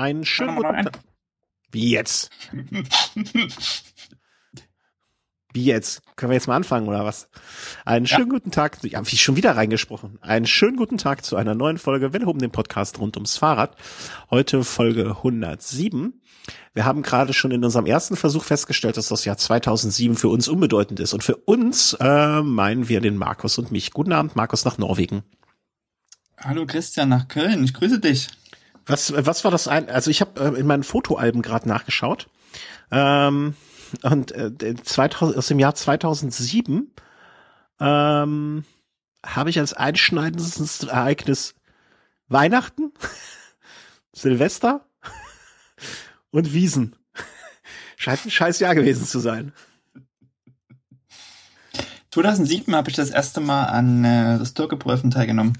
einen schönen guten Tag. Wie jetzt? Wie jetzt? Können wir jetzt mal anfangen oder was? Einen schönen ja. guten Tag. Ja, wie schon wieder reingesprochen. Einen schönen guten Tag zu einer neuen Folge Welle um den Podcast rund ums Fahrrad. Heute Folge 107. Wir haben gerade schon in unserem ersten Versuch festgestellt, dass das Jahr 2007 für uns unbedeutend ist. Und für uns äh, meinen wir den Markus und mich. Guten Abend, Markus nach Norwegen. Hallo Christian nach Köln. Ich grüße dich. Was, was war das ein? Also ich habe äh, in meinen Fotoalben gerade nachgeschaut. Ähm, und äh, 2000, aus dem Jahr 2007 ähm, habe ich als einschneidendes Ereignis Weihnachten, Silvester und Wiesen. Scheint ein scheiß Jahr gewesen zu sein. 2007 habe ich das erste Mal an äh, das Türkeprüfen teilgenommen.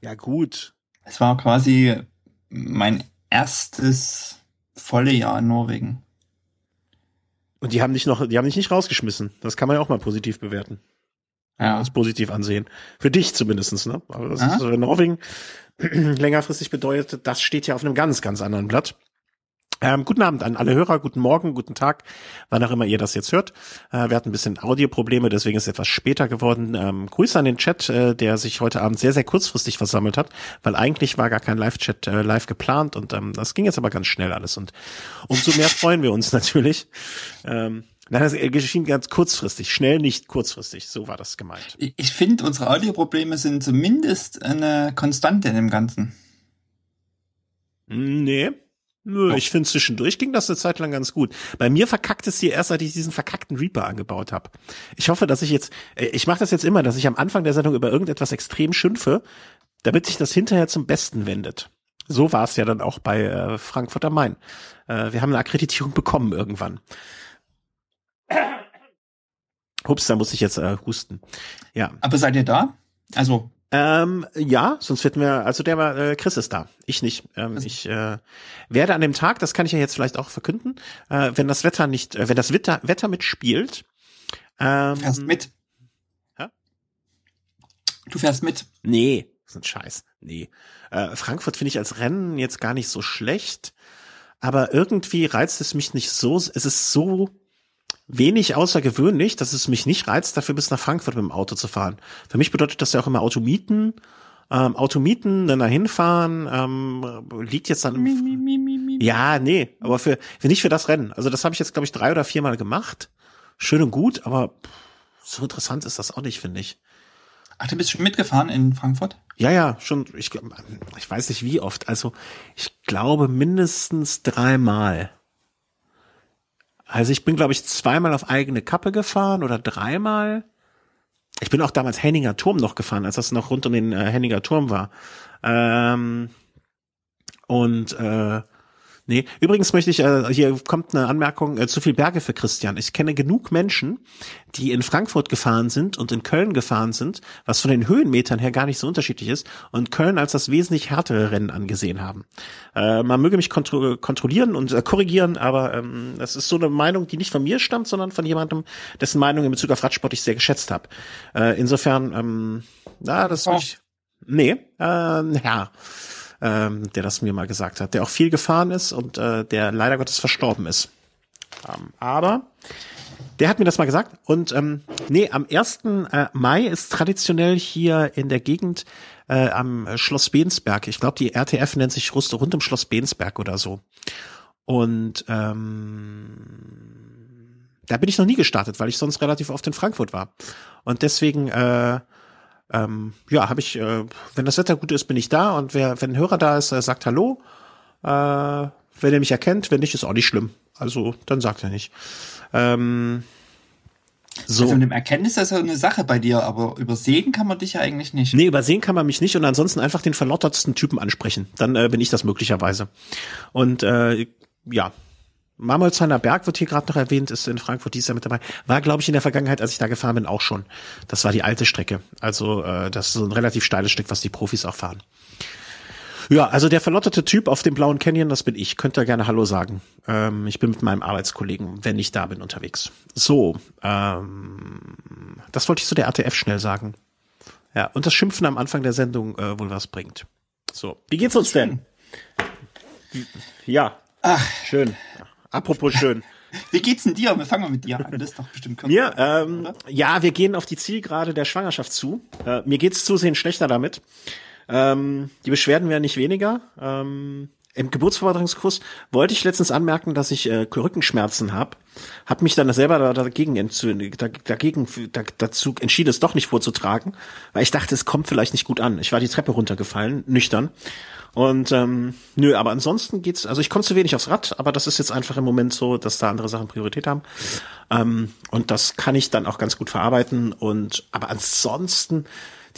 Ja gut, es war quasi mein erstes volle Jahr in Norwegen. Und die haben dich noch, die haben dich nicht rausgeschmissen. Das kann man ja auch mal positiv bewerten. Ja. Das positiv ansehen. Für dich zumindestens, ne? Aber das Aha. ist, wenn Norwegen längerfristig bedeutet, das steht ja auf einem ganz, ganz anderen Blatt. Ähm, guten Abend an alle Hörer, guten Morgen, guten Tag, wann auch immer ihr das jetzt hört. Äh, wir hatten ein bisschen Audioprobleme, deswegen ist es etwas später geworden. Ähm, Grüße an den Chat, äh, der sich heute Abend sehr, sehr kurzfristig versammelt hat, weil eigentlich war gar kein Live-Chat äh, live geplant und ähm, das ging jetzt aber ganz schnell alles und umso mehr freuen wir uns natürlich. Ähm, Nein, das geschehen ganz kurzfristig, schnell nicht kurzfristig, so war das gemeint. Ich, ich finde, unsere Audioprobleme sind zumindest eine Konstante in dem Ganzen. Nee, Nö, ich finde zwischendurch ging das eine Zeit lang ganz gut. Bei mir verkackt es hier erst, seit ich diesen verkackten Reaper angebaut habe. Ich hoffe, dass ich jetzt, äh, ich mache das jetzt immer, dass ich am Anfang der Sendung über irgendetwas extrem schimpfe, damit sich das hinterher zum Besten wendet. So war es ja dann auch bei äh, Frankfurt am Main. Äh, wir haben eine Akkreditierung bekommen irgendwann. Ups, da muss ich jetzt äh, husten. Ja. Aber seid ihr da? Also ähm, ja, sonst hätten wir, also der war, äh, Chris ist da, ich nicht. Ähm, also. Ich äh, werde an dem Tag, das kann ich ja jetzt vielleicht auch verkünden, äh, wenn das Wetter nicht, äh, wenn das Wetter, Wetter mitspielt. Ähm, fährst mit. Hä? Du fährst mit. Nee, das ist ein Scheiß. Nee. Äh, Frankfurt finde ich als Rennen jetzt gar nicht so schlecht, aber irgendwie reizt es mich nicht so, es ist so wenig außergewöhnlich, dass es mich nicht reizt, dafür bis nach Frankfurt mit dem Auto zu fahren. Für mich bedeutet das ja auch immer Automieten. Ähm, Automieten, dann dahin fahren, ähm, liegt jetzt dann im Ja, nee, aber für, für nicht für das Rennen. Also das habe ich jetzt, glaube ich, drei oder viermal gemacht. Schön und gut, aber so interessant ist das auch nicht, finde ich. Ach, du bist schon mitgefahren in Frankfurt? Ja, ja, schon, ich, ich weiß nicht wie oft. Also ich glaube mindestens dreimal. Also ich bin, glaube ich, zweimal auf eigene Kappe gefahren oder dreimal. Ich bin auch damals Henninger Turm noch gefahren, als das noch rund um den äh, Henninger Turm war. Ähm, und äh, Nee, übrigens möchte ich, äh, hier kommt eine Anmerkung, äh, zu viel Berge für Christian. Ich kenne genug Menschen, die in Frankfurt gefahren sind und in Köln gefahren sind, was von den Höhenmetern her gar nicht so unterschiedlich ist, und Köln als das wesentlich härtere Rennen angesehen haben. Äh, man möge mich kontro kontrollieren und äh, korrigieren, aber ähm, das ist so eine Meinung, die nicht von mir stammt, sondern von jemandem, dessen Meinung in Bezug auf Radsport ich sehr geschätzt habe. Äh, insofern, ähm, na, das oh. ich, nee, äh, ja ähm, der das mir mal gesagt hat, der auch viel gefahren ist und äh, der leider Gottes verstorben ist. Ähm, aber der hat mir das mal gesagt. Und ähm, nee, am 1. Äh, Mai ist traditionell hier in der Gegend äh, am Schloss Bensberg. Ich glaube, die RTF nennt sich Rust rund um Schloss Bensberg oder so. Und ähm, da bin ich noch nie gestartet, weil ich sonst relativ oft in Frankfurt war. Und deswegen äh, ähm, ja, habe ich, äh, wenn das Wetter gut ist, bin ich da und wer, wenn ein Hörer da ist, äh, sagt Hallo. Äh, wenn er mich erkennt, wenn nicht, ist auch nicht schlimm. Also dann sagt er nicht. Ähm, so. Also mit dem Erkennen ist das ja eine Sache bei dir, aber übersehen kann man dich ja eigentlich nicht. Nee, übersehen kann man mich nicht und ansonsten einfach den verlottertsten Typen ansprechen. Dann äh, bin ich das möglicherweise. Und äh, ja, Marmolzheimer Berg wird hier gerade noch erwähnt, ist in Frankfurt dies Jahr mit dabei. War, glaube ich, in der Vergangenheit, als ich da gefahren bin, auch schon. Das war die alte Strecke. Also äh, das ist so ein relativ steiles Stück, was die Profis auch fahren. Ja, also der verlotterte Typ auf dem blauen Canyon, das bin ich. Könnt ihr gerne Hallo sagen. Ähm, ich bin mit meinem Arbeitskollegen, wenn ich da bin, unterwegs. So, ähm, das wollte ich zu der ATF schnell sagen. Ja, und das Schimpfen am Anfang der Sendung äh, wohl was bringt. So, wie geht's uns denn? Ja. Ach. Schön. Apropos schön. Wie geht's denn dir? Wir fangen mal mit dir an. Das ist doch bestimmt kürzer. Mir, ähm, ja, wir gehen auf die Zielgerade der Schwangerschaft zu. Äh, mir geht's zusehends schlechter damit. Ähm, die Beschwerden werden nicht weniger. Ähm, Im Geburtsvorbereitungskurs wollte ich letztens anmerken, dass ich äh, Rückenschmerzen habe. Hab mich dann selber dagegen, dagegen dazu entschieden, es doch nicht vorzutragen, weil ich dachte, es kommt vielleicht nicht gut an. Ich war die Treppe runtergefallen, nüchtern und ähm, nö, aber ansonsten geht's, also ich komme zu wenig aufs Rad, aber das ist jetzt einfach im Moment so, dass da andere Sachen Priorität haben. Ähm, und das kann ich dann auch ganz gut verarbeiten. Und aber ansonsten,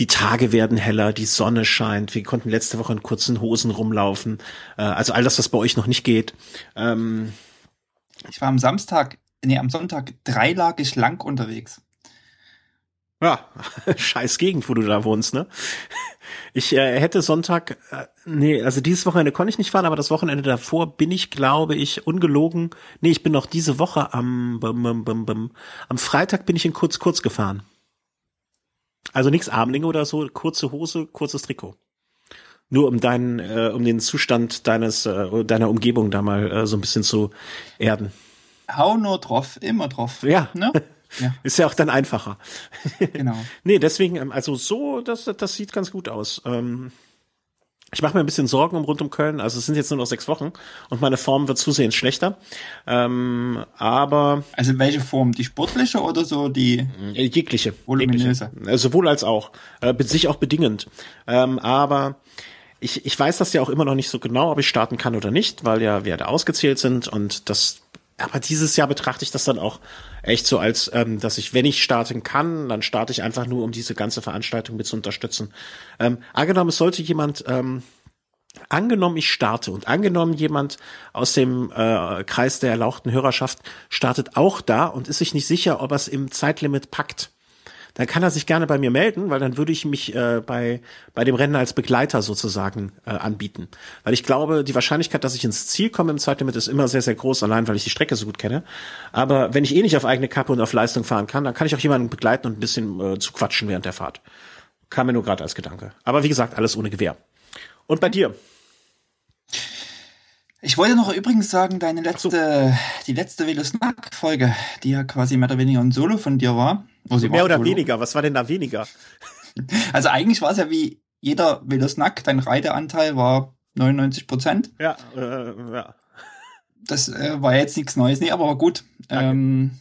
die Tage werden heller, die Sonne scheint, wir konnten letzte Woche in kurzen Hosen rumlaufen. Äh, also all das, was bei euch noch nicht geht. Ähm, ich war am Samstag, nee, am Sonntag dreilagig lang unterwegs. Ja, scheiß Gegend, wo du da wohnst, ne? Ich äh, hätte Sonntag, äh, nee, also dieses Wochenende konnte ich nicht fahren, aber das Wochenende davor bin ich, glaube ich, ungelogen. Nee, ich bin noch diese Woche am, bum, bum, bum, bum, am Freitag bin ich in kurz kurz gefahren. Also nichts Armlinge oder so, kurze Hose, kurzes Trikot. Nur um deinen, äh, um den Zustand deines, äh, deiner Umgebung da mal äh, so ein bisschen zu erden. Hau nur drauf, immer drauf. Ja. Ne? Ja. Ist ja auch dann einfacher. Genau. nee, deswegen, ähm, also so, das, das sieht ganz gut aus. Ähm, ich mache mir ein bisschen Sorgen um rund um Köln. Also es sind jetzt nur noch sechs Wochen und meine Form wird zusehends schlechter. Ähm, aber also welche Form? Die sportliche oder so die äh, jegliche? Jegliche. Äh, sowohl als auch, äh, sich auch bedingend. Ähm, aber ich, ich weiß das ja auch immer noch nicht so genau, ob ich starten kann oder nicht, weil ja Werte ausgezählt sind und das aber dieses Jahr betrachte ich das dann auch echt so als, ähm, dass ich, wenn ich starten kann, dann starte ich einfach nur, um diese ganze Veranstaltung mit zu unterstützen. Ähm, angenommen, es sollte jemand, ähm, angenommen, ich starte und angenommen, jemand aus dem äh, Kreis der erlauchten Hörerschaft startet auch da und ist sich nicht sicher, ob er es im Zeitlimit packt dann kann er sich gerne bei mir melden, weil dann würde ich mich äh, bei, bei dem Rennen als Begleiter sozusagen äh, anbieten. Weil ich glaube, die Wahrscheinlichkeit, dass ich ins Ziel komme im Zeitlimit, ist immer sehr, sehr groß, allein weil ich die Strecke so gut kenne. Aber wenn ich eh nicht auf eigene Kappe und auf Leistung fahren kann, dann kann ich auch jemanden begleiten und ein bisschen äh, zu quatschen während der Fahrt. Kam mir nur gerade als Gedanke. Aber wie gesagt, alles ohne Gewehr. Und bei dir? Ich wollte noch übrigens sagen, deine letzte, so. die letzte Velosnack-Folge, die ja quasi mehr oder weniger ein Solo von dir war. Also mehr oder Solo. weniger, was war denn da weniger? Also eigentlich war es ja wie jeder Velosnack, dein Reideanteil war 99 Prozent. Ja, äh, ja. Das äh, war jetzt nichts Neues, nee, aber war gut. Ähm,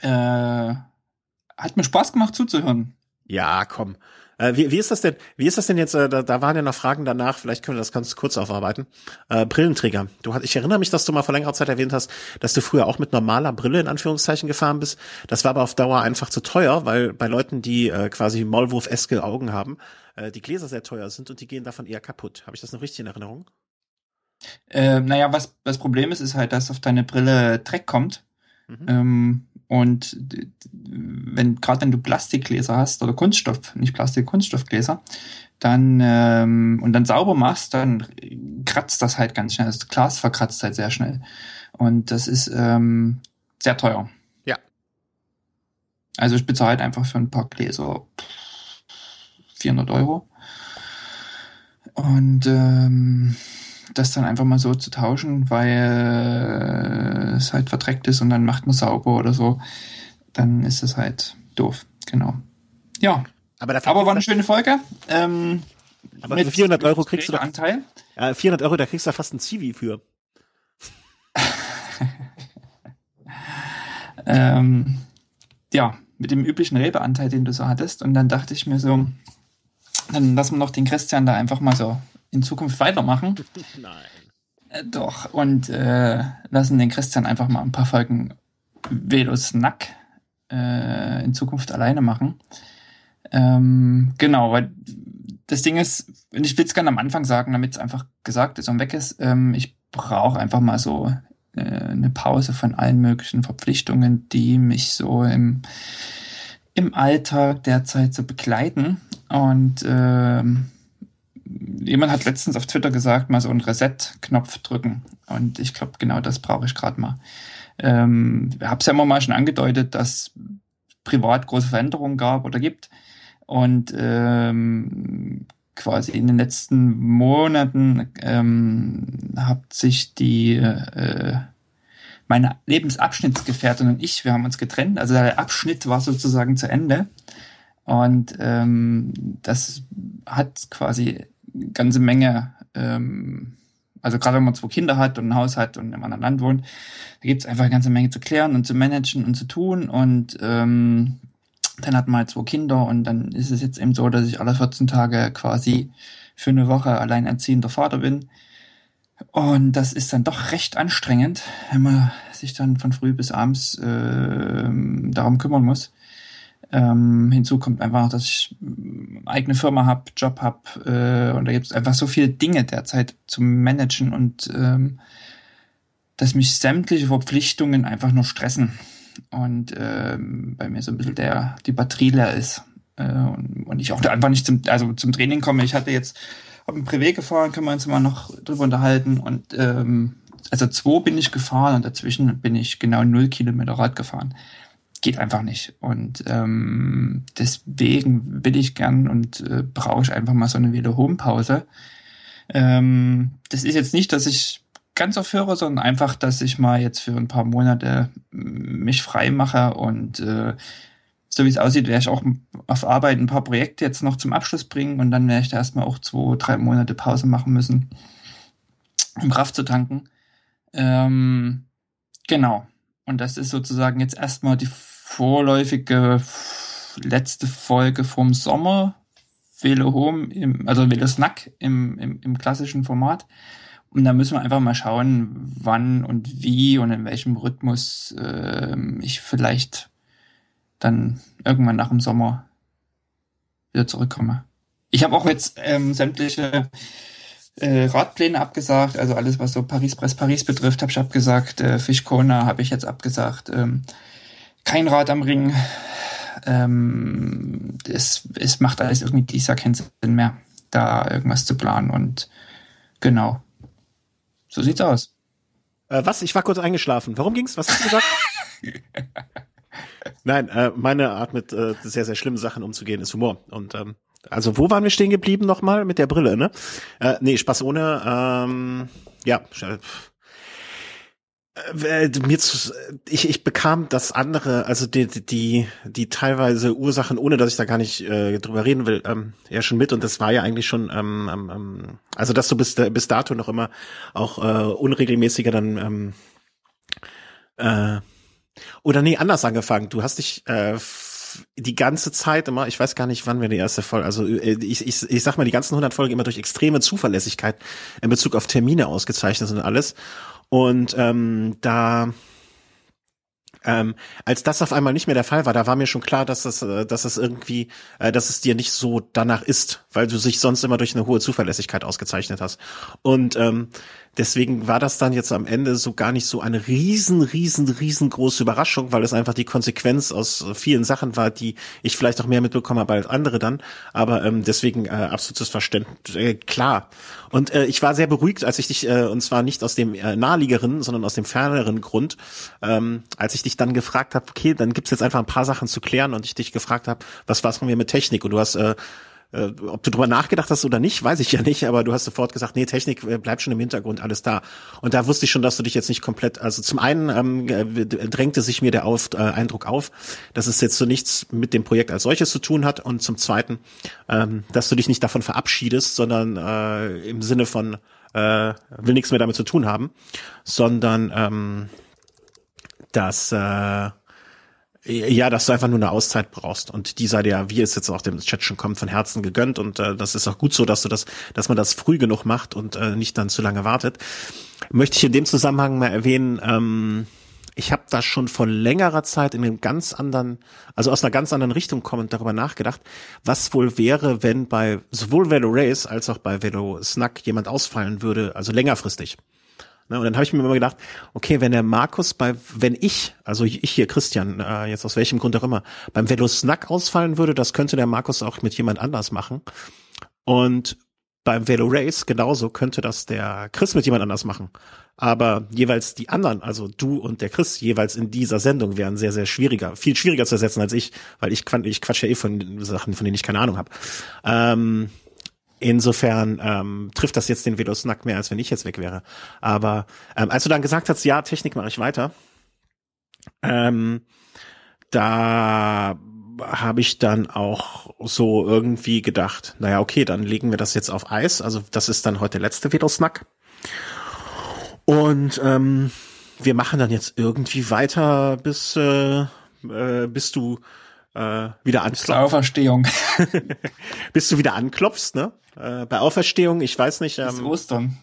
äh, hat mir Spaß gemacht zuzuhören. Ja, komm. Äh, wie, wie ist das denn? Wie ist das denn jetzt? Äh, da, da waren ja noch Fragen danach. Vielleicht können wir das ganz kurz aufarbeiten. Äh, Brillenträger. Du ich erinnere mich, dass du mal vor längerer Zeit erwähnt hast, dass du früher auch mit normaler Brille in Anführungszeichen gefahren bist. Das war aber auf Dauer einfach zu teuer, weil bei Leuten, die äh, quasi Maulwurf-eske Augen haben, äh, die Gläser sehr teuer sind und die gehen davon eher kaputt. Habe ich das noch richtig in Erinnerung? Äh, naja, was das Problem ist, ist halt, dass auf deine Brille Dreck kommt. Mhm. Ähm, und wenn gerade wenn du Plastikgläser hast oder Kunststoff, nicht Plastik, Kunststoffgläser, dann ähm, und dann sauber machst, dann kratzt das halt ganz schnell. Das Glas verkratzt halt sehr schnell. Und das ist ähm, sehr teuer. Ja. Also ich bezahle halt einfach für ein paar Gläser 400 Euro. Und ähm, das dann einfach mal so zu tauschen, weil es halt verdreckt ist und dann macht man sauber oder so, dann ist es halt doof. Genau. Ja. Aber, aber war eine schöne Folge. Ähm, aber mit 400 Euro kriegst du doch Anteil. Ja, 400 Euro, da kriegst du fast ein Zivi für. ähm, ja, mit dem üblichen Rebeanteil, den du so hattest. Und dann dachte ich mir so, dann lassen wir noch den Christian da einfach mal so in Zukunft weitermachen. Nein. Äh, doch, und äh, lassen den Christian einfach mal ein paar Folgen Velosnack äh, in Zukunft alleine machen. Ähm, genau, weil das Ding ist, und ich will es gerne am Anfang sagen, damit es einfach gesagt ist und weg ist, ähm, ich brauche einfach mal so äh, eine Pause von allen möglichen Verpflichtungen, die mich so im, im Alltag derzeit so begleiten. Und ähm, jemand hat letztens auf Twitter gesagt, mal so einen Reset-Knopf drücken. Und ich glaube, genau das brauche ich gerade mal. Ähm, ich habe es ja immer mal schon angedeutet, dass privat große Veränderungen gab oder gibt. Und ähm, quasi in den letzten Monaten ähm, hat sich die äh, meine Lebensabschnittsgefährtin und ich, wir haben uns getrennt. Also der Abschnitt war sozusagen zu Ende. Und ähm, das hat quasi ganze Menge, ähm, also gerade wenn man zwei Kinder hat und ein Haus hat und einem anderen Land wohnt, da gibt es einfach eine ganze Menge zu klären und zu managen und zu tun. Und ähm, dann hat man halt zwei Kinder und dann ist es jetzt eben so, dass ich alle 14 Tage quasi für eine Woche alleinerziehender Vater bin. Und das ist dann doch recht anstrengend, wenn man sich dann von früh bis abends äh, darum kümmern muss. Ähm, hinzu kommt einfach, dass ich eigene Firma habe, Job habe äh, und da gibt es einfach so viele Dinge derzeit zu managen und ähm, dass mich sämtliche Verpflichtungen einfach nur stressen und ähm, bei mir so ein bisschen der die Batterie leer ist äh, und, und ich auch einfach nicht zum also zum Training komme. Ich hatte jetzt hab ein Privé gefahren, können wir uns mal noch drüber unterhalten und ähm, also zwei bin ich gefahren und dazwischen bin ich genau null Kilometer Rad gefahren. Geht einfach nicht. Und ähm, deswegen will ich gern und äh, brauche ich einfach mal so eine Velo-Home-Pause. Ähm, das ist jetzt nicht, dass ich ganz aufhöre, sondern einfach, dass ich mal jetzt für ein paar Monate mich frei mache und äh, so wie es aussieht, werde ich auch auf Arbeit ein paar Projekte jetzt noch zum Abschluss bringen und dann werde ich da erstmal auch zwei, drei Monate Pause machen müssen, um Kraft zu tanken. Ähm, genau. Und das ist sozusagen jetzt erstmal die vorläufige letzte Folge vom Sommer. Velo Home, im, also Velo Snack im, im, im klassischen Format. Und da müssen wir einfach mal schauen, wann und wie und in welchem Rhythmus äh, ich vielleicht dann irgendwann nach dem Sommer wieder zurückkomme. Ich habe auch jetzt ähm, sämtliche äh, Radpläne abgesagt, also alles, was so Paris Press Paris betrifft, habe ich abgesagt. Äh, Fischkona habe ich jetzt abgesagt. Ähm, kein Rad am Ring. Ähm, es, es macht alles irgendwie dieser keinen Sinn mehr, da irgendwas zu planen. Und genau, so sieht's aus. Äh, was? Ich war kurz eingeschlafen. Warum ging's? Was hast du gesagt? Nein, äh, meine Art mit äh, sehr, sehr schlimmen Sachen umzugehen ist Humor. Und ähm, also wo waren wir stehen geblieben nochmal mit der Brille, ne? Äh, nee, Spaß ohne. Ähm, ja, äh, mir zu, ich, ich bekam das andere, also die, die, die teilweise Ursachen, ohne dass ich da gar nicht äh, drüber reden will, ähm, ja schon mit und das war ja eigentlich schon, ähm, ähm, also dass du bis, bis dato noch immer auch äh, unregelmäßiger dann ähm, äh, oder nee, anders angefangen. Du hast dich äh, die ganze Zeit immer, ich weiß gar nicht, wann wir die erste Folge, also äh, ich, ich, ich sag mal, die ganzen 100 Folgen immer durch extreme Zuverlässigkeit in Bezug auf Termine ausgezeichnet sind und alles. Und ähm, da ähm, als das auf einmal nicht mehr der Fall war, da war mir schon klar, dass das, äh, dass das irgendwie, äh, dass es dir nicht so danach ist, weil du sich sonst immer durch eine hohe Zuverlässigkeit ausgezeichnet hast. Und ähm, Deswegen war das dann jetzt am Ende so gar nicht so eine riesen, riesen, riesengroße Überraschung, weil es einfach die Konsequenz aus vielen Sachen war, die ich vielleicht auch mehr mitbekommen habe als andere dann. Aber ähm, deswegen äh, absolutes Verständnis, äh, klar. Und äh, ich war sehr beruhigt, als ich dich, äh, und zwar nicht aus dem äh, naheliegeren, sondern aus dem ferneren Grund, ähm, als ich dich dann gefragt habe, okay, dann gibt's jetzt einfach ein paar Sachen zu klären und ich dich gefragt habe, was war's von mir mit Technik? Und du hast äh, äh, ob du drüber nachgedacht hast oder nicht, weiß ich ja nicht, aber du hast sofort gesagt, nee, Technik äh, bleibt schon im Hintergrund, alles da. Und da wusste ich schon, dass du dich jetzt nicht komplett, also zum einen ähm, äh, drängte sich mir der auf, äh, Eindruck auf, dass es jetzt so nichts mit dem Projekt als solches zu tun hat und zum zweiten, ähm, dass du dich nicht davon verabschiedest, sondern äh, im Sinne von äh, will nichts mehr damit zu tun haben, sondern ähm, dass äh, ja, dass du einfach nur eine Auszeit brauchst und die sei dir, wie es jetzt auch dem Chat schon kommt, von Herzen gegönnt und äh, das ist auch gut so, dass du das, dass man das früh genug macht und äh, nicht dann zu lange wartet. Möchte ich in dem Zusammenhang mal erwähnen, ähm, ich habe da schon vor längerer Zeit in einem ganz anderen, also aus einer ganz anderen Richtung kommend darüber nachgedacht, was wohl wäre, wenn bei sowohl Velo Race als auch bei Velo Snack jemand ausfallen würde, also längerfristig. Ne, und dann habe ich mir immer gedacht, okay, wenn der Markus bei, wenn ich, also ich hier Christian, äh, jetzt aus welchem Grund auch immer, beim Velo Snack ausfallen würde, das könnte der Markus auch mit jemand anders machen. Und beim Velo Race genauso könnte das der Chris mit jemand anders machen. Aber jeweils die anderen, also du und der Chris, jeweils in dieser Sendung wären sehr, sehr schwieriger, viel schwieriger zu ersetzen als ich, weil ich, ich quatsch ja eh von Sachen, von denen ich keine Ahnung habe. Ähm, Insofern ähm, trifft das jetzt den Velosnack mehr, als wenn ich jetzt weg wäre. Aber ähm, als du dann gesagt hast, ja, Technik mache ich weiter, ähm, da habe ich dann auch so irgendwie gedacht, naja, okay, dann legen wir das jetzt auf Eis. Also das ist dann heute der letzte Velosnack. Und ähm, wir machen dann jetzt irgendwie weiter, bis, äh, äh, bis du äh, wieder anklopfst. Bis Auferstehung. bis du wieder anklopfst, ne? Äh, bei Auferstehung, ich weiß nicht. Ähm, ist Ostern.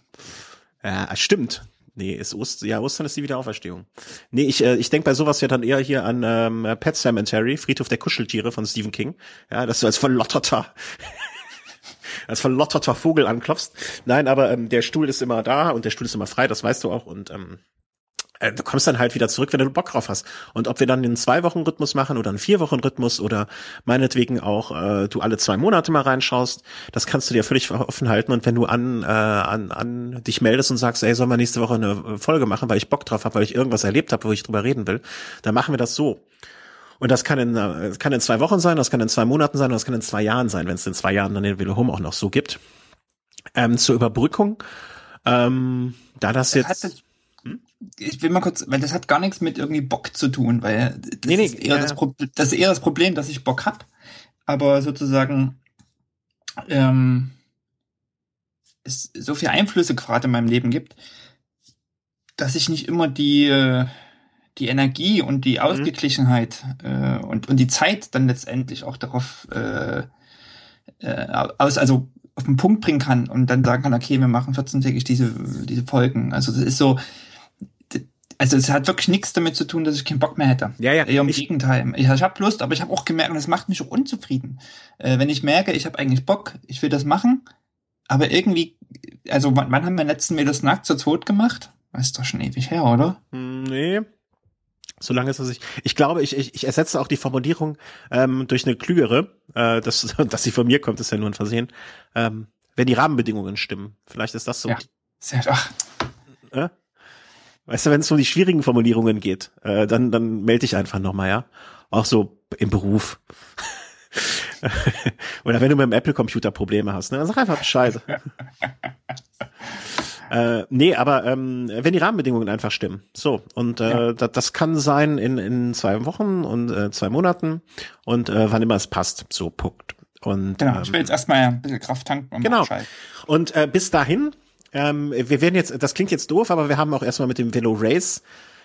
Ja, stimmt. Nee, ist Ost ja, Ostern ist die Wiederauferstehung. Nee, ich, äh, ich denke bei sowas ja dann eher hier an ähm, Pet Cemetery, Friedhof der Kuscheltiere von Stephen King. Ja, dass du als verlotterter als verlotterter Vogel anklopfst. Nein, aber ähm, der Stuhl ist immer da und der Stuhl ist immer frei, das weißt du auch. Und ähm, äh, du kommst dann halt wieder zurück, wenn du Bock drauf hast. Und ob wir dann einen Zwei-Wochen-Rhythmus machen oder einen Vier-Wochen-Rhythmus oder meinetwegen auch äh, du alle zwei Monate mal reinschaust, das kannst du dir völlig offen halten. Und wenn du an, äh, an, an dich meldest und sagst, ey, sollen wir nächste Woche eine Folge machen, weil ich Bock drauf habe, weil ich irgendwas erlebt habe, wo ich drüber reden will, dann machen wir das so. Und das kann in, äh, kann in zwei Wochen sein, das kann in zwei Monaten sein, das kann in zwei Jahren sein, wenn es in zwei Jahren dann den Velo Home auch noch so gibt. Ähm, zur Überbrückung, ähm, da das jetzt ich will mal kurz, weil das hat gar nichts mit irgendwie Bock zu tun, weil das, nee, nee, ist, eher ja. das, das, ist eher das Problem, dass ich Bock hab, aber sozusagen ähm, es so viele Einflüsse gerade in meinem Leben gibt, dass ich nicht immer die die Energie und die mhm. Ausgeglichenheit mhm. äh, und und die Zeit dann letztendlich auch darauf äh, äh, aus also auf den Punkt bringen kann und dann sagen kann, okay, wir machen 14-tägig diese diese Folgen. Also das ist so also es hat wirklich nichts damit zu tun, dass ich keinen Bock mehr hätte. Ja, ja. Eher im ich, Gegenteil. Ich, ich habe Lust, aber ich habe auch gemerkt, und das macht mich auch unzufrieden. Äh, wenn ich merke, ich habe eigentlich Bock, ich will das machen, aber irgendwie, also wann, wann haben wir letzten Mädels nackt zu Tod gemacht? Das ist doch schon ewig her, oder? Hm, nee. Solange es ich, ich glaube, ich, ich, ich ersetze auch die Formulierung ähm, durch eine klügere, äh, dass, dass sie von mir kommt, ist ja nur ein Versehen. Ähm, wenn die Rahmenbedingungen stimmen. Vielleicht ist das so. Ja, sehr, ach. Äh? Weißt du, wenn es um die schwierigen Formulierungen geht, äh, dann, dann melde ich einfach nochmal, ja. Auch so im Beruf. Oder wenn du mit dem Apple-Computer Probleme hast, ne, dann sag einfach Bescheid. äh, nee, aber ähm, wenn die Rahmenbedingungen einfach stimmen. So, und äh, ja. das, das kann sein in, in zwei Wochen und äh, zwei Monaten und äh, wann immer es passt. So, Punkt. Und, genau, ich will jetzt erstmal ein bisschen Kraft tanken. Und genau. Und äh, bis dahin ähm, wir werden jetzt, das klingt jetzt doof, aber wir haben auch erstmal mit dem Velo Race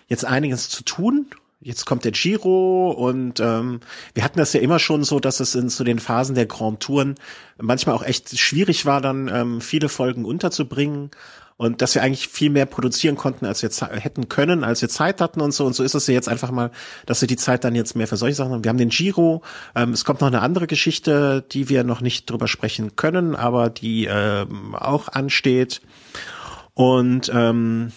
jetzt einiges zu tun. Jetzt kommt der Giro und ähm, wir hatten das ja immer schon so, dass es in zu den Phasen der Grand Touren manchmal auch echt schwierig war, dann ähm, viele Folgen unterzubringen und dass wir eigentlich viel mehr produzieren konnten, als wir hätten können, als wir Zeit hatten und so. Und so ist es ja jetzt einfach mal, dass wir die Zeit dann jetzt mehr für solche Sachen haben. Wir haben den Giro. Ähm, es kommt noch eine andere Geschichte, die wir noch nicht drüber sprechen können, aber die ähm, auch ansteht. Und ähm,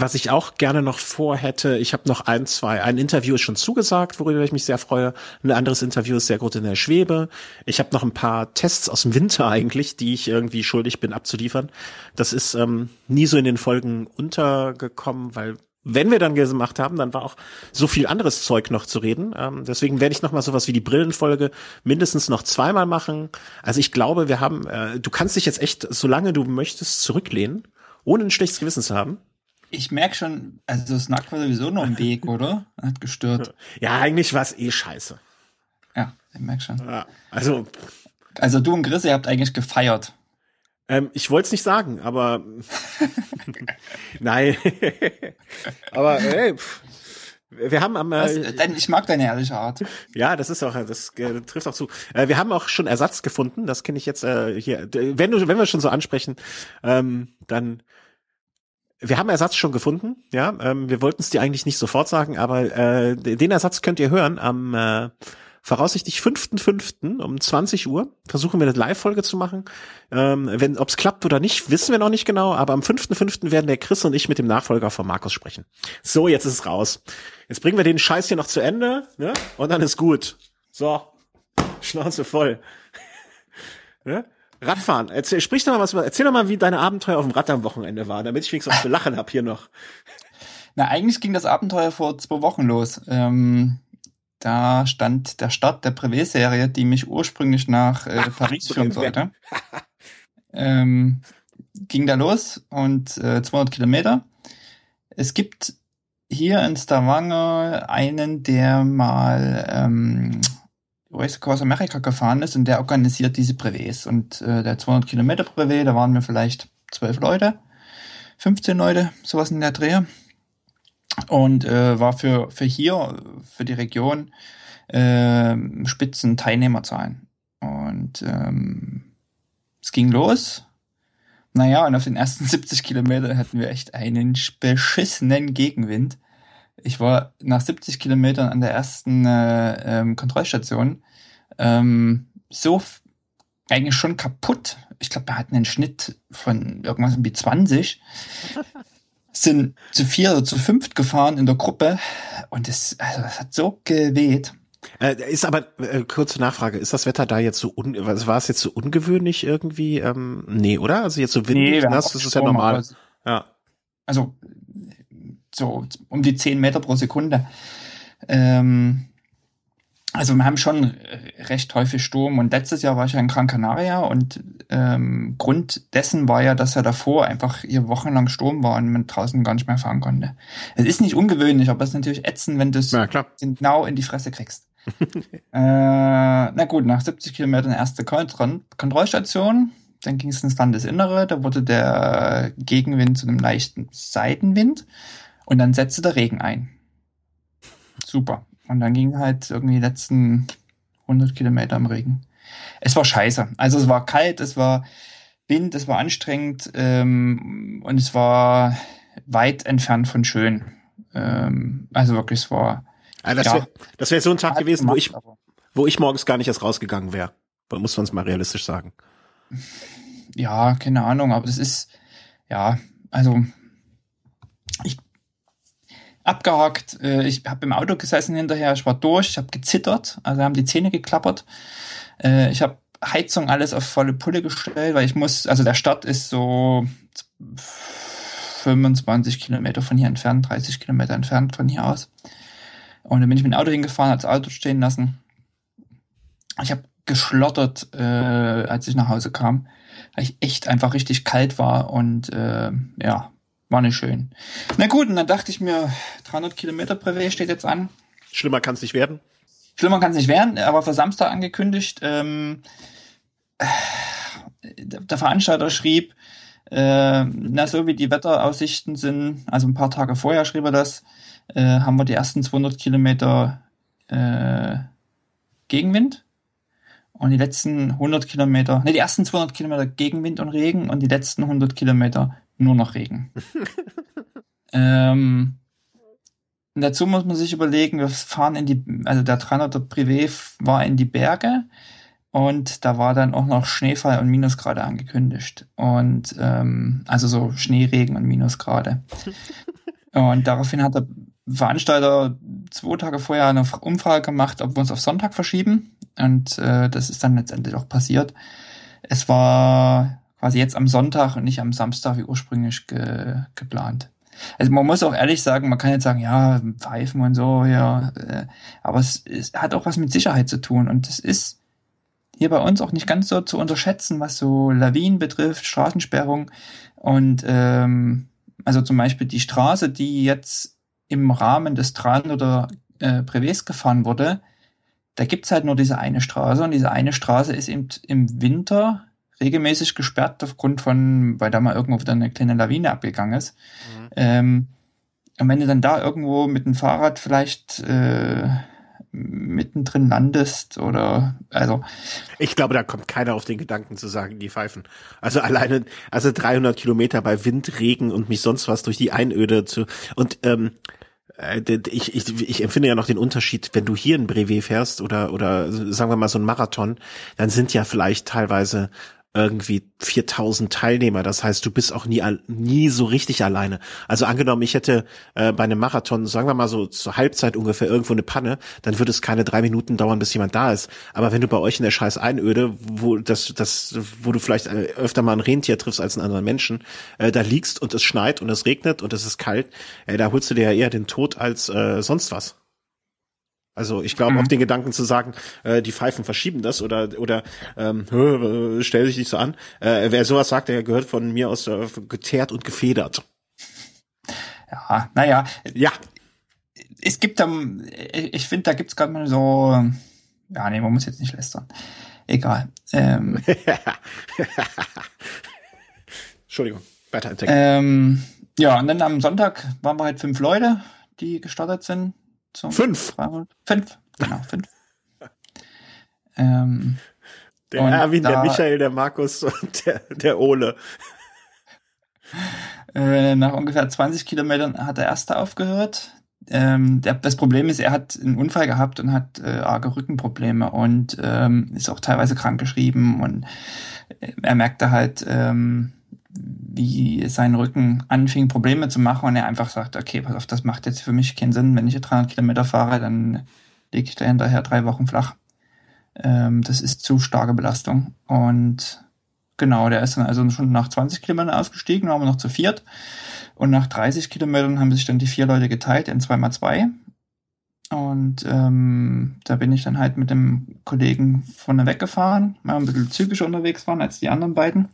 was ich auch gerne noch vorhätte, ich habe noch ein, zwei, ein Interview ist schon zugesagt, worüber ich mich sehr freue. Ein anderes Interview ist sehr gut in der Schwebe. Ich habe noch ein paar Tests aus dem Winter eigentlich, die ich irgendwie schuldig bin abzuliefern. Das ist ähm, nie so in den Folgen untergekommen, weil wenn wir dann gemacht haben, dann war auch so viel anderes Zeug noch zu reden. Ähm, deswegen werde ich noch mal sowas wie die Brillenfolge mindestens noch zweimal machen. Also ich glaube, wir haben, äh, du kannst dich jetzt echt, solange du möchtest, zurücklehnen, ohne ein schlechtes Gewissen zu haben. Ich merke schon, also Snack war sowieso noch im Weg, oder? Hat gestört. Ja, eigentlich war es eh scheiße. Ja, ich merke schon. Ja, also. Also du und Chris, ihr habt eigentlich gefeiert. Ähm, ich wollte es nicht sagen, aber nein. aber hey, pff. wir haben am äh, denn ich mag deine ehrliche Art. Ja, das ist auch das äh, trifft auch zu. Äh, wir haben auch schon Ersatz gefunden. Das kenne ich jetzt äh, hier. Wenn du wenn wir schon so ansprechen, ähm, dann wir haben Ersatz schon gefunden, ja. Ähm, wir wollten es dir eigentlich nicht sofort sagen, aber äh, den Ersatz könnt ihr hören am äh, voraussichtlich 5.5. um 20 Uhr. Versuchen wir eine Live-Folge zu machen. Ähm, wenn, ob es klappt oder nicht, wissen wir noch nicht genau, aber am 5.5. werden der Chris und ich mit dem Nachfolger von Markus sprechen. So, jetzt ist es raus. Jetzt bringen wir den Scheiß hier noch zu Ende, ne? Und dann ist gut. So. Schnauze voll. ne? Radfahren. Erzähl, sprich doch mal was, erzähl doch mal, wie deine Abenteuer auf dem Rad am Wochenende war, damit ich wenigstens was zu lachen hab hier noch. Na, eigentlich ging das Abenteuer vor zwei Wochen los. Ähm, da stand der Start der Privé-Serie, die mich ursprünglich nach äh, Paris führen sollte. ähm, ging da los und äh, 200 Kilometer. Es gibt hier in Stavanger einen, der mal ähm, Race Across America gefahren ist und der organisiert diese Brevets. Und äh, der 200 Kilometer Brevet, da waren wir vielleicht zwölf Leute, 15 Leute, sowas in der Dreh. Und äh, war für, für hier, für die Region, äh, Spitzen Teilnehmerzahlen. Und ähm, es ging los. Naja, und auf den ersten 70 Kilometern hatten wir echt einen beschissenen Gegenwind. Ich war nach 70 Kilometern an der ersten äh, ähm, Kontrollstation ähm, so eigentlich schon kaputt. Ich glaube, wir hatten einen Schnitt von irgendwas wie 20. Sind zu vier oder zu fünft gefahren in der Gruppe und es, also, das hat so geweht. Äh, ist aber äh, kurze Nachfrage, ist das Wetter da jetzt so un war es jetzt so ungewöhnlich irgendwie? Ähm, nee, oder? Also jetzt so windig, nee, nass, das ist ja normal. Ja. Also so um die zehn Meter pro Sekunde. Ähm, also wir haben schon recht häufig Sturm und letztes Jahr war ich ja in Gran Canaria und ähm, Grund dessen war ja, dass ja davor einfach hier wochenlang Sturm war und man draußen gar nicht mehr fahren konnte. Es ist nicht ungewöhnlich, aber es ist natürlich ätzend, wenn du es ja, genau in die Fresse kriegst. äh, na gut, nach 70 Kilometern erste Kontroll Kontrollstation, dann ging es ins Landesinnere, da wurde der Gegenwind zu einem leichten Seitenwind und dann setzte der Regen ein. Super. Und dann ging halt irgendwie die letzten 100 Kilometer im Regen. Es war scheiße. Also es war kalt, es war Wind, es war anstrengend ähm, und es war weit entfernt von schön. Ähm, also wirklich, es war. Also das ja, wäre das wär so ein Tag gewesen, gemacht, wo ich, wo ich morgens gar nicht erst rausgegangen wäre. Muss man es mal realistisch sagen. Ja, keine Ahnung, aber das ist, ja, also ich abgehakt. Äh, ich habe im Auto gesessen hinterher, ich war durch, ich habe gezittert, also haben die Zähne geklappert. Äh, ich habe Heizung alles auf volle Pulle gestellt, weil ich muss, also der Start ist so 25 Kilometer von hier entfernt, 30 Kilometer entfernt von hier aus. Und dann bin ich mit dem Auto hingefahren, hat das Auto stehen lassen. Ich habe geschlottert, äh, als ich nach Hause kam, weil ich echt einfach richtig kalt war und äh, ja, war nicht schön. Na gut, und dann dachte ich mir, 300 Kilometer Brevet steht jetzt an. Schlimmer kann es nicht werden. Schlimmer kann es nicht werden, aber für Samstag angekündigt. Ähm, der Veranstalter schrieb, äh, na so wie die Wetteraussichten sind, also ein paar Tage vorher schrieb er das, äh, haben wir die ersten 200 Kilometer äh, Gegenwind und die letzten 100 Kilometer, ne, die ersten 200 Kilometer Gegenwind und Regen und die letzten 100 Kilometer nur noch Regen. ähm, dazu muss man sich überlegen, wir fahren in die, also der 300er Privé war in die Berge und da war dann auch noch Schneefall und Minusgrade angekündigt. Und ähm, also so Schneeregen und Minusgrade. und daraufhin hat der Veranstalter zwei Tage vorher eine Umfrage gemacht, ob wir uns auf Sonntag verschieben. Und äh, das ist dann letztendlich auch passiert. Es war quasi jetzt am Sonntag und nicht am Samstag wie ursprünglich ge geplant. Also man muss auch ehrlich sagen, man kann jetzt sagen, ja, Pfeifen und so, ja, äh, aber es, es hat auch was mit Sicherheit zu tun. Und es ist hier bei uns auch nicht ganz so zu unterschätzen, was so Lawinen betrifft, Straßensperrung. Und ähm, also zum Beispiel die Straße, die jetzt im Rahmen des Tran oder äh, Privés gefahren wurde, da gibt's halt nur diese eine Straße. Und diese eine Straße ist eben im Winter regelmäßig gesperrt aufgrund von, weil da mal irgendwo wieder eine kleine Lawine abgegangen ist. Mhm. Ähm, und wenn du dann da irgendwo mit dem Fahrrad vielleicht äh, mittendrin landest oder also ich glaube da kommt keiner auf den Gedanken zu sagen die pfeifen also alleine also 300 Kilometer bei Wind Regen und mich sonst was durch die Einöde zu und ähm, äh, ich, ich, ich empfinde ja noch den Unterschied, wenn du hier ein Brevet fährst oder oder sagen wir mal so ein Marathon, dann sind ja vielleicht teilweise irgendwie 4000 Teilnehmer. Das heißt, du bist auch nie, nie so richtig alleine. Also angenommen, ich hätte äh, bei einem Marathon, sagen wir mal so zur Halbzeit ungefähr irgendwo eine Panne, dann würde es keine drei Minuten dauern, bis jemand da ist. Aber wenn du bei euch in der scheiß Einöde, wo das, das, wo du vielleicht äh, öfter mal ein Rentier triffst als einen anderen Menschen, äh, da liegst und es schneit und es regnet und es ist kalt, äh, da holst du dir ja eher den Tod als äh, sonst was. Also ich glaube, mhm. auf den Gedanken zu sagen, äh, die Pfeifen verschieben das oder oder ähm, stell dich nicht so an. Äh, wer sowas sagt, der gehört von mir aus äh, geteert und gefedert. Ja, naja. Ja. Es gibt da, ich finde, da gibt's gerade mal so, ja, nee, man muss jetzt nicht lästern. Egal. Ähm, Entschuldigung, weiter. Ähm, ja, und dann am Sonntag waren wir halt fünf Leute, die gestartet sind. Fünf? Fünf, genau, fünf. ähm, der Erwin, da, der Michael, der Markus und der, der Ole. Äh, nach ungefähr 20 Kilometern hat der erste aufgehört. Ähm, der, das Problem ist, er hat einen Unfall gehabt und hat äh, arge Rückenprobleme und ähm, ist auch teilweise krankgeschrieben und äh, er merkte halt, ähm, wie sein Rücken anfing, Probleme zu machen und er einfach sagt, okay, pass auf, das macht jetzt für mich keinen Sinn. Wenn ich 300 Kilometer fahre, dann lege ich da hinterher drei Wochen flach. Ähm, das ist zu starke Belastung. Und genau, der ist dann also schon nach 20 Kilometern ausgestiegen, waren wir noch zu viert. Und nach 30 Kilometern haben sich dann die vier Leute geteilt in 2x2. Und ähm, da bin ich dann halt mit dem Kollegen vorne weggefahren, weil wir ein bisschen zügiger unterwegs waren als die anderen beiden.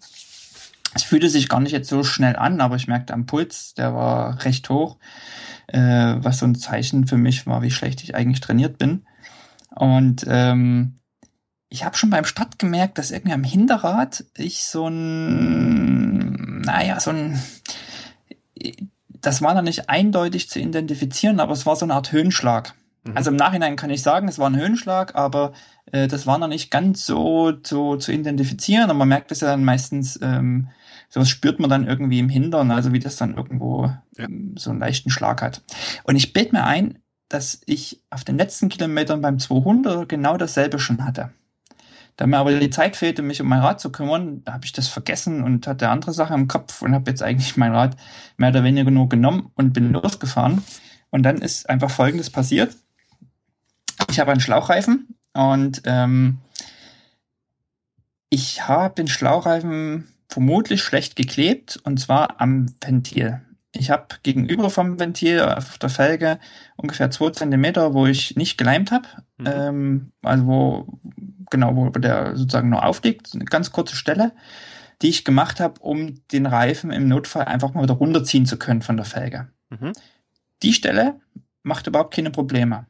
Es fühlte sich gar nicht jetzt so schnell an, aber ich merkte am Puls, der war recht hoch, äh, was so ein Zeichen für mich war, wie schlecht ich eigentlich trainiert bin. Und ähm, ich habe schon beim Start gemerkt, dass irgendwie am Hinterrad ich so ein, naja, so ein, das war noch nicht eindeutig zu identifizieren, aber es war so eine Art Höhenschlag. Mhm. Also im Nachhinein kann ich sagen, es war ein Höhenschlag, aber äh, das war noch nicht ganz so zu, zu identifizieren. Und man merkt es ja dann meistens, ähm, sowas spürt man dann irgendwie im Hintern, also wie das dann irgendwo ja. ähm, so einen leichten Schlag hat. Und ich bild mir ein, dass ich auf den letzten Kilometern beim 200 genau dasselbe schon hatte. Da mir aber die Zeit fehlte, mich um mein Rad zu kümmern, da habe ich das vergessen und hatte andere Sachen im Kopf und habe jetzt eigentlich mein Rad mehr oder weniger nur genommen und bin losgefahren. Und dann ist einfach Folgendes passiert. Ich habe einen Schlauchreifen und ähm, ich habe den Schlauchreifen vermutlich schlecht geklebt und zwar am Ventil. Ich habe gegenüber vom Ventil auf der Felge ungefähr zwei Zentimeter, wo ich nicht geleimt habe, mhm. ähm, also wo genau, wo der sozusagen nur aufliegt, eine ganz kurze Stelle, die ich gemacht habe, um den Reifen im Notfall einfach mal wieder runterziehen zu können von der Felge. Mhm. Die Stelle macht überhaupt keine Probleme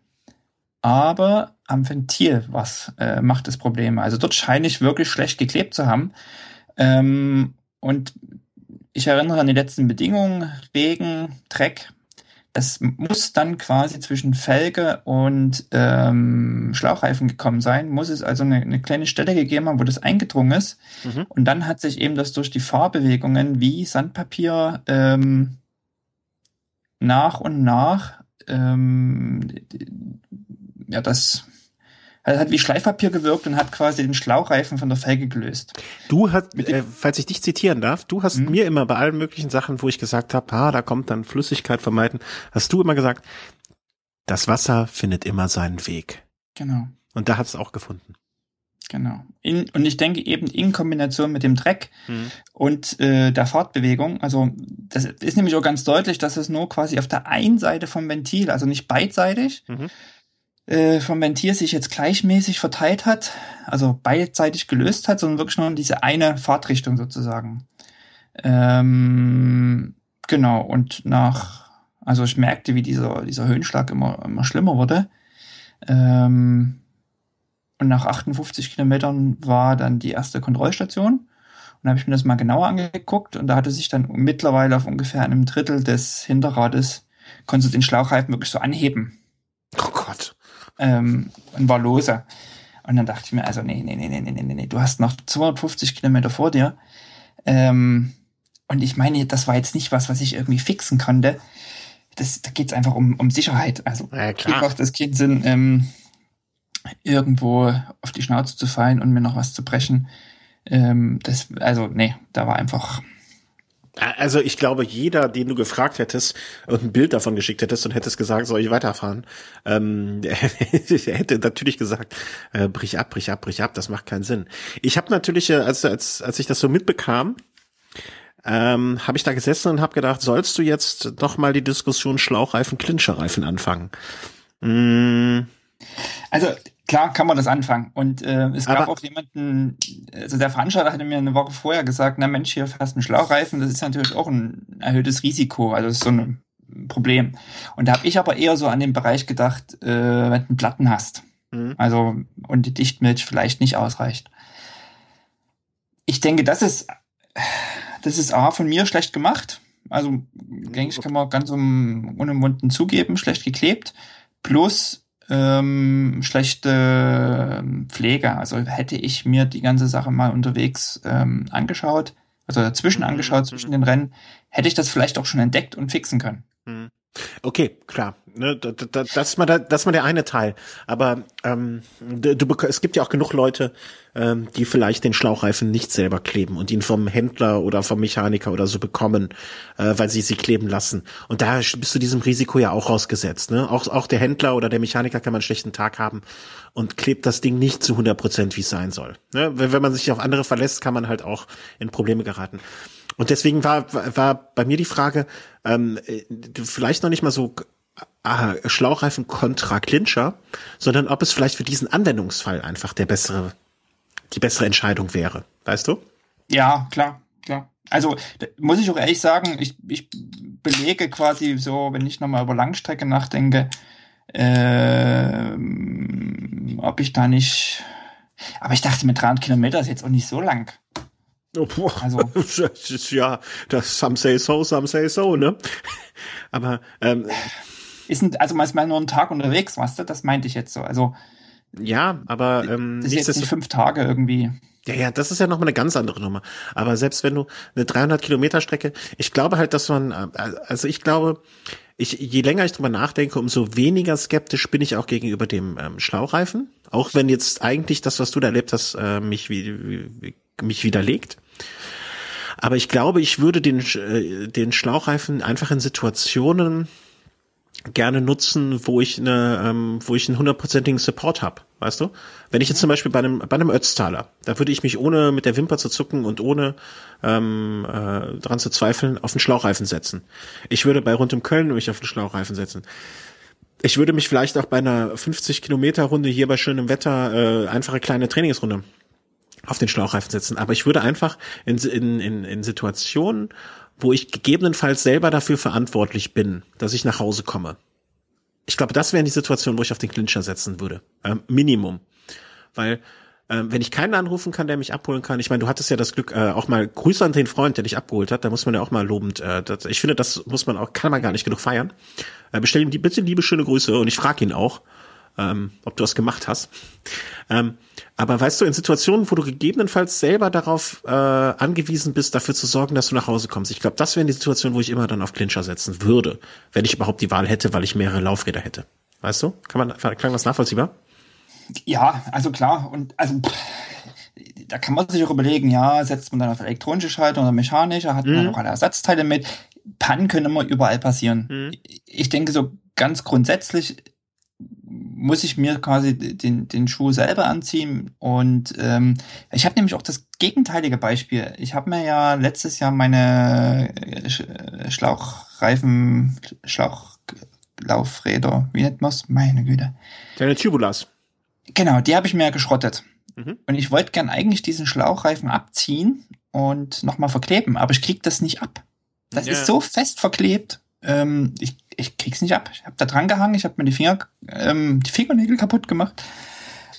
aber am Ventil was äh, macht es Probleme. Also dort scheine ich wirklich schlecht geklebt zu haben. Ähm, und ich erinnere an die letzten Bedingungen, Regen, Dreck. Es muss dann quasi zwischen Felge und ähm, Schlauchreifen gekommen sein, muss es also eine, eine kleine Stelle gegeben haben, wo das eingedrungen ist. Mhm. Und dann hat sich eben das durch die Fahrbewegungen wie Sandpapier ähm, nach und nach ähm, ja, das hat wie Schleifpapier gewirkt und hat quasi den Schlauchreifen von der Felge gelöst. Du hast, äh, falls ich dich zitieren darf, du hast mhm. mir immer bei allen möglichen Sachen, wo ich gesagt habe, ah, da kommt dann Flüssigkeit vermeiden, hast du immer gesagt, das Wasser findet immer seinen Weg. Genau. Und da hat es auch gefunden. Genau. In, und ich denke eben in Kombination mit dem Dreck mhm. und äh, der Fahrtbewegung, also das ist nämlich auch ganz deutlich, dass es nur quasi auf der einen Seite vom Ventil, also nicht beidseitig, mhm äh, vom Ventil sich jetzt gleichmäßig verteilt hat, also beidseitig gelöst hat, sondern wirklich nur in diese eine Fahrtrichtung sozusagen. Ähm, genau, und nach, also ich merkte, wie dieser, dieser Höhenschlag immer, immer schlimmer wurde. Ähm, und nach 58 Kilometern war dann die erste Kontrollstation. Und da habe ich mir das mal genauer angeguckt und da hatte sich dann mittlerweile auf ungefähr einem Drittel des Hinterrades, konnte den Schlauchreifen wirklich so anheben. Ähm, und war lose. Und dann dachte ich mir, also nee, nee, nee, nee, nee, nee, nee, du hast noch 250 Kilometer vor dir. Ähm, und ich meine, das war jetzt nicht was, was ich irgendwie fixen konnte. Das, da geht's einfach um, um Sicherheit. Also ja, macht das keinen Sinn, ähm, irgendwo auf die Schnauze zu fallen und mir noch was zu brechen. Ähm, das, also, nee, da war einfach also ich glaube, jeder, den du gefragt hättest und ein Bild davon geschickt hättest und hättest gesagt, soll ich weiterfahren, ähm, der hätte natürlich gesagt, äh, brich ab, brich ab, brich ab, das macht keinen Sinn. Ich habe natürlich, äh, als, als, als ich das so mitbekam, ähm, habe ich da gesessen und habe gedacht, sollst du jetzt doch mal die Diskussion Schlauchreifen, Klinscherreifen anfangen? Mm, Also klar kann man das anfangen. Und äh, es gab auch jemanden, also der Veranstalter hatte mir eine Woche vorher gesagt, na Mensch, hier fast ein Schlauchreifen, das ist natürlich auch ein erhöhtes Risiko, also das ist so ein Problem. Und da habe ich aber eher so an den Bereich gedacht, äh, wenn du Platten hast. Mhm. Also und die Dichtmilch vielleicht nicht ausreicht. Ich denke, das ist, das ist A von mir schlecht gemacht. Also, denke ich, kann man ganz um, unumwunden zugeben, schlecht geklebt. Plus ähm, schlechte ähm, Pflege. Also hätte ich mir die ganze Sache mal unterwegs ähm, angeschaut, also dazwischen mhm. angeschaut, zwischen den Rennen, hätte ich das vielleicht auch schon entdeckt und fixen können. Mhm. Okay, klar. Ne, das, ist mal der, das ist mal der eine Teil. Aber ähm, du, es gibt ja auch genug Leute, ähm, die vielleicht den Schlauchreifen nicht selber kleben und ihn vom Händler oder vom Mechaniker oder so bekommen, äh, weil sie sie kleben lassen. Und da bist du diesem Risiko ja auch ausgesetzt. Ne? Auch, auch der Händler oder der Mechaniker kann mal einen schlechten Tag haben und klebt das Ding nicht zu 100 Prozent, wie es sein soll. Ne? Wenn, wenn man sich auf andere verlässt, kann man halt auch in Probleme geraten. Und deswegen war, war bei mir die Frage, ähm, vielleicht noch nicht mal so äh, Schlauchreifen kontra Clincher, sondern ob es vielleicht für diesen Anwendungsfall einfach der bessere, die bessere Entscheidung wäre. Weißt du? Ja, klar, klar. Also muss ich auch ehrlich sagen, ich, ich belege quasi so, wenn ich nochmal über Langstrecke nachdenke, äh, ob ich da nicht. Aber ich dachte, mit 300 Kilometer ist jetzt auch nicht so lang. Oh, boah. Also, ja, das some say so, some say so, ne? Aber ähm, ist ein, also manchmal nur einen Tag unterwegs, weißt du? Das meinte ich jetzt so. Also ja, aber ähm, das ist jetzt nicht fünf Tage irgendwie. Ja, ja, das ist ja nochmal eine ganz andere Nummer. Aber selbst wenn du eine 300 Kilometer Strecke, ich glaube halt, dass man, äh, also ich glaube, ich, je länger ich drüber nachdenke, umso weniger skeptisch bin ich auch gegenüber dem ähm, Schlauchreifen. Auch wenn jetzt eigentlich das, was du da erlebt hast, äh, mich, wie, wie, mich widerlegt. Aber ich glaube, ich würde den, äh, den Schlauchreifen einfach in Situationen gerne nutzen, wo ich eine, ähm, wo ich einen hundertprozentigen Support habe, weißt du? Wenn ich jetzt zum Beispiel bei einem bei einem Ötztaler, da würde ich mich ohne mit der Wimper zu zucken und ohne ähm, äh, dran zu zweifeln auf den Schlauchreifen setzen. Ich würde bei rund um Köln mich auf den Schlauchreifen setzen. Ich würde mich vielleicht auch bei einer 50 Kilometer Runde hier bei schönem Wetter äh, einfache kleine Trainingsrunde auf den Schlauchreifen setzen. Aber ich würde einfach in, in, in, in Situationen, wo ich gegebenenfalls selber dafür verantwortlich bin, dass ich nach Hause komme. Ich glaube, das wäre die Situation, wo ich auf den Clincher setzen würde. Ähm, Minimum. Weil ähm, wenn ich keinen anrufen kann, der mich abholen kann, ich meine, du hattest ja das Glück, äh, auch mal Grüße an den Freund, der dich abgeholt hat, da muss man ja auch mal lobend, äh, das, ich finde, das muss man auch, kann man gar nicht genug feiern. Äh, bestell ihm die, bitte liebe schöne Grüße und ich frage ihn auch, ähm, ob du was gemacht hast. Ähm, aber weißt du, in Situationen, wo du gegebenenfalls selber darauf äh, angewiesen bist, dafür zu sorgen, dass du nach Hause kommst, ich glaube, das wäre die Situation, wo ich immer dann auf Clincher setzen würde, wenn ich überhaupt die Wahl hätte, weil ich mehrere Laufräder hätte. Weißt du? Kann man, klang das nachvollziehbar? Ja, also klar. Und also pff, da kann man sich auch überlegen, ja, setzt man dann auf elektronische Schaltung oder mechanische, hat man mhm. auch alle Ersatzteile mit. Pannen können immer überall passieren. Mhm. Ich denke, so ganz grundsätzlich muss ich mir quasi den, den Schuh selber anziehen. Und ähm, ich habe nämlich auch das gegenteilige Beispiel. Ich habe mir ja letztes Jahr meine äh, Schlauchreifen, Schlauchlaufräder, wie nennt man's? Meine Güte. Deine Tubulas. Genau, die habe ich mir geschrottet. Mhm. Und ich wollte gern eigentlich diesen Schlauchreifen abziehen und nochmal verkleben, aber ich krieg das nicht ab. Das ja. ist so fest verklebt. Ähm, ich ich krieg's nicht ab. Ich habe da dran gehangen, ich habe mir die Finger, ähm, die Fingernägel kaputt gemacht.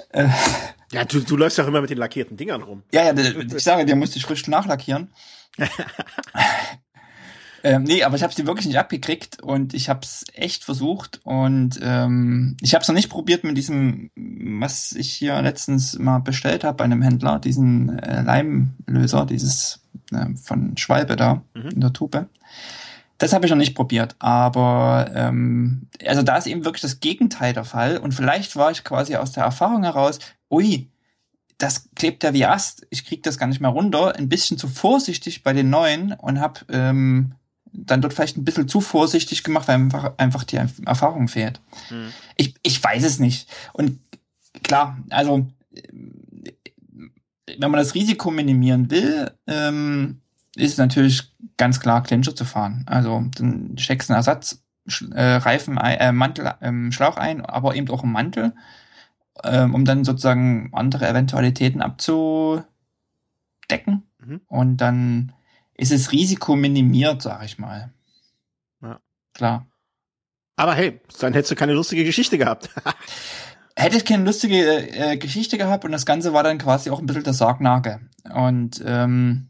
Äh, ja, du, du läufst auch immer mit den lackierten Dingern rum. Ja, ja, ich sage, der musste ich frisch nachlackieren. ähm, nee, aber ich habe sie wirklich nicht abgekriegt und ich habe es echt versucht und ähm, ich habe es noch nicht probiert mit diesem, was ich hier letztens mal bestellt habe bei einem Händler, diesen äh, Leimlöser, dieses äh, von Schwalbe da mhm. in der Tube. Das habe ich noch nicht probiert, aber ähm, also da ist eben wirklich das Gegenteil der Fall und vielleicht war ich quasi aus der Erfahrung heraus, ui, das klebt ja wie Ast, ich krieg das gar nicht mehr runter, ein bisschen zu vorsichtig bei den neuen und habe ähm, dann dort vielleicht ein bisschen zu vorsichtig gemacht, weil einfach, einfach die Erfahrung fehlt. Hm. Ich, ich weiß es nicht. Und klar, also wenn man das Risiko minimieren will, ähm, ist natürlich ganz klar Clincher zu fahren. Also dann steckst einen Ersatz äh, Reifen, äh, Mantel, ähm, Schlauch ein, aber eben auch einen Mantel, ähm, um dann sozusagen andere Eventualitäten abzudecken. Mhm. Und dann ist das Risiko minimiert, sag ich mal. Ja. Klar. Aber hey, dann hättest du keine lustige Geschichte gehabt. Hätte ich keine lustige äh, Geschichte gehabt und das Ganze war dann quasi auch ein bisschen der Sargnagel. Und ähm,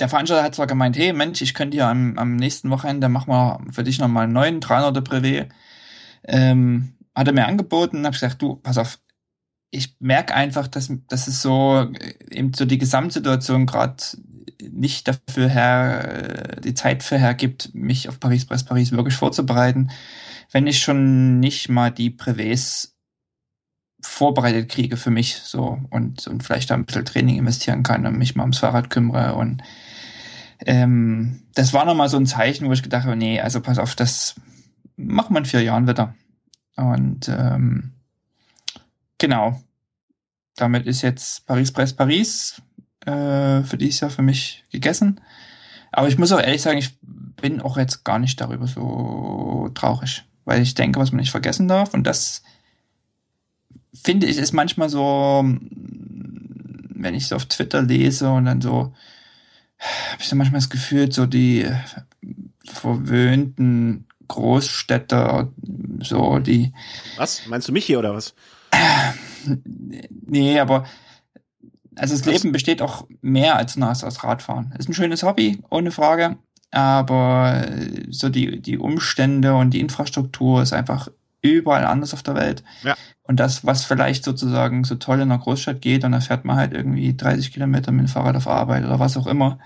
der Veranstalter hat zwar gemeint, hey Mensch, ich könnte ja am, am nächsten Wochenende machen wir für dich nochmal einen neuen 300er Privé. Ähm, hat er mir angeboten, habe ich gesagt, du, pass auf, ich merke einfach, dass, dass es so äh, eben so die Gesamtsituation gerade nicht dafür her, die Zeit für hergibt, mich auf Paris Press Paris wirklich vorzubereiten, wenn ich schon nicht mal die Privés vorbereitet kriege für mich so und, und vielleicht da ein bisschen Training investieren kann und mich mal ums Fahrrad kümmere und ähm, das war nochmal so ein Zeichen, wo ich gedacht habe, nee, also pass auf, das machen wir in vier Jahren wieder. Und ähm, genau, damit ist jetzt Paris Press Paris äh, für dieses Jahr für mich gegessen. Aber ich muss auch ehrlich sagen, ich bin auch jetzt gar nicht darüber so traurig, weil ich denke, was man nicht vergessen darf. Und das finde ich ist manchmal so, wenn ich so auf Twitter lese und dann so, habe ich so manchmal das Gefühl, so die verwöhnten Großstädter, so die. Was? Meinst du mich hier oder was? Nee, aber also das Leben besteht auch mehr als nur aus Radfahren. Ist ein schönes Hobby, ohne Frage. Aber so die, die Umstände und die Infrastruktur ist einfach überall anders auf der Welt. Ja. Und das, was vielleicht sozusagen so toll in einer Großstadt geht, und da fährt man halt irgendwie 30 Kilometer mit dem Fahrrad auf Arbeit oder was auch immer.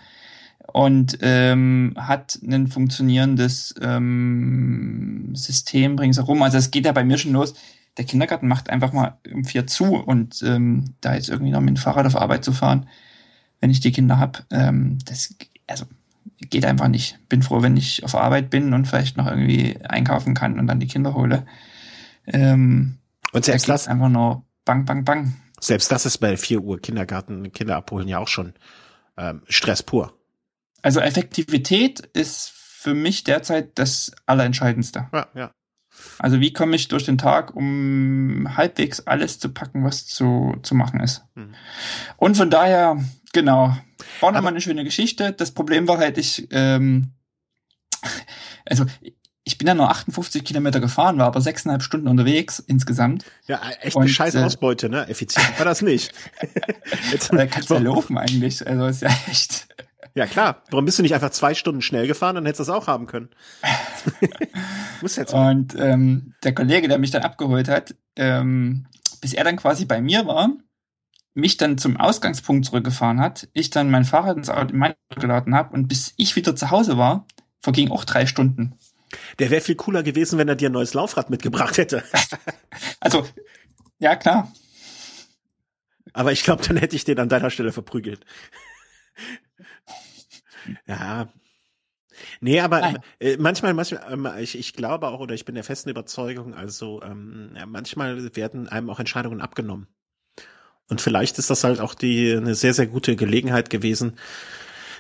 Und ähm, hat ein funktionierendes ähm, System ringsherum. Also es geht ja bei mir schon los der Kindergarten macht einfach mal um vier zu und ähm, da jetzt irgendwie noch mit dem Fahrrad auf Arbeit zu fahren, wenn ich die Kinder hab, ähm, das also geht einfach nicht. Bin froh, wenn ich auf Arbeit bin und vielleicht noch irgendwie einkaufen kann und dann die Kinder hole. Ähm, und selbst da das einfach nur bang, bang, bang. Selbst das ist bei vier Uhr Kindergarten, Kinder abholen ja auch schon ähm, Stress pur. Also Effektivität ist für mich derzeit das Allerentscheidendste. Ja, ja. Also wie komme ich durch den Tag, um halbwegs alles zu packen, was zu, zu machen ist. Mhm. Und von daher, genau, war nochmal eine schöne Geschichte. Das Problem war halt, ich, ähm, also ich bin ja nur 58 Kilometer gefahren, war aber sechseinhalb Stunden unterwegs insgesamt. Ja, echt eine Und, scheiß äh, Ausbeute, ne? Effizient war das nicht. Jetzt, da kannst du ja laufen eigentlich. Also ist ja echt. Ja, klar. Warum bist du nicht einfach zwei Stunden schnell gefahren, dann hättest du das auch haben können. Muss jetzt mal. Und ähm, der Kollege, der mich dann abgeholt hat, ähm, bis er dann quasi bei mir war, mich dann zum Ausgangspunkt zurückgefahren hat, ich dann mein Fahrrad ins Auto, in mein Auto geladen habe und bis ich wieder zu Hause war, verging auch drei Stunden. Der wäre viel cooler gewesen, wenn er dir ein neues Laufrad mitgebracht hätte. also, ja, klar. Aber ich glaube, dann hätte ich den an deiner Stelle verprügelt. Ja. Nee, aber äh, manchmal, manchmal, ähm, ich, ich glaube auch, oder ich bin der festen Überzeugung, also ähm, manchmal werden einem auch Entscheidungen abgenommen. Und vielleicht ist das halt auch die eine sehr, sehr gute Gelegenheit gewesen,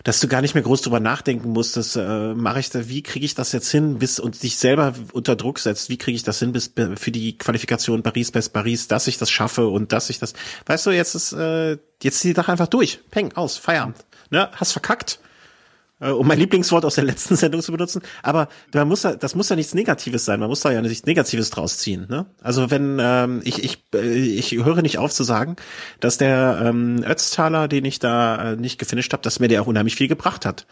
dass du gar nicht mehr groß drüber nachdenken musst, das äh, mache ich da, wie kriege ich das jetzt hin, bis und dich selber unter Druck setzt, wie kriege ich das hin bis für die Qualifikation Paris Best Paris, dass ich das schaffe und dass ich das, weißt du, jetzt ist äh, jetzt zieh die Sache einfach durch, peng aus, Feierabend, ne, hast verkackt, um mein Lieblingswort aus der letzten Sendung zu benutzen. Aber man muss ja, das muss ja nichts Negatives sein. Man muss da ja nichts Negatives draus ziehen. Ne? Also wenn ähm, ich ich äh, ich höre nicht auf zu sagen, dass der ähm, Ötztaler, den ich da äh, nicht gefinisht habe, dass mir der auch unheimlich viel gebracht hat.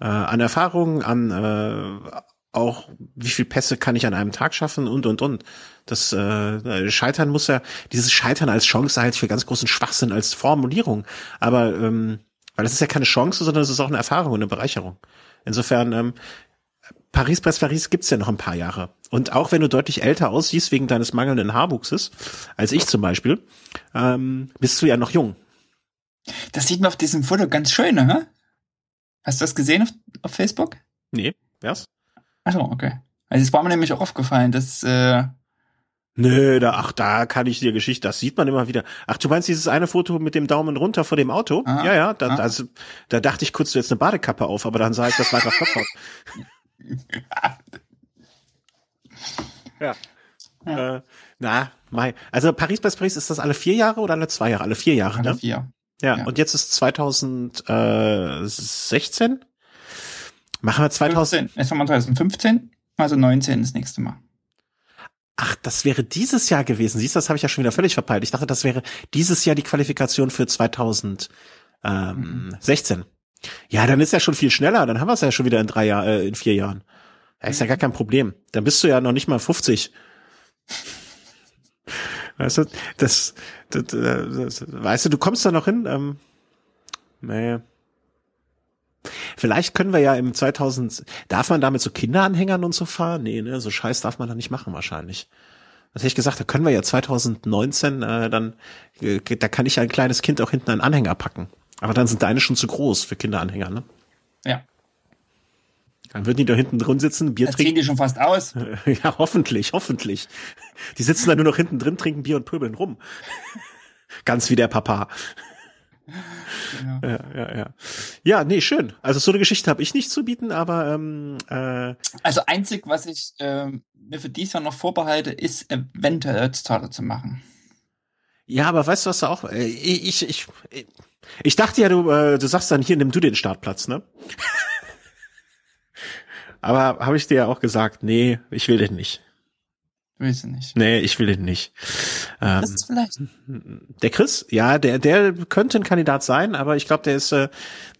Äh, an Erfahrung, an äh, auch wie viel Pässe kann ich an einem Tag schaffen und und und. Das äh, Scheitern muss ja, dieses Scheitern als Chance halte ich für ganz großen Schwachsinn als Formulierung. Aber ähm, weil das ist ja keine Chance, sondern es ist auch eine Erfahrung und eine Bereicherung. Insofern, ähm, Paris Press Paris gibt's ja noch ein paar Jahre. Und auch wenn du deutlich älter aussiehst wegen deines mangelnden Haarwuchses, als ich zum Beispiel, ähm, bist du ja noch jung. Das sieht man auf diesem Foto ganz schön, ne? Hast du das gesehen auf, auf Facebook? Nee, wer's? Achso, okay. Also es war mir nämlich auch aufgefallen, dass äh, Nö, da, ach, da kann ich dir Geschichte, das sieht man immer wieder. Ach, du meinst dieses eine Foto mit dem Daumen runter vor dem Auto? Ah, ja, ja, da, ah. also, da dachte ich kurz, du jetzt eine Badekappe auf, aber dann sah ich, das einfach Kopf ja. ja. Äh, na, Mai. Also Paris bei Paris, ist das alle vier Jahre oder alle zwei Jahre? Alle vier Jahre, alle ne? vier. Ja, ja, und jetzt ist 2016. Machen wir 2000. Jetzt haben wir 2015, also 19 das nächste Mal. Ach, das wäre dieses Jahr gewesen. Siehst du, das habe ich ja schon wieder völlig verpeilt. Ich dachte, das wäre dieses Jahr die Qualifikation für 2016. Mhm. Ja, dann ist ja schon viel schneller. Dann haben wir es ja schon wieder in drei Jahren, äh, in vier Jahren. Ja, ist ja gar kein Problem. Dann bist du ja noch nicht mal 50. Weißt du, das, das, das, weißt du, du kommst da noch hin. Ähm, naja. Vielleicht können wir ja im 2000, darf man da mit so Kinderanhängern und so fahren? Nee, ne, so Scheiß darf man da nicht machen wahrscheinlich. Was hätte ich gesagt, da können wir ja 2019 äh, dann, äh, da kann ich ein kleines Kind auch hinten einen Anhänger packen. Aber dann sind deine schon zu groß für Kinderanhänger, ne? Ja. Dann würden die da hinten drin sitzen, Bier das trinken. die schon fast aus. Ja, hoffentlich, hoffentlich. Die sitzen da nur noch hinten drin, trinken Bier und pöbeln rum. Ganz wie der Papa. Genau. Ja, ja, ja. Ja, nee, schön. Also so eine Geschichte habe ich nicht zu bieten, aber ähm, äh, also einzig, was ich äh, mir für dieses Jahr noch vorbehalte, ist eventuell Ötztaler zu machen. Ja, aber weißt du was du auch? Äh, ich, ich, ich, ich dachte ja, du, äh, du sagst dann hier, nimm du den Startplatz, ne? aber habe ich dir ja auch gesagt, nee, ich will den nicht. Willst du nicht? Nee, ich will den nicht. Ähm, das ist vielleicht. Der Chris, ja, der, der könnte ein Kandidat sein, aber ich glaube, der ist, äh,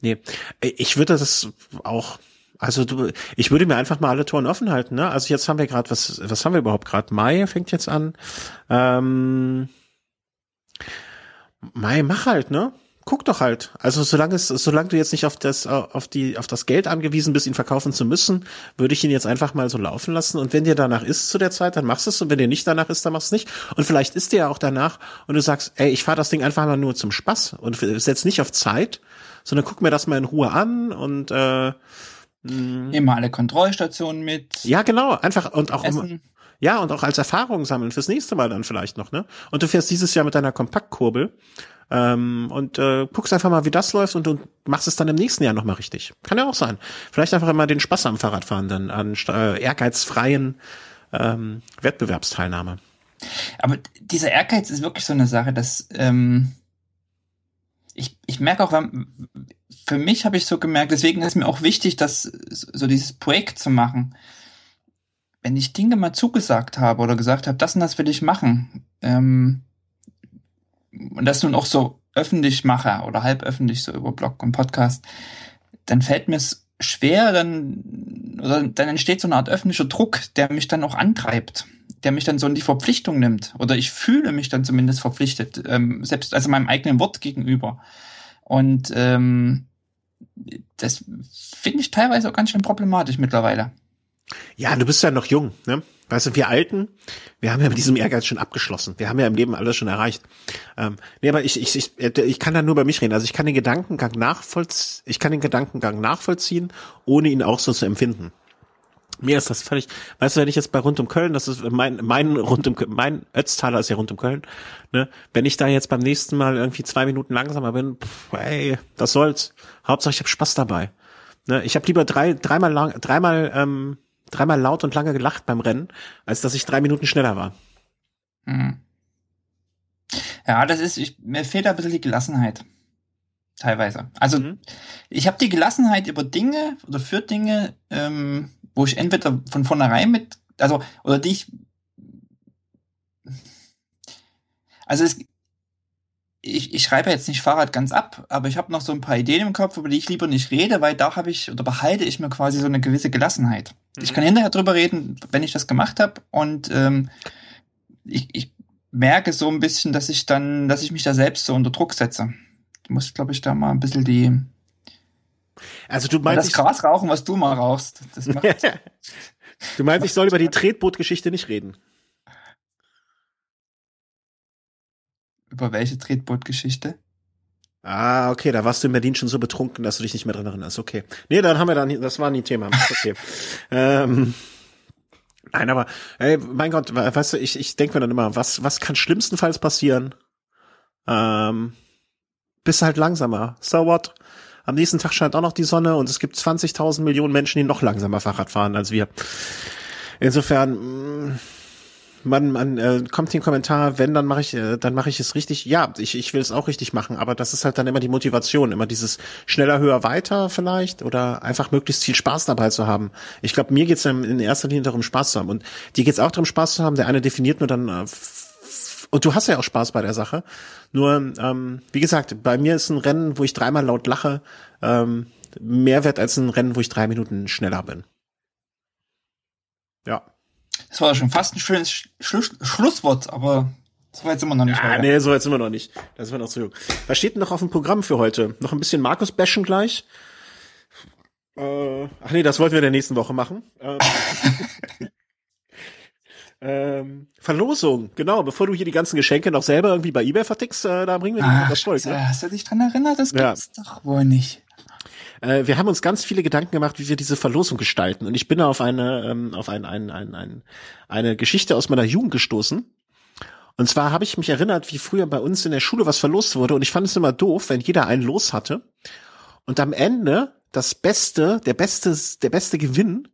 nee, ich würde das auch, also du, ich würde mir einfach mal alle Toren offen halten, ne? Also jetzt haben wir gerade, was, was haben wir überhaupt gerade? Mai fängt jetzt an. Ähm, Mai, mach halt, ne? Guck doch halt. Also solange es, solange du jetzt nicht auf das, auf die, auf das Geld angewiesen bist, ihn verkaufen zu müssen, würde ich ihn jetzt einfach mal so laufen lassen. Und wenn dir danach ist zu der Zeit, dann machst du es. Und wenn dir nicht danach ist, dann machst du es nicht. Und vielleicht ist dir ja auch danach und du sagst, ey, ich fahre das Ding einfach mal nur zum Spaß und setz nicht auf Zeit, sondern guck mir das mal in Ruhe an und äh, Immer alle Kontrollstationen mit. Ja, genau. Einfach und auch Essen. Ja, und auch als Erfahrung sammeln fürs nächste Mal dann vielleicht noch, ne? Und du fährst dieses Jahr mit deiner Kompaktkurbel ähm, und äh, guckst einfach mal, wie das läuft und du machst es dann im nächsten Jahr nochmal richtig. Kann ja auch sein. Vielleicht einfach immer den Spaß am Fahrradfahren dann an äh, ehrgeizfreien ähm, Wettbewerbsteilnahme. Aber dieser Ehrgeiz ist wirklich so eine Sache, dass ähm, ich, ich merke auch, für mich habe ich so gemerkt, deswegen ist mir auch wichtig, dass so dieses Projekt zu machen. Wenn ich Dinge mal zugesagt habe oder gesagt habe, das und das will ich machen, ähm, und das nun auch so öffentlich mache oder halb öffentlich so über Blog und Podcast, dann fällt mir es schwer, dann, oder dann entsteht so eine Art öffentlicher Druck, der mich dann auch antreibt, der mich dann so in die Verpflichtung nimmt. Oder ich fühle mich dann zumindest verpflichtet, ähm, selbst also meinem eigenen Wort gegenüber. Und ähm, das finde ich teilweise auch ganz schön problematisch mittlerweile. Ja, du bist ja noch jung, ne? Weißt du, wir Alten, wir haben ja mit diesem Ehrgeiz schon abgeschlossen. Wir haben ja im Leben alles schon erreicht. Ähm, nee, aber ich, ich, ich, ich kann da nur bei mich reden. Also ich kann den Gedankengang nachvollziehen, ich kann den Gedankengang nachvollziehen, ohne ihn auch so zu empfinden. Mir ist das völlig, weißt du, wenn ich jetzt bei rund um Köln, das ist mein, mein rund um, mein Ötztaler ist ja rund um Köln, ne, wenn ich da jetzt beim nächsten Mal irgendwie zwei Minuten langsamer bin, pff, ey, das soll's. Hauptsache ich habe Spaß dabei. Ne, ich habe lieber drei, dreimal lang, dreimal, ähm, dreimal laut und lange gelacht beim Rennen, als dass ich drei Minuten schneller war. Mhm. Ja, das ist, ich, mir fehlt ein bisschen die Gelassenheit. Teilweise. Also mhm. ich habe die Gelassenheit über Dinge oder für Dinge, ähm, wo ich entweder von vornherein mit, also, oder die ich. Also es, ich, ich schreibe jetzt nicht Fahrrad ganz ab, aber ich habe noch so ein paar Ideen im Kopf, über die ich lieber nicht rede, weil da habe ich oder behalte ich mir quasi so eine gewisse Gelassenheit. Mhm. Ich kann hinterher drüber reden, wenn ich das gemacht habe und ähm, ich, ich merke so ein bisschen, dass ich dann, dass ich mich da selbst so unter Druck setze. Du musst, glaube ich, da mal ein bisschen die also du meinst das Gras rauchen, was du mal rauchst. Das macht du meinst, ich soll über die Tretbootgeschichte nicht reden? Über welche Tretbootgeschichte? Ah, okay, da warst du in Berlin schon so betrunken, dass du dich nicht mehr dran erinnerst. Okay. Nee, dann haben wir dann, das war nie Thema. Okay. ähm, nein, aber, ey, mein Gott, weißt du, ich, ich denke mir dann immer, was, was kann schlimmstenfalls passieren? Ähm, bist halt langsamer. So what? am nächsten Tag scheint auch noch die Sonne und es gibt 20.000 Millionen Menschen, die noch langsamer Fahrrad fahren als wir. Insofern, mm, man, man äh, kommt den Kommentar, wenn, dann mache ich, äh, dann mache ich es richtig. Ja, ich, ich will es auch richtig machen, aber das ist halt dann immer die Motivation, immer dieses schneller, höher, weiter vielleicht oder einfach möglichst viel Spaß dabei zu haben. Ich glaube, mir geht's dann in erster Linie darum, Spaß zu haben. Und dir geht's auch darum, Spaß zu haben. Der eine definiert nur dann äh, und du hast ja auch Spaß bei der Sache. Nur, ähm, wie gesagt, bei mir ist ein Rennen, wo ich dreimal laut lache, ähm, mehr wert als ein Rennen, wo ich drei Minuten schneller bin. Ja. Das war schon fast ein schönes Sch Schluss Schlusswort, aber so weit sind wir noch nicht. Ah, nee, so weit sind wir noch nicht. Da sind wir noch zu jung. Was steht denn noch auf dem Programm für heute? Noch ein bisschen Markus bashen gleich? Äh, ach nee, das wollten wir in der nächsten Woche machen. Ähm, ähm, Verlosung, genau, bevor du hier die ganzen Geschenke noch selber irgendwie bei Ebay vertickst, äh, da bringen wir Ach, das Volk. Ne? Hast du dich dran erinnert? Das gibt's ja. doch wohl nicht. Äh, wir haben uns ganz viele Gedanken gemacht, wie wir diese Verlosung gestalten. Und ich bin auf eine, ähm, auf ein, ein, ein, ein, eine Geschichte aus meiner Jugend gestoßen. Und zwar habe ich mich erinnert, wie früher bei uns in der Schule was verlost wurde. Und ich fand es immer doof, wenn jeder ein Los hatte. Und am Ende das Beste, der beste, der beste Gewinn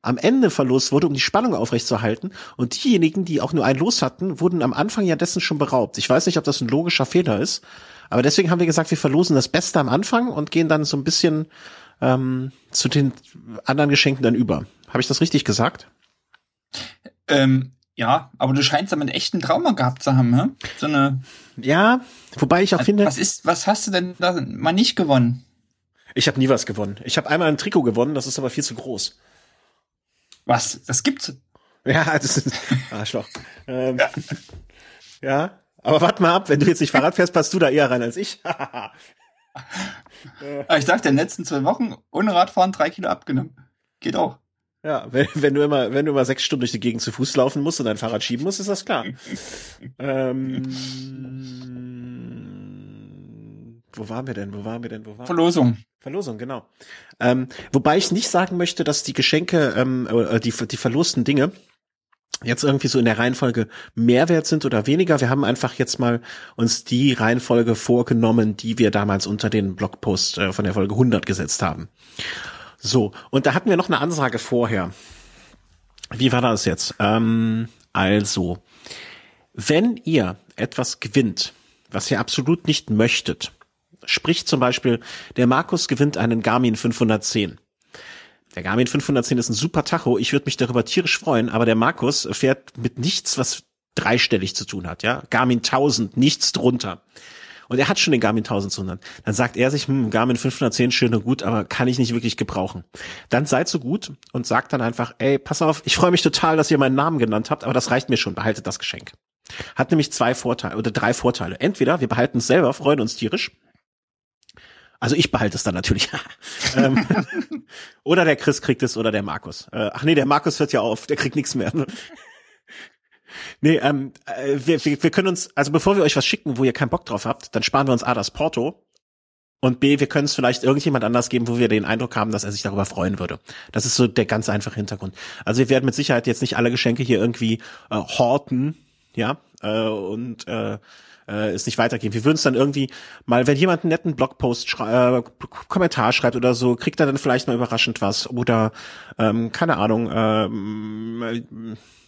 am Ende verlost wurde, um die Spannung aufrechtzuerhalten. Und diejenigen, die auch nur ein Los hatten, wurden am Anfang ja dessen schon beraubt. Ich weiß nicht, ob das ein logischer Fehler ist. Aber deswegen haben wir gesagt, wir verlosen das Beste am Anfang und gehen dann so ein bisschen ähm, zu den anderen Geschenken dann über. Habe ich das richtig gesagt? Ähm, ja, aber du scheinst damit echt einen Trauma gehabt zu haben, ne? So eine. Ja, wobei ich auch finde. Was ist, was hast du denn da mal nicht gewonnen? Ich habe nie was gewonnen. Ich habe einmal ein Trikot gewonnen, das ist aber viel zu groß. Was? Das gibt's? Ja, das ist Arschloch. ähm, ja. ja, aber warte mal ab, wenn du jetzt nicht Fahrrad fährst, passt du da eher rein als ich. ich sag dir, in den letzten zwei Wochen ohne Radfahren drei Kilo abgenommen. Geht auch. Ja, wenn, wenn du immer, wenn du immer sechs Stunden durch die Gegend zu Fuß laufen musst und dein Fahrrad schieben musst, ist das klar. ähm, wo waren wir denn? Wo waren wir denn? Wo waren Verlosung. Verlosung, genau. Ähm, wobei ich nicht sagen möchte, dass die Geschenke, ähm, äh, die, die verlosten Dinge jetzt irgendwie so in der Reihenfolge Mehrwert sind oder weniger. Wir haben einfach jetzt mal uns die Reihenfolge vorgenommen, die wir damals unter den Blogpost äh, von der Folge 100 gesetzt haben. So, und da hatten wir noch eine Ansage vorher. Wie war das jetzt? Ähm, also, wenn ihr etwas gewinnt, was ihr absolut nicht möchtet, Sprich zum Beispiel, der Markus gewinnt einen Garmin 510. Der Garmin 510 ist ein super Tacho. Ich würde mich darüber tierisch freuen, aber der Markus fährt mit nichts, was dreistellig zu tun hat, ja. Garmin 1000, nichts drunter. Und er hat schon den Garmin 1200. Dann sagt er sich, hm, Garmin 510 schön und gut, aber kann ich nicht wirklich gebrauchen. Dann seid so gut und sagt dann einfach, ey, pass auf, ich freue mich total, dass ihr meinen Namen genannt habt, aber das reicht mir schon, behaltet das Geschenk. Hat nämlich zwei Vorteile oder drei Vorteile. Entweder wir behalten es selber, freuen uns tierisch, also ich behalte es dann natürlich. ähm, oder der Chris kriegt es oder der Markus. Äh, ach nee, der Markus hört ja auf, der kriegt nichts mehr. nee, ähm, äh, wir, wir, können uns, also bevor wir euch was schicken, wo ihr keinen Bock drauf habt, dann sparen wir uns A das Porto und B, wir können es vielleicht irgendjemand anders geben, wo wir den Eindruck haben, dass er sich darüber freuen würde. Das ist so der ganz einfache Hintergrund. Also wir werden mit Sicherheit jetzt nicht alle Geschenke hier irgendwie äh, horten, ja, äh, und äh, äh, es nicht weitergehen. Wir würden es dann irgendwie mal, wenn jemand einen netten Blogpost schrei äh, Kommentar schreibt oder so, kriegt er dann vielleicht mal überraschend was oder ähm, keine Ahnung, ähm, äh,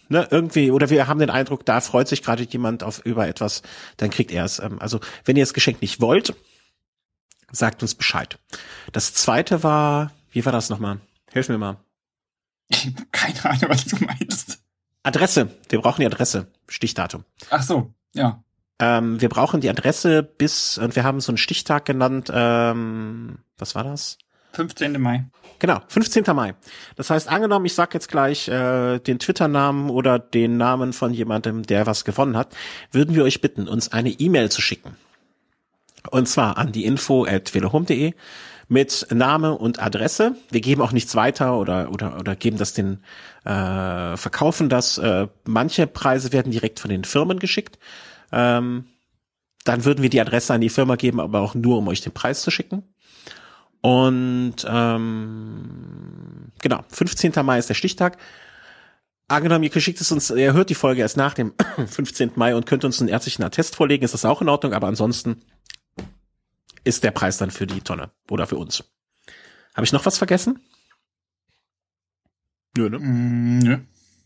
ne, irgendwie, oder wir haben den Eindruck, da freut sich gerade jemand auf über etwas, dann kriegt er es. Ähm, also wenn ihr das Geschenk nicht wollt, sagt uns Bescheid. Das zweite war, wie war das nochmal? Hilf mir mal. Keine Ahnung, was du meinst. Adresse. Wir brauchen die Adresse. Stichdatum. Ach so, ja. Ähm, wir brauchen die Adresse bis, und wir haben so einen Stichtag genannt, ähm, was war das? 15. Mai. Genau, 15. Mai. Das heißt, angenommen, ich sag jetzt gleich äh, den Twitter-Namen oder den Namen von jemandem, der was gewonnen hat, würden wir euch bitten, uns eine E-Mail zu schicken. Und zwar an die info at velehome.de mit Name und Adresse. Wir geben auch nichts weiter oder oder oder geben das den äh, verkaufen das. Äh, manche Preise werden direkt von den Firmen geschickt ähm, dann würden wir die Adresse an die Firma geben, aber auch nur, um euch den Preis zu schicken. Und ähm, genau, 15. Mai ist der Stichtag. Angenommen, ihr geschickt es uns, ihr hört die Folge erst nach dem 15. Mai und könnt uns einen ärztlichen Attest vorlegen, ist das auch in Ordnung, aber ansonsten ist der Preis dann für die Tonne oder für uns. Habe ich noch was vergessen? Nö, ne? Mm, nö.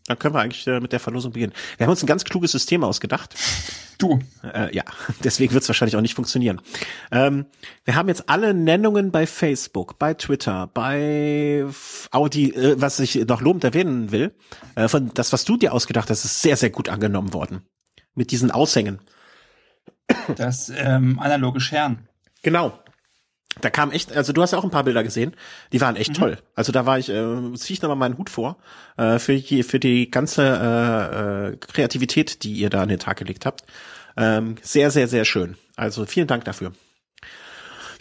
Dann können wir eigentlich äh, mit der Verlosung beginnen. Wir haben uns ein ganz kluges System ausgedacht. Du. Äh, ja, deswegen wird es wahrscheinlich auch nicht funktionieren. Ähm, wir haben jetzt alle Nennungen bei Facebook, bei Twitter, bei Audi, äh, was ich noch lobend erwähnen will, äh, von das, was du dir ausgedacht hast, ist sehr, sehr gut angenommen worden. Mit diesen Aushängen. Das ähm, analoge Scheren. Genau. Da kam echt, also du hast ja auch ein paar Bilder gesehen, die waren echt mhm. toll. Also da war ich, äh, ziehe ich nochmal meinen Hut vor, äh, für, die, für die ganze äh, äh, Kreativität, die ihr da an den Tag gelegt habt. Ähm, sehr, sehr, sehr schön. Also vielen Dank dafür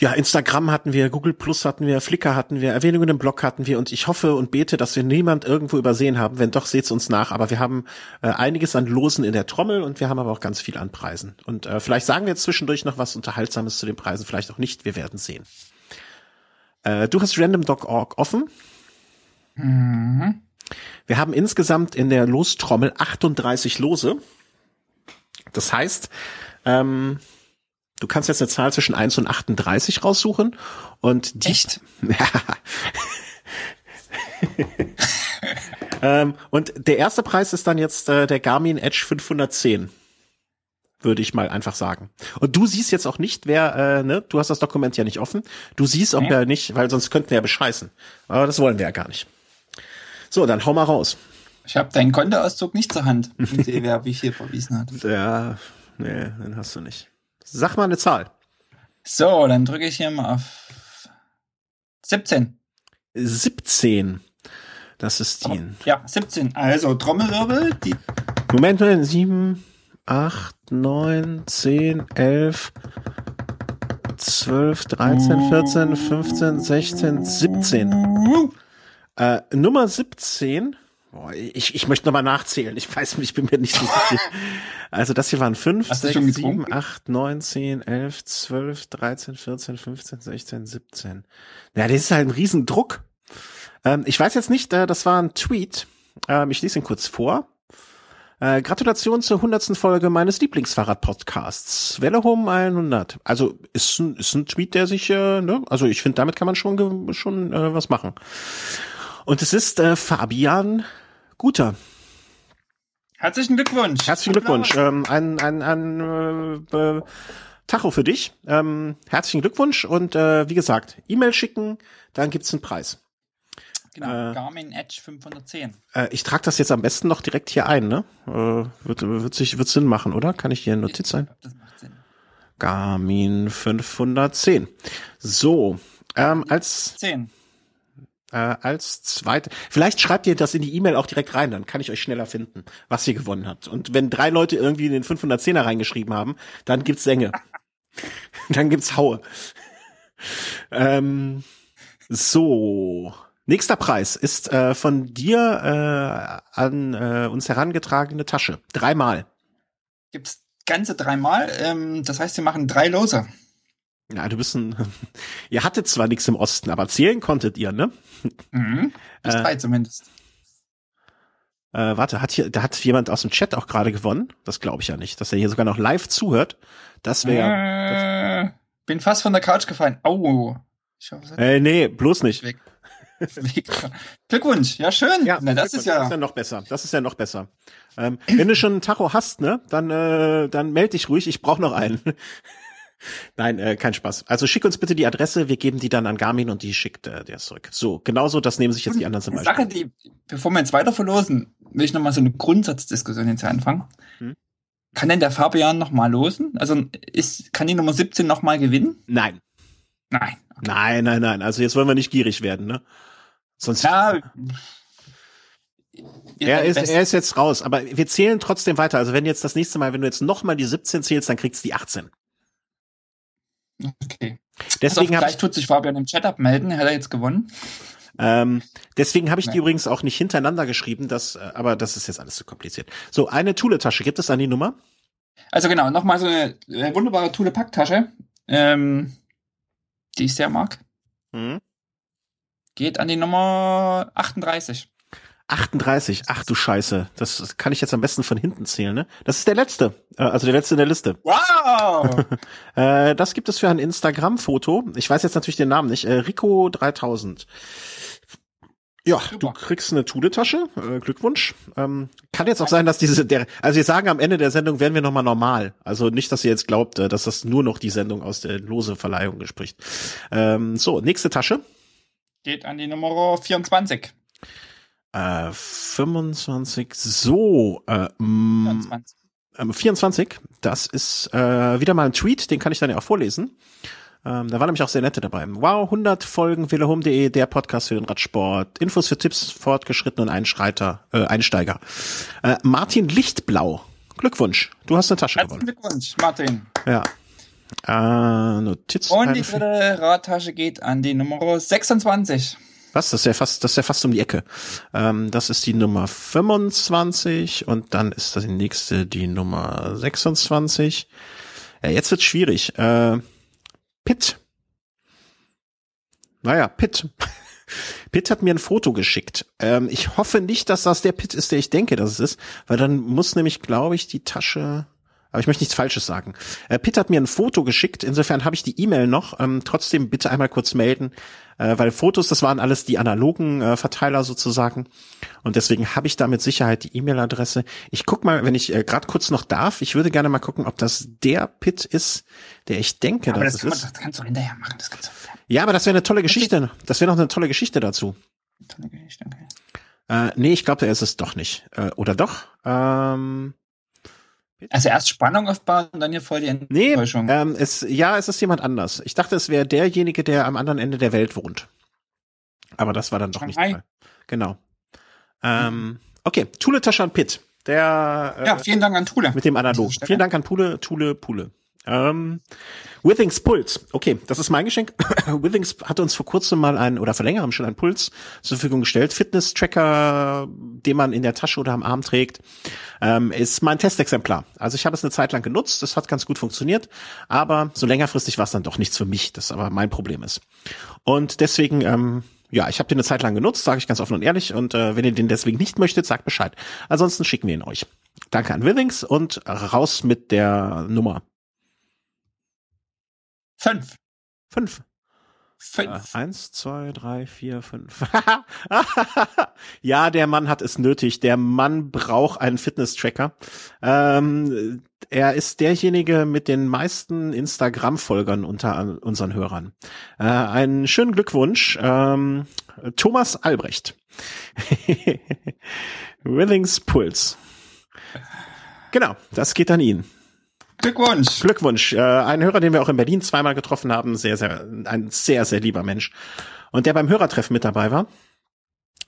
ja, Instagram hatten wir, Google Plus hatten wir, Flickr hatten wir, Erwähnungen im Blog hatten wir und ich hoffe und bete, dass wir niemand irgendwo übersehen haben. Wenn doch, seht's uns nach. Aber wir haben äh, einiges an Losen in der Trommel und wir haben aber auch ganz viel an Preisen. Und äh, vielleicht sagen wir jetzt zwischendurch noch was Unterhaltsames zu den Preisen, vielleicht auch nicht. Wir werden sehen. Äh, du hast random.org offen. Mhm. Wir haben insgesamt in der Lostrommel 38 Lose. Das heißt, ähm, Du kannst jetzt eine Zahl zwischen 1 und 38 raussuchen und die, Echt? ähm, und der erste Preis ist dann jetzt äh, der Garmin Edge 510 würde ich mal einfach sagen. Und du siehst jetzt auch nicht, wer, äh, ne, du hast das Dokument ja nicht offen. Du siehst, ob okay. er nicht, weil sonst könnten wir ja bescheißen. Aber das wollen wir ja gar nicht. So, dann hau mal raus. Ich habe deinen Kontoauszug nicht zur Hand und sehe, wer wie viel verwiesen hat. Ja, nee, den hast du nicht. Sag mal eine Zahl. So, dann drücke ich hier mal auf 17. 17. Das ist die. Ja, 17. Also Trommelwirbel. Die Moment, Moment. 7, 8, 9, 10, 11, 12, 13, 14, 15, 16, 17. Äh, Nummer 17 Ich, ich möchte nochmal nachzählen. Ich weiß, ich bin mir nicht so sicher. Also das hier waren 5, 6, 7, 8, 9, 10, 11, 12, 13, 14, 15, 16, 17. Ja, das ist halt ein Riesendruck. Ähm, ich weiß jetzt nicht, äh, das war ein Tweet. Ähm, ich lese ihn kurz vor. Äh, Gratulation zur hundertsten Folge meines Lieblingsfahrrad-Podcasts. Welle Home 100. Also ist ein, ist ein Tweet, der sich, äh, ne? also ich finde, damit kann man schon, schon äh, was machen. Und es ist äh, Fabian Guter. Herzlichen Glückwunsch. Herzlichen Glückwunsch. Ähm, ein ein, ein äh, Tacho für dich. Ähm, herzlichen Glückwunsch und äh, wie gesagt, E-Mail schicken, dann gibt's einen Preis. Genau, äh, Garmin Edge 510. Äh, ich trage das jetzt am besten noch direkt hier ein, ne? Äh, wird, wird sich wird Sinn machen, oder? Kann ich hier eine Notiz sein? Das macht Sinn. Garmin 510. So, ähm, als 10 äh, als zweite. Vielleicht schreibt ihr das in die E-Mail auch direkt rein, dann kann ich euch schneller finden, was ihr gewonnen habt. Und wenn drei Leute irgendwie in den 510er reingeschrieben haben, dann gibt's Sänge. dann gibt's Haue. ähm, so. Nächster Preis ist äh, von dir äh, an äh, uns herangetragene Tasche. Dreimal. Gibt's ganze dreimal. Ähm, das heißt, wir machen drei Lose. Ja, du bist ein. ihr hattet zwar nichts im Osten, aber zählen konntet ihr, ne? Mhm. Bis äh, drei zumindest. Äh, warte, hat hier, da hat jemand aus dem Chat auch gerade gewonnen? Das glaube ich ja nicht, dass er hier sogar noch live zuhört. Das wäre. Äh, bin fast von der Couch gefallen. Au. Ich hoffe, äh, nee, bloß nicht. Weg. Glückwunsch, ja schön. Ja, Na, das ist ja, das ist ja noch besser. Das ist ja noch besser. Ähm, wenn du schon einen Tacho hast, ne, dann äh, dann melde dich ruhig. Ich brauche noch einen. Nein, äh, kein Spaß. Also schick uns bitte die Adresse, wir geben die dann an Garmin und die schickt äh, der zurück. So, genauso, das nehmen sich jetzt die anderen zum Beispiel. Sache, die, bevor wir jetzt weiter verlosen, will ich nochmal so eine Grundsatzdiskussion jetzt anfangen. Hm? Kann denn der Fabian nochmal losen? Also ist, kann die Nummer 17 nochmal gewinnen? Nein. Nein. Okay. Nein, nein, nein. Also jetzt wollen wir nicht gierig werden, ne? Sonst. Ja, er ist, er ist jetzt raus, aber wir zählen trotzdem weiter. Also wenn jetzt das nächste Mal, wenn du jetzt nochmal die 17 zählst, dann kriegst du die 18. Okay. Deswegen also, vielleicht tut sich Fabian im Chat abmelden. Hat er jetzt gewonnen? Ähm, deswegen habe ich die übrigens auch nicht hintereinander geschrieben, das, äh, aber das ist jetzt alles zu kompliziert. So, eine Thule-Tasche, gibt es an die Nummer? Also genau, nochmal so eine, eine wunderbare Thule-Packtasche, ähm, die ich sehr mag. Mhm. Geht an die Nummer 38. 38. Ach du Scheiße. Das kann ich jetzt am besten von hinten zählen, ne? Das ist der letzte. Äh, also der letzte in der Liste. Wow! äh, das gibt es für ein Instagram-Foto. Ich weiß jetzt natürlich den Namen nicht. Äh, Rico 3000. Ja, Super. du kriegst eine Tudetasche. Äh, Glückwunsch. Ähm, kann jetzt auch sein, dass diese, der, also wir sagen am Ende der Sendung werden wir nochmal normal. Also nicht, dass ihr jetzt glaubt, dass das nur noch die Sendung aus der lose Verleihung gespricht. Ähm, so, nächste Tasche. Geht an die Nummer 24. Äh, 25, so, äh, 24. Äh, 24, das ist äh, wieder mal ein Tweet, den kann ich dann ja auch vorlesen. Ähm, da war nämlich auch sehr nette dabei. Wow, 100 Folgen velehome.de, der Podcast für den Radsport. Infos für Tipps, Fortgeschrittenen Einschreiter, äh, Einsteiger. Äh, Martin Lichtblau. Glückwunsch, du hast eine Tasche Herzlichen gewonnen. Glückwunsch, Martin. Ja. Äh, Notiz. Und die dritte Radtasche geht an die Nummer 26. Was? Das ist ja fast, das ist ja fast um die Ecke. Ähm, das ist die Nummer 25 und dann ist das die nächste die Nummer 26. Ja, jetzt wird's schwierig. Äh, Pitt. Naja, Pitt. Pitt hat mir ein Foto geschickt. Ähm, ich hoffe nicht, dass das der Pitt ist, der ich denke, dass es ist, weil dann muss nämlich, glaube ich, die Tasche aber ich möchte nichts Falsches sagen. Äh, Pitt hat mir ein Foto geschickt, insofern habe ich die E-Mail noch. Ähm, trotzdem bitte einmal kurz melden, äh, weil Fotos, das waren alles die analogen äh, Verteiler sozusagen. Und deswegen habe ich da mit Sicherheit die E-Mail-Adresse. Ich guck mal, wenn ich äh, gerade kurz noch darf, ich würde gerne mal gucken, ob das der Pitt ist, der ich denke, ja, aber dass das, es ist. Man, das kannst du hinterher machen. Das kannst du ja, aber das wäre eine tolle Geschichte. Das wäre noch eine tolle Geschichte dazu. Tolle Geschichte, okay. Äh, nee, ich glaube, der ist es doch nicht. Äh, oder doch? Ähm, also erst Spannung aufbauen und dann hier voll die Enttäuschung. Nee, ähm, es, ja, es ist jemand anders. Ich dachte, es wäre derjenige, der am anderen Ende der Welt wohnt. Aber das war dann doch nicht der Fall. Genau. Ähm, okay, Tule Taschan Pitt. Der, äh, ja, vielen Dank an Tule. Mit dem Analog. Vielen Dank an Tule, Tule, Pule. Ähm, Withings Puls. Okay, das ist mein Geschenk. Withings hat uns vor kurzem mal ein oder vor längerem schon einen Puls zur Verfügung gestellt. Fitness-Tracker, den man in der Tasche oder am Arm trägt, ähm, ist mein Testexemplar. Also ich habe es eine Zeit lang genutzt, das hat ganz gut funktioniert, aber so längerfristig war es dann doch nichts für mich, das aber mein Problem ist. Und deswegen, ähm, ja, ich habe den eine Zeit lang genutzt, sage ich ganz offen und ehrlich. Und äh, wenn ihr den deswegen nicht möchtet, sagt Bescheid. Ansonsten schicken wir ihn euch. Danke an Withings und raus mit der Nummer. Fünf. Fünf. Fünf. Äh, eins, zwei, drei, vier, fünf. ja, der Mann hat es nötig. Der Mann braucht einen Fitness-Tracker. Ähm, er ist derjenige mit den meisten Instagram-Folgern unter unseren Hörern. Äh, einen schönen Glückwunsch, ähm, Thomas Albrecht. Willings Puls. Genau, das geht an ihn. Glückwunsch. Glückwunsch. Äh, ein Hörer, den wir auch in Berlin zweimal getroffen haben, sehr, sehr, ein sehr, sehr lieber Mensch. Und der beim Hörertreffen mit dabei war.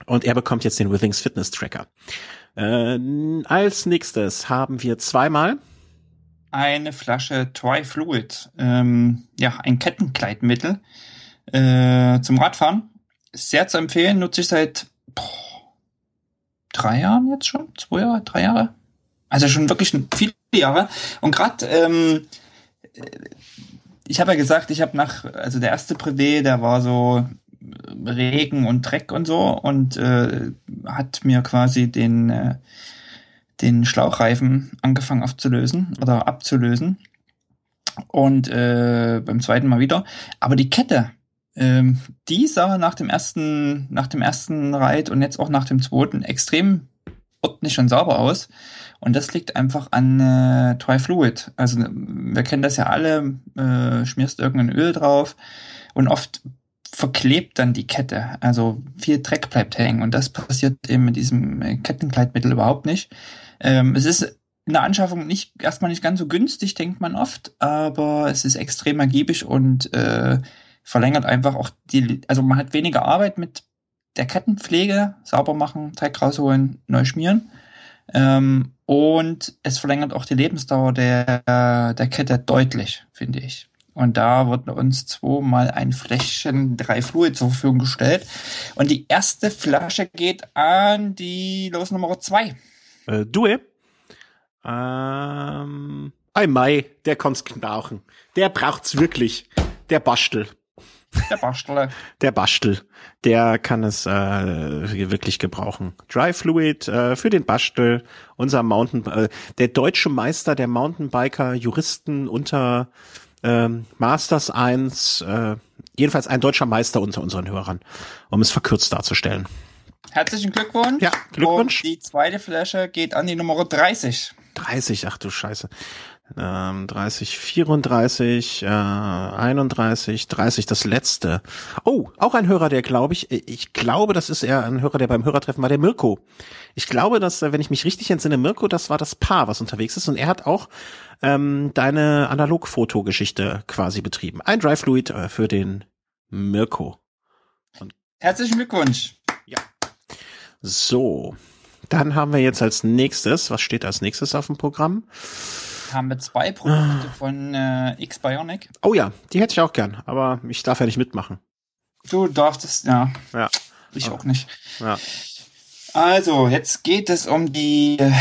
Und er bekommt jetzt den Withings Fitness Tracker. Äh, als nächstes haben wir zweimal eine Flasche Toy Fluid. Ähm, ja, ein Kettenkleidmittel äh, zum Radfahren. Sehr zu empfehlen, nutze ich seit boah, drei Jahren jetzt schon, zwei Jahre, drei Jahre. Also schon wirklich viele Jahre. Und gerade, ähm, ich habe ja gesagt, ich habe nach, also der erste Privé, der war so Regen und Dreck und so und äh, hat mir quasi den, äh, den Schlauchreifen angefangen aufzulösen oder abzulösen. Und äh, beim zweiten Mal wieder. Aber die Kette, ähm, die sah nach dem ersten, nach dem ersten Reit und jetzt auch nach dem zweiten extrem ordentlich und sauber aus. Und das liegt einfach an äh, Trifluid. Also wir kennen das ja alle, äh, schmierst irgendein Öl drauf und oft verklebt dann die Kette. Also viel Dreck bleibt hängen und das passiert eben mit diesem äh, Kettenkleidmittel überhaupt nicht. Ähm, es ist in der Anschaffung nicht erstmal nicht ganz so günstig, denkt man oft, aber es ist extrem ergiebig und äh, verlängert einfach auch die, also man hat weniger Arbeit mit der Kettenpflege, sauber machen, Dreck rausholen, neu schmieren. Ähm, und es verlängert auch die Lebensdauer der, der Kette deutlich, finde ich. Und da wird uns zweimal ein Fläschchen drei Fluid zur Verfügung gestellt. Und die erste Flasche geht an die Los Nummer zwei. Äh, du, ähm, Ei Mai, der kann's knauchen. Der braucht's wirklich. Der Bastel. Der Bastel. Der Bastel, der kann es äh, wirklich gebrauchen. Dry Fluid äh, für den Bastel, unser Mountain, äh, der deutsche Meister der Mountainbiker, Juristen unter ähm, Masters 1, äh, jedenfalls ein deutscher Meister unter unseren Hörern, um es verkürzt darzustellen. Herzlichen Glückwunsch. Ja, Glückwunsch. Und die zweite Flasche geht an die Nummer 30. 30, ach du Scheiße. Ähm, 30, 34, äh, 31, 30, das letzte. Oh, auch ein Hörer, der glaube ich, ich glaube, das ist eher ein Hörer, der beim Hörertreffen war, der Mirko. Ich glaube, dass, wenn ich mich richtig entsinne, Mirko, das war das Paar, was unterwegs ist und er hat auch ähm, deine Analogfotogeschichte quasi betrieben. Ein Dry Fluid äh, für den Mirko. Und Herzlichen Glückwunsch. Ja. So, dann haben wir jetzt als nächstes, was steht als nächstes auf dem Programm? Haben wir zwei Produkte von äh, X-Bionic. Oh ja, die hätte ich auch gern, aber ich darf ja nicht mitmachen. Du darfst, ja. Ja. Ich auch nicht. Ja. Also, jetzt geht es um die äh,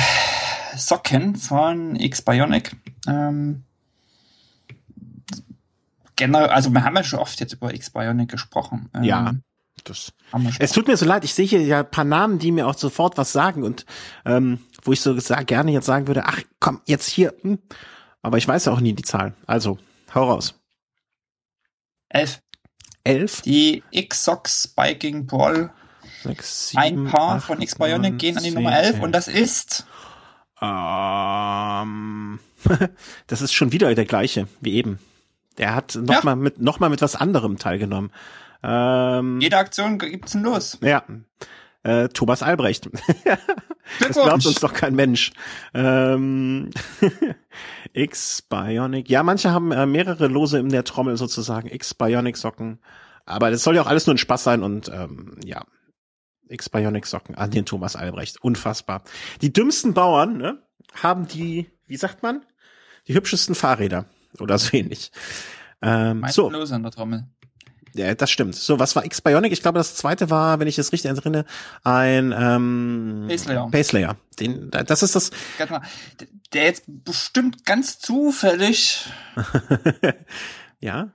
Socken von X-Bionic. Ähm, generell, also wir haben ja schon oft jetzt über X-Bionic gesprochen. Ähm, ja. Das, es tut mir so leid, ich sehe hier ja ein paar Namen, die mir auch sofort was sagen und ähm, wo ich so gesagt, gerne jetzt sagen würde, ach komm, jetzt hier. Hm. Aber ich weiß ja auch nie die Zahlen. Also, hau raus. Elf. Elf? Die X-Sox Biking Brawl. Sechs, sieben, ein Paar acht, von X-Bionic neun, gehen an die zehn, Nummer 11 elf. und das ist Ähm, das ist schon wieder der gleiche wie eben. Der hat noch Ja. mal mit noch mal mit was anderem teilgenommen. Ähm, jede Aktion gibt's ein Los. ja. Äh, Thomas Albrecht. Das glaubt uns doch kein Mensch. Ähm, X-Bionic. Ja, manche haben äh, mehrere Lose in der Trommel sozusagen. X-Bionic-Socken. Aber das soll ja auch alles nur ein Spaß sein und ähm, ja. X-Bionic-Socken an den Thomas Albrecht. Unfassbar. Die dümmsten Bauern ne, haben die, wie sagt man? Die hübschesten Fahrräder. Oder so ähnlich. Ähm, Meisten so. Lose an der Trommel. Ja, das stimmt. So, was war X-Bionic? Ich glaube, das zweite war, wenn ich es richtig erinnere, ein ähm, Baselayer. Baselayer. Den, das ist das. Der jetzt bestimmt ganz zufällig ja.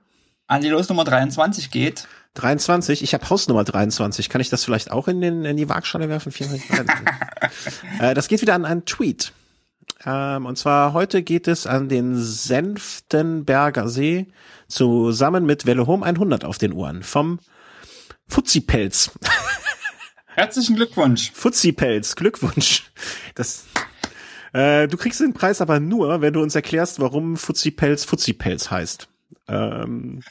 an die Losnummer 23 geht. 23. Ich habe Hausnummer 23. Kann ich das vielleicht auch in, den, in die Waagschale werfen? 24, äh, das geht wieder an einen Tweet. Ähm, und zwar heute geht es an den Senftenberger See zusammen mit Welle Home 100 auf den Uhren vom Fuzzipelz. Herzlichen Glückwunsch. Fuzzipelz, Glückwunsch. Das, äh, du kriegst den Preis aber nur, wenn du uns erklärst, warum Fuzzipelz Fuzzipelz heißt. Ähm,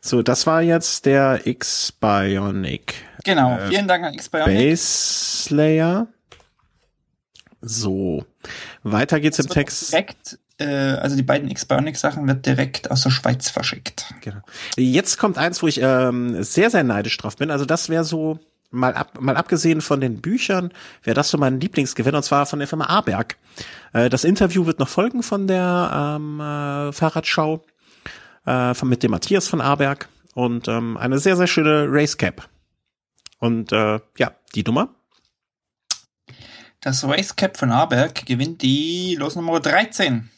so, das war jetzt der X-Bionic Genau. Äh, Vielen Dank an X-Bionic. Base Layer. So, weiter geht's im Das wird Text. Direkt, äh, also die beiden X-Bionic-Sachen wird direkt aus der Schweiz verschickt. Genau. Jetzt kommt eins, wo ich ähm, sehr, sehr neidisch drauf bin. Also das wäre so, mal, ab, mal abgesehen von den Büchern, wäre das so mein Lieblingsgewinn, und zwar von der Firma Aberg. Äh, das Interview wird noch folgen von der ähm, äh, Fahrradschau äh, von, mit dem Matthias von Aberg und ähm, eine sehr, sehr schöne Racecap. Und äh, ja, die Nummer. Das Race Cap von Aberg gewinnt die Losnummer 13.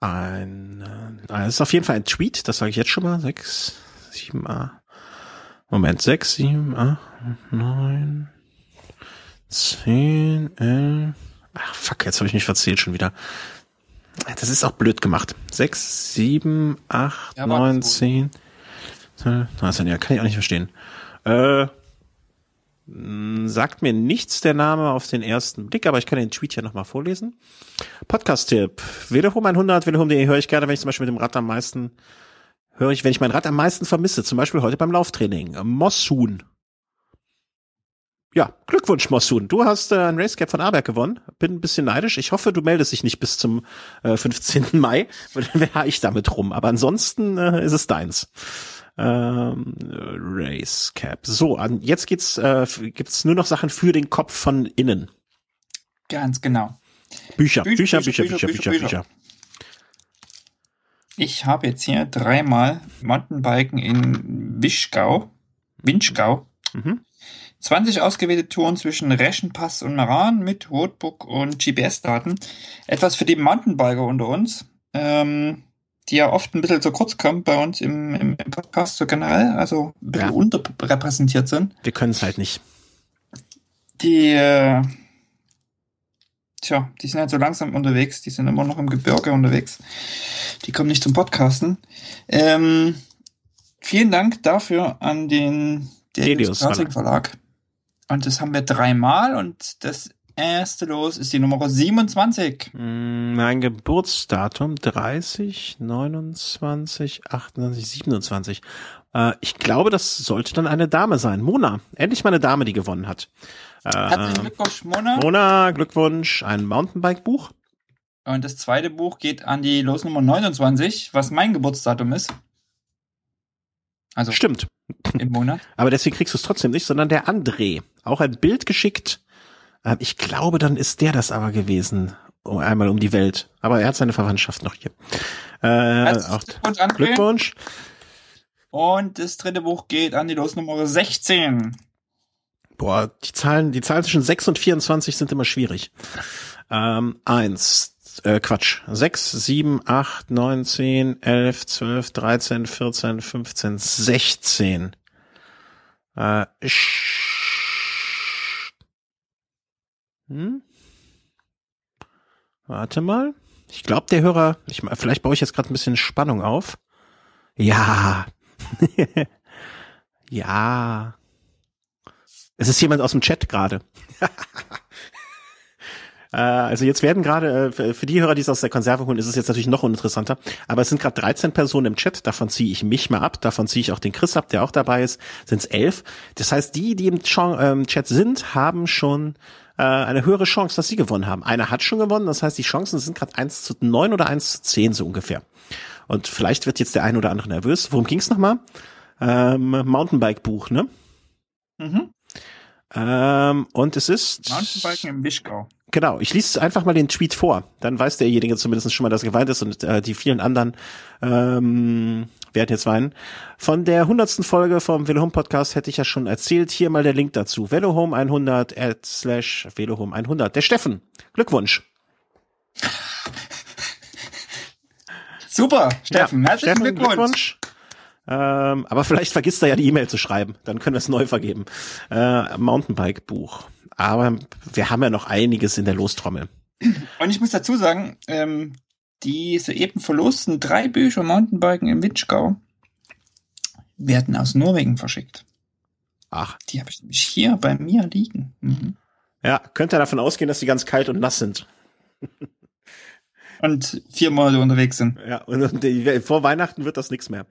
Ein, äh, das ist auf jeden Fall ein Tweet, das sage ich jetzt schon mal. Sechs, sieben, acht. Moment, sechs, sieben, acht, neun, zehn, elf. Ach, fuck, jetzt habe ich mich verzählt schon wieder. Das ist auch blöd gemacht. Sechs, sieben, acht, Ja, war neun, das zehn, zwölf, dreizehn. Ja, kann ich auch nicht verstehen. Äh, sagt mir nichts der Name auf den ersten Blick, aber ich kann den Tweet hier nochmal vorlesen. Podcast-Tipp. Velofon 100, velofon.de höre ich gerne, wenn ich zum Beispiel mit dem Rad am meisten, höre ich, wenn ich mein Rad am meisten vermisse, zum Beispiel heute beim Lauftraining. Mossun. Ja, Glückwunsch, Mossun. Du hast äh, ein Racecap von Aberg gewonnen. Bin ein bisschen neidisch. Ich hoffe, du meldest dich nicht bis zum äh, 15. Mai, weil dann wäre ich damit rum. Aber ansonsten äh, ist es deins ähm, Race Cap. So, an, jetzt geht's, äh, gibt's nur noch Sachen für den Kopf von innen. Ganz genau. Bücher, Bücher, Bücher, Bücher, Bücher, Bücher. Bücher, Bücher. Ich habe jetzt hier dreimal Mountainbiken in Wischgau, Winschgau. Mhm. 20 ausgewählte Touren zwischen Reschenpass und Maran mit Roadbook und GPS-Daten. Etwas für die Mountainbiker unter uns. Ähm, die ja oft ein bisschen zu kurz kommt bei uns im, im Podcast so generell, also ein bisschen Ja. unterrepräsentiert sind. Wir können es halt nicht. Die, äh, tja, die sind halt so langsam unterwegs, die sind immer noch im Gebirge unterwegs. Die kommen nicht zum Podcasten. Ähm, vielen Dank dafür an den Delius Classic Verlag. Und das haben wir dreimal und das erste Los ist die Nummer 27. Mm, Mein Geburtsdatum 30, 29, 28, 27. Äh, ich glaube, das sollte dann eine Dame sein. Mona. Endlich mal eine Dame, die gewonnen hat. Herzlichen Äh, Glückwunsch, Mona. Mona, Glückwunsch. Ein Mountainbike-Buch. Und das zweite Buch geht an die Losnummer 29, was mein Geburtsdatum ist. Also Stimmt. im Monat. Aber deswegen kriegst du es trotzdem nicht, sondern der André. Auch ein Bild geschickt. Äh, Ich glaube, dann ist der das aber gewesen. Um, einmal um die Welt. Aber er hat seine Verwandtschaft noch hier. Äh, auch Glückwunsch, André. Glückwunsch. Und das dritte Buch geht an die Losnummer 16. Boah, die Zahlen, die Zahlen zwischen 6 und 24 sind immer schwierig. Ähm, eins, äh, Quatsch. 6, 7, 8, 9, 10, 11, 12, 13, 14, 15, 16. Äh, hm? Warte mal. Ich glaube, der Hörer, ich, vielleicht baue ich jetzt gerade ein bisschen Spannung auf. Ja. ja. Es ist jemand aus dem Chat gerade. Äh, Also jetzt werden gerade, äh, für- die Hörer, die es aus der Konserve holen, ist es jetzt natürlich noch uninteressanter. Aber es sind gerade 13 Personen im Chat, davon ziehe ich mich mal ab, davon ziehe ich auch den Chris ab, der auch dabei ist, sind es elf. Das heißt, die, die im ähm, Chat sind, haben schon äh, eine höhere Chance, dass sie gewonnen haben. Einer hat schon gewonnen, das heißt, die Chancen sind gerade 1 zu 9 oder 1 zu 10 so ungefähr. Und vielleicht wird jetzt der ein oder andere nervös. Worum ging's nochmal? Ähm, Mountainbike-Buch, ne? Mhm. Ähm, und es ist. Mountainbiken im Wischgau. Genau, ich lese einfach mal den Tweet vor. Dann weiß derjenige zumindest schon mal, dass gemeint ist und äh, die vielen anderen ähm, werden jetzt weinen. Von der hundertsten Folge vom Velohome Podcast hätte ich ja schon erzählt. Hier mal der Link dazu. Velohome 100 at slash Velohome 100. Der Steffen, Glückwunsch. Super, Steffen. Ja, herzlichen Steffen, Glückwunsch. Ähm, aber vielleicht vergisst er ja die E-Mail zu schreiben. Dann können wir es neu vergeben. Äh, Mountainbike-Buch. Aber wir haben ja noch einiges in der Lostrommel. Und ich muss dazu sagen, ähm, die soeben verlosten drei Bücher Mountainbiken im Wischgau werden aus Norwegen verschickt. Ach, Die habe ich nämlich hier bei mir liegen. Mhm. ja, könnte davon ausgehen, dass die ganz kalt und nass sind. Und vier Monate unterwegs sind. Ja, und, die, vor Weihnachten wird das nichts mehr.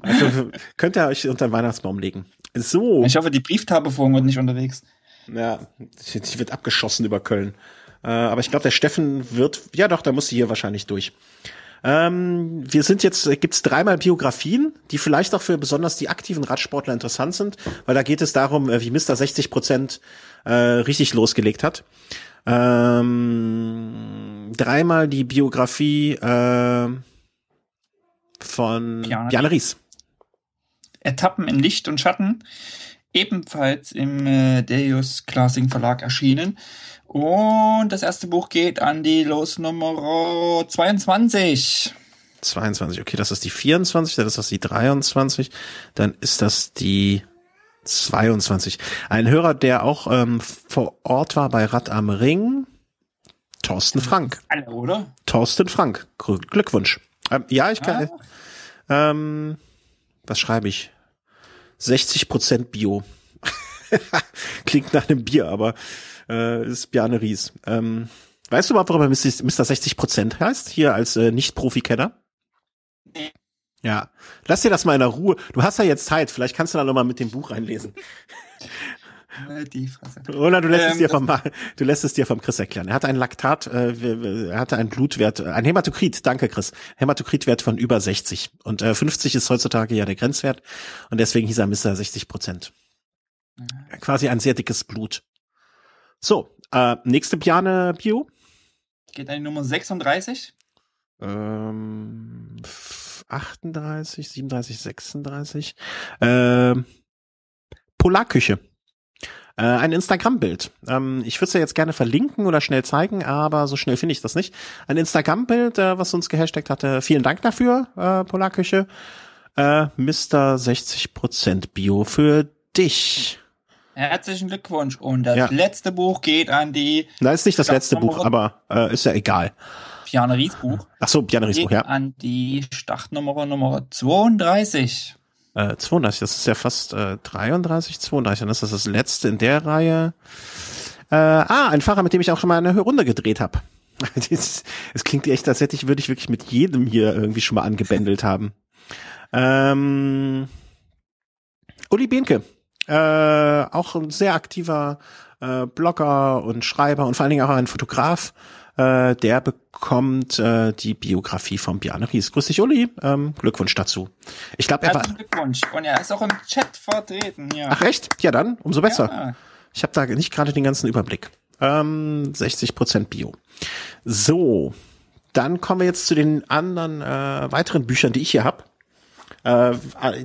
Also, könnt ihr euch unter den Weihnachtsbaum legen. So, Ich hoffe, die Brieftabeführung wird nicht unterwegs. ja, die wird abgeschossen über Köln. Äh, aber ich glaube, der Steffen wird, ja doch, da muss sie hier wahrscheinlich durch. Ähm, wir sind jetzt, äh, gibt's dreimal Biografien, die vielleicht auch für besonders die aktiven Radsportler interessant sind, weil da geht es darum, äh, wie Mr. 60 Prozent äh, richtig losgelegt hat. Ähm, dreimal die Biografie äh, von. Bjarne Ries. Etappen in Licht und Schatten, ebenfalls im äh, Deus Classing Verlag erschienen. Und das erste Buch geht an die Losnummer 22. 22, okay, das ist die 24, dann ist das die 23, dann ist das die 22. Ein Hörer, der auch ähm, vor Ort war bei Rad am Ring, Thorsten Frank. Alle, oder? Thorsten Frank, Glückwunsch. Ähm, ja, ich kann, Ah. ähm, was schreibe ich? 60 Prozent Bio. Klingt nach einem Bier, aber äh, ist Bjarne Ries. Ähm, weißt du überhaupt, warum er Mr. 60 Prozent heißt? Hier als äh, Nicht-Profi-Kenner? Nee. Ja, lass dir das mal in der Ruhe. Du hast ja jetzt Zeit. Vielleicht kannst du da noch mal mit dem Buch einlesen. Äh, Die Fresse. Oder du lässt es Ähm, dir das- vom du lässt es dir vom Chris erklären. Er hatte einen Laktat, äh, er hatte einen Blutwert, äh, ein Hämatokrit. Danke, Chris. Hämatokritwert von über 60 und äh, 50 ist heutzutage ja der Grenzwert und deswegen hieß er Mr. 60 Prozent. Quasi ein sehr dickes Blut. So, äh, nächste Piane Bio. Geht an die Nummer 36. Ähm, 38, 37, 36. Ähm, Polarküche. Äh, ein Instagram-Bild. Ähm, ich würde es ja jetzt gerne verlinken oder schnell zeigen, aber so schnell finde ich das nicht. Ein Instagram-Bild, äh, was uns gehashtagt hatte. Vielen Dank dafür, äh, Polarküche. Äh, Mr. 60% Bio für dich. Herzlichen Glückwunsch. Und das ja. letzte Buch geht an die. Nein, ist nicht das letzte Buch, aber äh, ist ja egal. Piane Ries Buch. Ach so, Piane Ries Buch, ja. An die Startnummer Nummer 32. Äh, 32, das ist ja fast äh, 33, 32. Dann ist das das letzte in der Reihe. Äh, ah, ein Fahrer, mit dem ich auch schon mal eine Runde gedreht habe. Es klingt echt, als hätte ich, würde ich wirklich mit jedem hier irgendwie schon mal angebändelt haben. Ähm, Uli Behnke, äh, auch ein sehr aktiver äh, Blogger und Schreiber und vor allen Dingen auch ein Fotograf. Äh, der bekommt äh, die Biografie von Bjarne Ries. Grüß dich, Uli. Ähm, Glückwunsch dazu. Ich glaube, er war. Glückwunsch. Und er ist auch im Chat vertreten. Ja. Ach echt? Ja, dann umso besser. Ja. Ich habe da nicht gerade den ganzen Überblick. Ähm, 60 Prozent Bio. So, dann kommen wir jetzt zu den anderen äh, weiteren Büchern, die ich hier habe. Äh,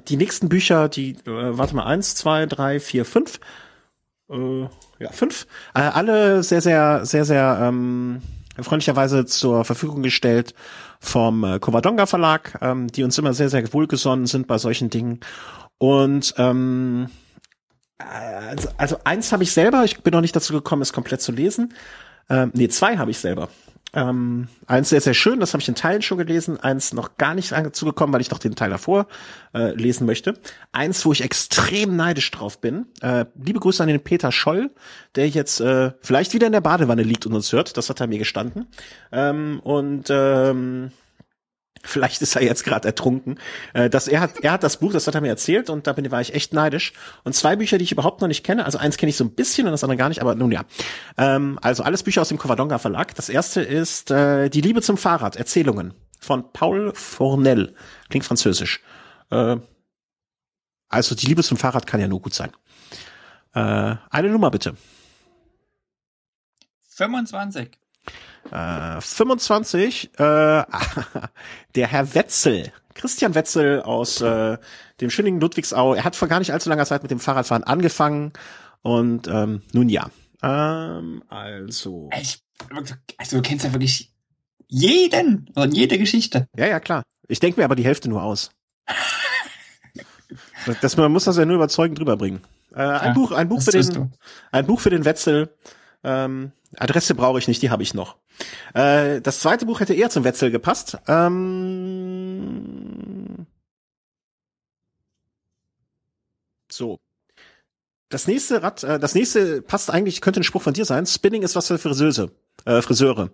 die nächsten Bücher, die, äh, warte mal, eins, zwei, drei, vier, fünf. Äh, ja, fünf. Äh, alle sehr, sehr, sehr, sehr ähm, freundlicherweise zur Verfügung gestellt vom äh, Covadonga Verlag, ähm, die uns immer sehr, sehr wohlgesonnen sind bei solchen Dingen. Und ähm, also, also eins habe ich selber, ich bin noch nicht dazu gekommen, es komplett zu lesen. Ähm, nee, zwei habe ich selber. Ähm, eins sehr, sehr schön, das habe ich in Teilen schon gelesen. Eins noch gar nicht zugekommen, weil ich noch den Teil davor äh, lesen möchte. Eins, wo ich extrem neidisch drauf bin. Äh, liebe Grüße an den Peter Scholl, der jetzt äh, vielleicht wieder in der Badewanne liegt und uns hört. Das hat er mir gestanden. Ähm, und ähm, Vielleicht ist er jetzt gerade ertrunken. Äh, dass er hat, er hat das Buch, das hat er mir erzählt und da bin, war ich echt neidisch. Und zwei Bücher, die ich überhaupt noch nicht kenne. Also eins kenne ich so ein bisschen und das andere gar nicht, aber nun ja. Ähm, also alles Bücher aus dem Covadonga Verlag. Das erste ist äh, Die Liebe zum Fahrrad, Erzählungen von Paul Fournel. Klingt französisch. Äh, also die Liebe zum Fahrrad kann ja nur gut sein. Äh, eine Nummer bitte. 25. Äh, 25, äh, der Herr Wetzel, Christian Wetzel aus äh, dem schönen Ludwigsau. Er hat vor gar nicht allzu langer Zeit mit dem Fahrradfahren angefangen und ähm, nun ja. Ähm, also. Ich, also du kennst ja wirklich jeden und jede Geschichte. Ja, ja, klar. Ich denke mir aber die Hälfte nur aus. das, man muss das ja nur überzeugend drüber bringen. Äh, ein ja, Buch, ein Buch für den, ein Buch für den Wetzel. Ähm, Adresse brauche ich nicht, die habe ich noch. Äh, das zweite Buch hätte eher zum Wetzel gepasst. Ähm so. Das nächste Rad, äh, das nächste passt eigentlich, könnte ein Spruch von dir sein. Spinning ist was für Friseuse, äh, Friseure.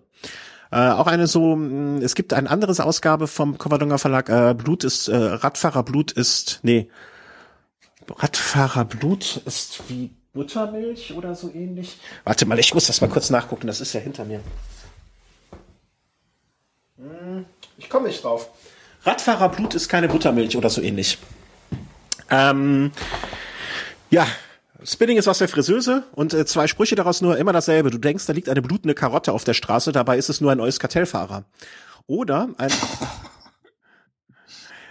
Äh, auch eine so, mh, mm, es gibt eine andere Ausgabe vom Covadonga Verlag, äh, Blut ist, äh, Radfahrer Blut ist, nee, Radfahrer Blut ist wie Buttermilch oder so ähnlich. Warte mal, ich muss das mal kurz nachgucken, das ist ja hinter mir. Hm, ich komme nicht drauf. Radfahrerblut ist keine Buttermilch oder so ähnlich. Ähm, ja, Spinning ist was für Friseuse und äh, zwei Sprüche daraus nur immer dasselbe. Du denkst, da liegt eine blutende Karotte auf der Straße, dabei ist es nur ein neues Kartellfahrer. Oder ein,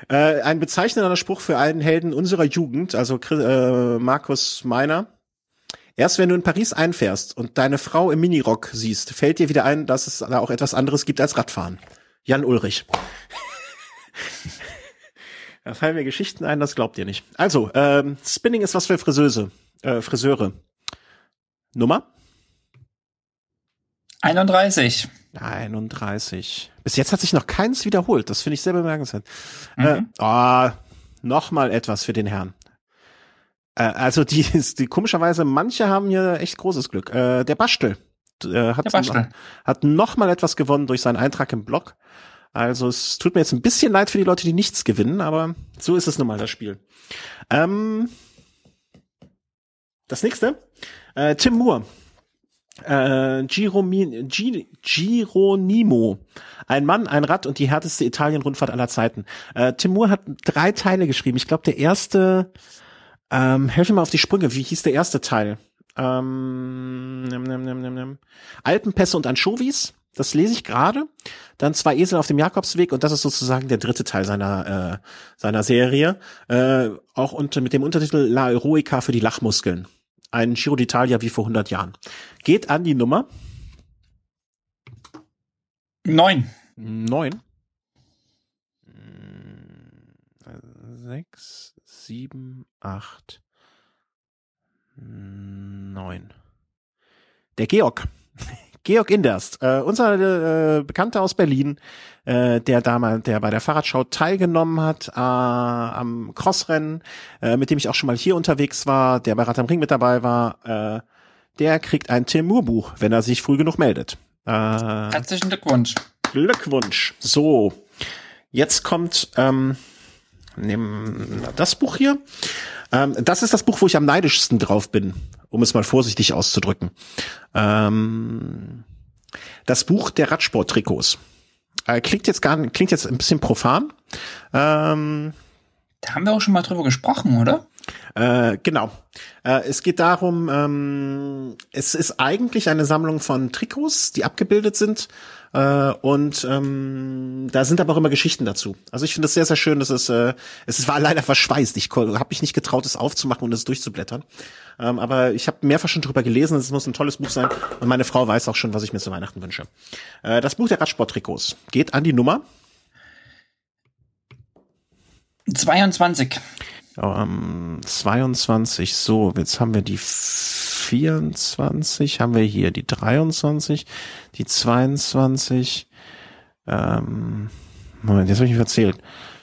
äh, ein bezeichnender Spruch für einen Helden unserer Jugend, also äh, Markus Meiner. Erst wenn du in Paris einfährst und deine Frau im Minirock siehst, fällt dir wieder ein, dass es da auch etwas anderes gibt als Radfahren. Jan Ulrich. da fallen mir Geschichten ein, das glaubt ihr nicht. Also, ähm, Spinning ist was für Friseuse, äh, Friseure. Nummer? 31. 31. Bis jetzt hat sich noch keins wiederholt. Das finde ich sehr bemerkenswert. Mhm. Äh, oh, noch mal etwas für den Herrn. Äh, also die, die komischerweise, manche haben hier echt großes Glück. Äh, der Bastel, äh, hat, der Bastel. hat noch mal etwas gewonnen durch seinen Eintrag im Blog. Also es tut mir jetzt ein bisschen leid für die Leute, die nichts gewinnen, aber so ist es nun mal das Spiel. Ähm, das nächste, äh, Tim Moore. Äh, Giromi, G, Gironimo. Ein Mann, ein Rad und die härteste Italien-Rundfahrt aller Zeiten. Äh, Tim Moore hat drei Teile geschrieben. Ich glaube, der erste ähm, helf mir mal auf die Sprünge. Wie hieß der erste Teil? Ähm, nimm, nimm, nimm, nimm, nimm. Alpenpässe und Anchovies. Das lese ich gerade. Dann zwei Esel auf dem Jakobsweg und das ist sozusagen der dritte Teil seiner äh, seiner Serie. Äh, auch unter mit dem Untertitel La Eroica für die Lachmuskeln. ein Giro d'Italia wie vor 100 Jahren. Geht an die Nummer Neun. neun, sechs, sieben, acht, neun. Der Georg. Georg Inderst, äh, unser äh, Bekannter aus Berlin, äh, der damals, der bei der Fahrradschau teilgenommen hat äh, am Crossrennen, äh, mit dem ich auch schon mal hier unterwegs war, der bei Rad am Ring mit dabei war, äh, der kriegt ein Timur-Buch, wenn er sich früh genug meldet. Äh, Herzlichen Glückwunsch. Glückwunsch. So, jetzt kommt ähm, nehmen das Buch hier. Ähm, das ist das Buch, wo ich am neidischsten drauf bin, um es mal vorsichtig auszudrücken. Ähm, das Buch der Radsport-Trikots. Äh, klingt jetzt gar klingt jetzt ein bisschen profan. Ähm, Da haben wir auch schon mal drüber gesprochen, oder? äh, genau. Äh, es geht darum, ähm, es ist eigentlich eine Sammlung von Trikots, die abgebildet sind. Äh, und ähm, da sind aber auch immer Geschichten dazu. Also ich finde es sehr, sehr schön, dass es, äh, es war leider verschweißt. Ich habe mich nicht getraut, es aufzumachen und es durchzublättern. Ähm, aber ich habe mehrfach schon drüber gelesen, es muss ein tolles Buch sein. Und meine Frau weiß auch schon, was ich mir zu Weihnachten wünsche. Äh, das Buch der Radsport-Trikots geht an die Nummer 22. Ähm, 22, so, jetzt haben wir die 24, haben wir hier die 23, die 22, ähm, Moment, jetzt habe ich mich erzählt.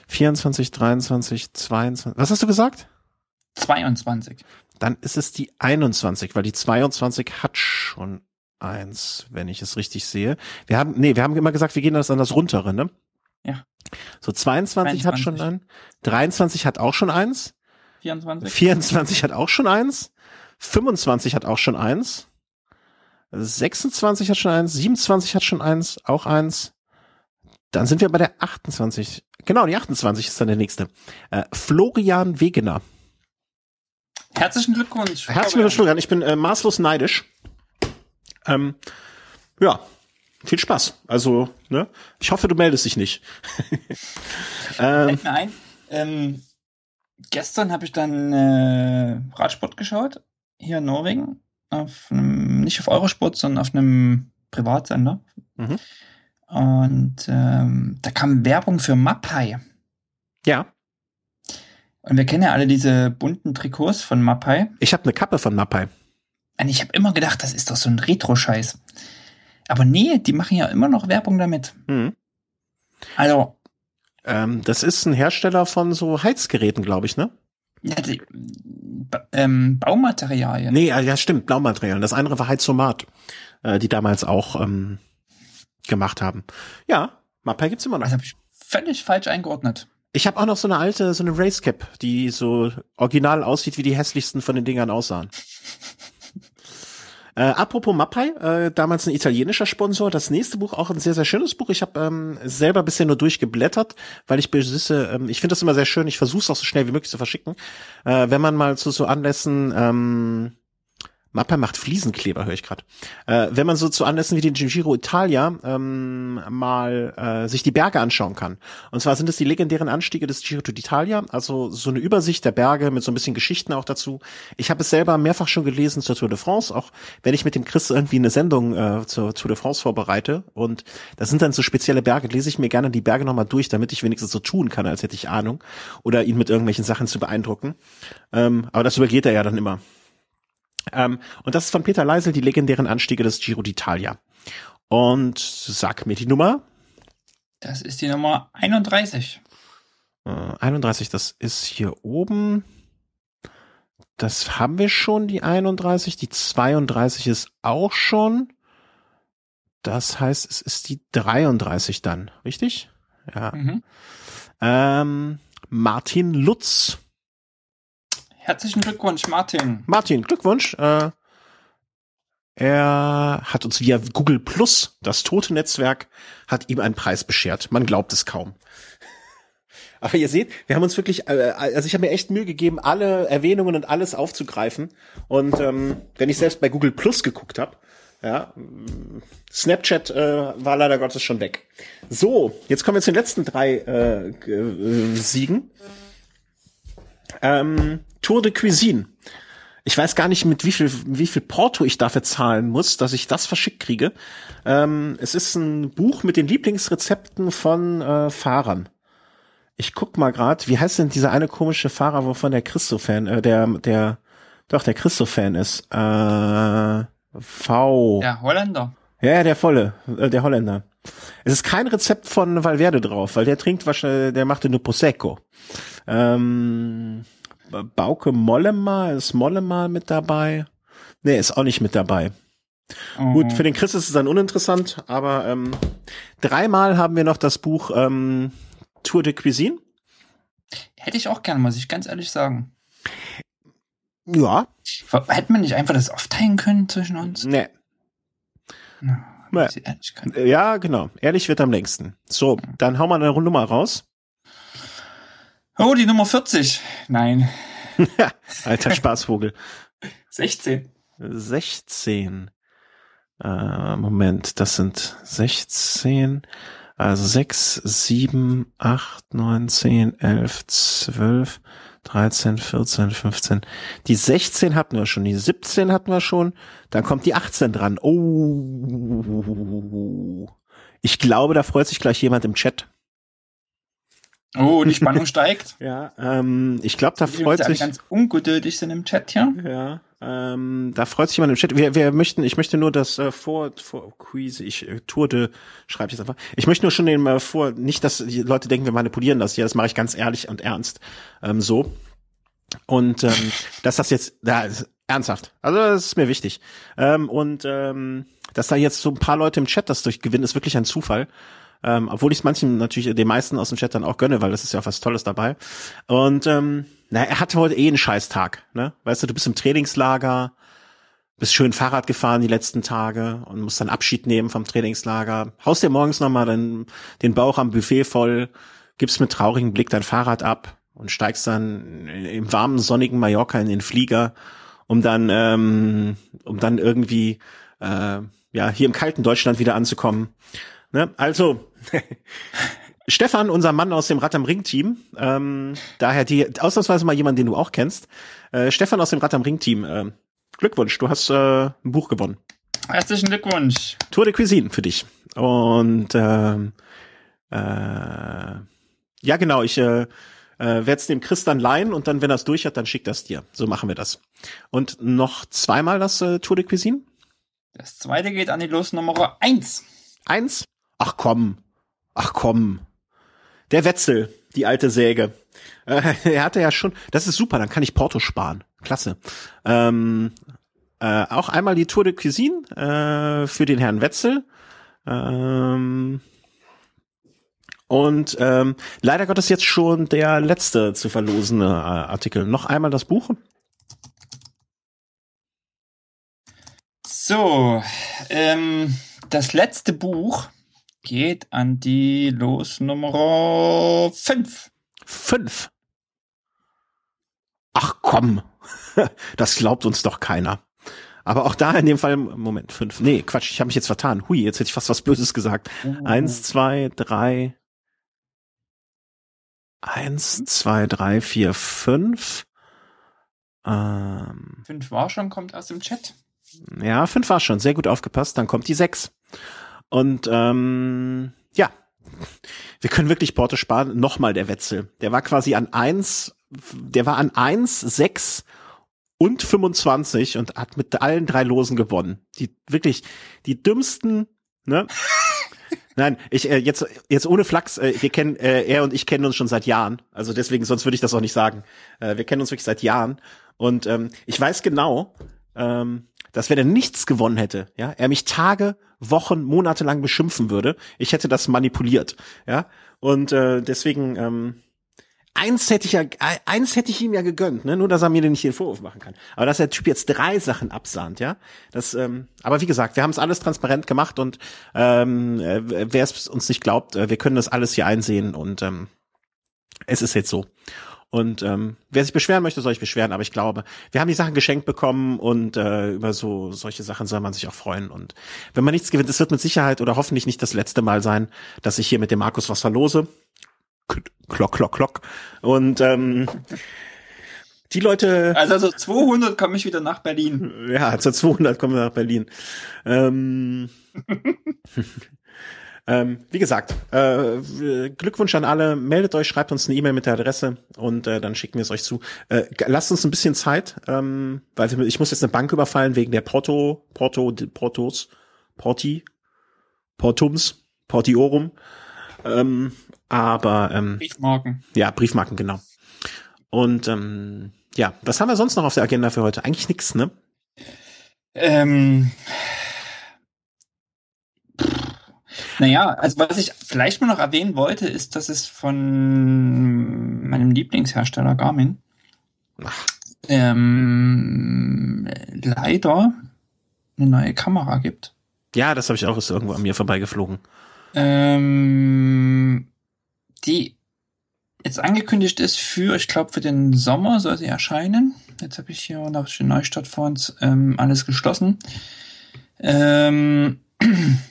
24, 23, 22, was hast du gesagt? 22. Dann ist es die 21, weil die 22 hat schon eins, wenn ich es richtig sehe. Wir haben, nee, wir haben immer gesagt, wir gehen das an das runtere, ne? Ja. So 22 hat schon 23. ein, 23 hat auch schon eins. 24. 24 hat auch schon eins. 25 hat auch schon eins. 26 hat schon eins. 27 hat schon eins. Auch eins. Dann sind wir bei der 28. Genau, die 28 ist dann der nächste. Äh, Florian Wegener. Herzlichen Glückwunsch. Herzlichen Glückwunsch, Florian. Ich bin äh, maßlos neidisch. Ähm, ja, viel Spaß. Also, ne? Ich hoffe, du meldest dich nicht. ähm, Fällt mir ein, ähm, gestern habe ich dann äh, Radsport geschaut, hier in Norwegen, auf einem, nicht auf Eurosport, sondern auf einem Privatsender. Mhm. Und ähm, da kam Werbung für Mapai. ja, Und wir kennen ja alle diese bunten Trikots von Mapai. ich habe eine Kappe von Mapai. Und ich habe immer gedacht, das ist doch so ein Retro-Scheiß. Aber nee, die machen ja immer noch Werbung damit. Mhm. Also, Ähm, das ist ein Hersteller von so Heizgeräten, glaube ich, ne? ja, die, ähm, Baumaterialien. Nee, ja, stimmt, Blaumaterial. Das andere war Heizomat, äh, die damals auch ähm, gemacht haben. Ja, Mapai gibt's immer noch. Das habe ich völlig falsch eingeordnet. Ich habe auch noch so eine alte, so eine Racecap, die so original aussieht, wie die hässlichsten von den Dingern aussahen. Äh, apropos Mapai, äh, damals ein italienischer Sponsor. Das nächste Buch auch ein sehr, sehr schönes Buch. Ich habe ähm, selber bisher nur durchgeblättert, weil ich besitze, ähm, ich finde das immer sehr schön. Ich versuche es auch so schnell wie möglich zu verschicken. Äh, wenn man mal zu so Anlässen ähm, Mappa macht Fliesenkleber, höre ich gerade. Äh, wenn man so zu Anlässen wie den Giro Italia ähm, mal äh, sich die Berge anschauen kann. Und zwar sind es die legendären Anstiege des Giro d'Italia, also so eine Übersicht der Berge mit so ein bisschen Geschichten auch dazu. Ich habe es selber mehrfach schon gelesen zur Tour de France, auch wenn ich mit dem Chris irgendwie eine Sendung äh, zur Tour de France vorbereite. Und das sind dann so spezielle Berge, lese ich mir gerne die Berge nochmal durch, damit ich wenigstens so tun kann, als hätte ich Ahnung. Oder ihn mit irgendwelchen Sachen zu beeindrucken. Ähm, aber das übergeht er ja dann immer. Ähm, und das ist von Peter Leisel, die legendären Anstiege des Giro d'Italia. Und sag mir die Nummer. Das ist die Nummer 31. Äh, 31, das ist hier oben. Das haben wir schon, die 31. Die 32 ist auch schon. Das heißt, es ist die 33 dann, richtig? Ja. Mhm. Ähm, Martin Lutz. Herzlichen Glückwunsch, Martin. Martin, Glückwunsch. Äh, er hat uns via Google Plus, das tote Netzwerk, hat ihm einen Preis beschert. Man glaubt es kaum. Aber ihr seht, wir haben uns wirklich, äh, also ich habe mir echt Mühe gegeben, alle Erwähnungen und alles aufzugreifen. Und ähm, wenn ich selbst bei Google Plus geguckt habe, ja, Snapchat äh, war leider Gottes schon weg. So, jetzt kommen wir zu den letzten drei äh, äh, Siegen. Ähm, Tour de Cuisine. Ich weiß gar nicht, mit wie viel, wie viel Porto ich dafür zahlen muss, dass ich das verschickt kriege. Ähm, es ist ein Buch mit den Lieblingsrezepten von äh, Fahrern. Ich guck mal grad, wie heißt denn dieser eine komische Fahrer, wovon der Christo-Fan, äh, der, der, doch, der Christo-Fan ist. Äh, V. Ja, Holländer. Ja, ja, der volle, äh, der Holländer. Es ist kein Rezept von Valverde drauf, weil der trinkt wahrscheinlich, der machte nur Prosecco. Ähm, Bauke Mollema, ist Mollema mit dabei? Nee, ist auch nicht mit dabei. Oh. Gut, für den Chris ist es dann uninteressant, aber ähm, dreimal haben wir noch das Buch ähm, Tour de Cuisine. Hätte ich auch gerne, muss ich ganz ehrlich sagen. Ja, Hätte man nicht einfach das aufteilen können zwischen uns? nee. Na, Ehrlichkeit. Ja, genau. Ehrlich wird am längsten. So, dann hauen wir eine Nummer raus. Oh, die Nummer 40. Nein, Alter Spaßvogel. 16. 16. Äh, Moment, das sind 16. Also 6, 7, 8, 9, 10, 11, 12, 13, 14, 15. Die 16 hatten wir schon, die 17 hatten wir schon. Dann kommt die 18 dran. Oh. Ich glaube, da freut sich gleich jemand im Chat. Oh, die Spannung steigt. Ja, ähm, ich glaube, da freut sich. ganz ungeduldig sind im Chat hier. Ja, ähm, da freut sich jemand im Chat. Wir, wir möchten, ich möchte nur das äh, vor, vor Quiz, ich äh, Tourde schreibe ich jetzt einfach. Ich möchte nur schon den äh, vor, nicht, dass die Leute denken, wir manipulieren das hier. Das mache ich ganz ehrlich und ernst ähm, so. Und ähm, dass das jetzt, da ist ernsthaft. Also das ist mir wichtig. Ähm, und ähm, dass da jetzt so ein paar Leute im Chat das durchgewinnen, ist wirklich ein Zufall. Ähm, obwohl ich es manchen natürlich den meisten aus dem Chat dann auch gönne, weil das ist ja was Tolles dabei. Und ähm, na, er hatte heute eh einen Scheißtag, ne? Weißt du, du bist im Trainingslager, bist schön Fahrrad gefahren die letzten Tage und musst dann Abschied nehmen vom Trainingslager. Haust dir morgens nochmal den, den Bauch am Buffet voll, gibst mit traurigem Blick dein Fahrrad ab und steigst dann im warmen, sonnigen Mallorca in den Flieger, um dann, ähm, um dann irgendwie äh, ja hier im kalten Deutschland wieder anzukommen. Ne? Also Stefan, unser Mann aus dem Rad am Ring Team, ähm, daher die ausnahmsweise mal jemand, den du auch kennst. Äh, Stefan aus dem Rad am Ring Team, äh, Glückwunsch, du hast äh, ein Buch gewonnen. Herzlichen Glückwunsch. Tour de Cuisine für dich. Und ähm, äh, ja, genau, ich äh, äh, werde es dem Chris dann leihen und dann, wenn er es durch hat, dann schickt das dir. So machen wir das. Und noch zweimal das äh, Tour de Cuisine? Das zweite geht an die Losnummer 1. Eins? Ach komm. Ach komm. Der Wetzel, die alte Säge. Äh, er hatte ja schon, das ist super, dann kann ich Porto sparen. Klasse. Ähm, äh, auch einmal die Tour de Cuisine äh, für den Herrn Wetzel. Ähm, und ähm, leider Gottes jetzt schon der letzte zu verlosene äh, Artikel. Noch einmal das Buch. So, ähm, das letzte Buch geht an die Losnummer 5. Fünf. Ach komm, das glaubt uns doch keiner. Aber auch da in dem Fall, Moment, fünf. Nee, Quatsch, ich habe mich jetzt vertan. Hui, jetzt hätte ich fast was Böses gesagt. Eins, zwei, drei. Eins, zwei, drei, vier, fünf. Ähm, 5 war schon, kommt aus dem Chat. ja, fünf war schon. Sehr gut aufgepasst. Dann kommt die sechs. Und ähm, ja, wir können wirklich Porto sparen. Nochmal der Wetzel. Der war quasi an eins, der war an eins, sechs und 25 und hat mit allen drei Losen gewonnen. Die wirklich die dümmsten, ne? Nein, ich äh, jetzt jetzt ohne Flachs, äh, wir kennen äh, er und ich kennen uns schon seit Jahren. Also deswegen sonst würde ich das auch nicht sagen. Äh, wir kennen uns wirklich seit Jahren und ähm, ich weiß genau, ähm, dass wenn er nichts gewonnen hätte, ja, er mich Tage, Wochen, Monate lang beschimpfen würde. Ich hätte das manipuliert, ja. Und äh, deswegen ähm, eins hätte ich ja, eins hätte ich ihm ja gegönnt, ne? Nur, dass er mir nicht den Vorwurf machen kann. Aber dass der Typ jetzt drei Sachen absahnt, ja. Das, ähm, aber wie gesagt, wir haben es alles transparent gemacht und ähm, äh, wer es uns nicht glaubt, äh, wir können das alles hier einsehen und ähm, es ist jetzt so. Und ähm, wer sich beschweren möchte, soll sich beschweren, aber ich glaube, wir haben die Sachen geschenkt bekommen und äh, über so solche Sachen soll man sich auch freuen. Und wenn man nichts gewinnt, es wird mit Sicherheit oder hoffentlich nicht das letzte Mal sein, dass ich hier mit dem Markus was verlose. Klock, klock, klock. Und ähm, Die Leute. Also, also 200 komme ich wieder nach Berlin. Ja, zur 200 kommen wir nach Berlin. Ähm, ähm, wie gesagt, äh, Glückwunsch an alle. Meldet euch, schreibt uns eine E-Mail mit der Adresse und äh, dann schicken wir es euch zu. Äh, lasst uns ein bisschen Zeit, ähm, weil ich muss jetzt eine Bank überfallen wegen der Porto, Porto, Portos, Porti, Portums, Portiorum. Ähm, aber ähm, Briefmarken. Ja, Briefmarken, genau. Und ähm, ja, was haben wir sonst noch auf der Agenda für heute? Eigentlich nichts, ne? Ähm, naja, also was ich vielleicht mal noch erwähnen wollte, ist, dass es von meinem Lieblingshersteller Garmin ähm, leider eine neue Kamera gibt. Ja, das habe ich auch ist irgendwo an mir vorbeigeflogen. Ähm, die jetzt angekündigt ist für, ich glaube, für den Sommer soll sie erscheinen. Jetzt habe ich hier nach den Neustadt vor uns ähm, alles geschlossen. Ähm,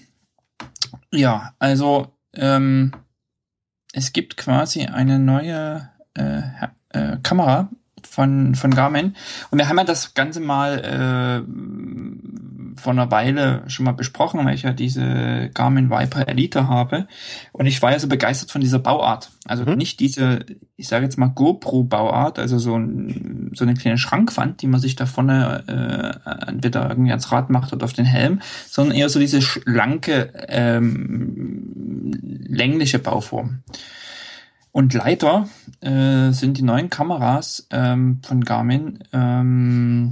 ja, also ähm, es gibt quasi eine neue äh, äh, Kamera von, von Garmin. Und wir haben ja das Ganze mal äh, vor einer Weile schon mal besprochen, weil ich ja diese Garmin Viper Elite habe. Und ich war ja so begeistert von dieser Bauart. Also mhm. nicht diese, ich sage jetzt mal GoPro-Bauart, also so, ein, so eine kleine Schrankwand, die man sich da vorne äh, entweder irgendwie ans Rad macht oder auf den Helm, sondern eher so diese schlanke, ähm, längliche Bauform. Und leider äh, sind die neuen Kameras ähm, von Garmin ähm,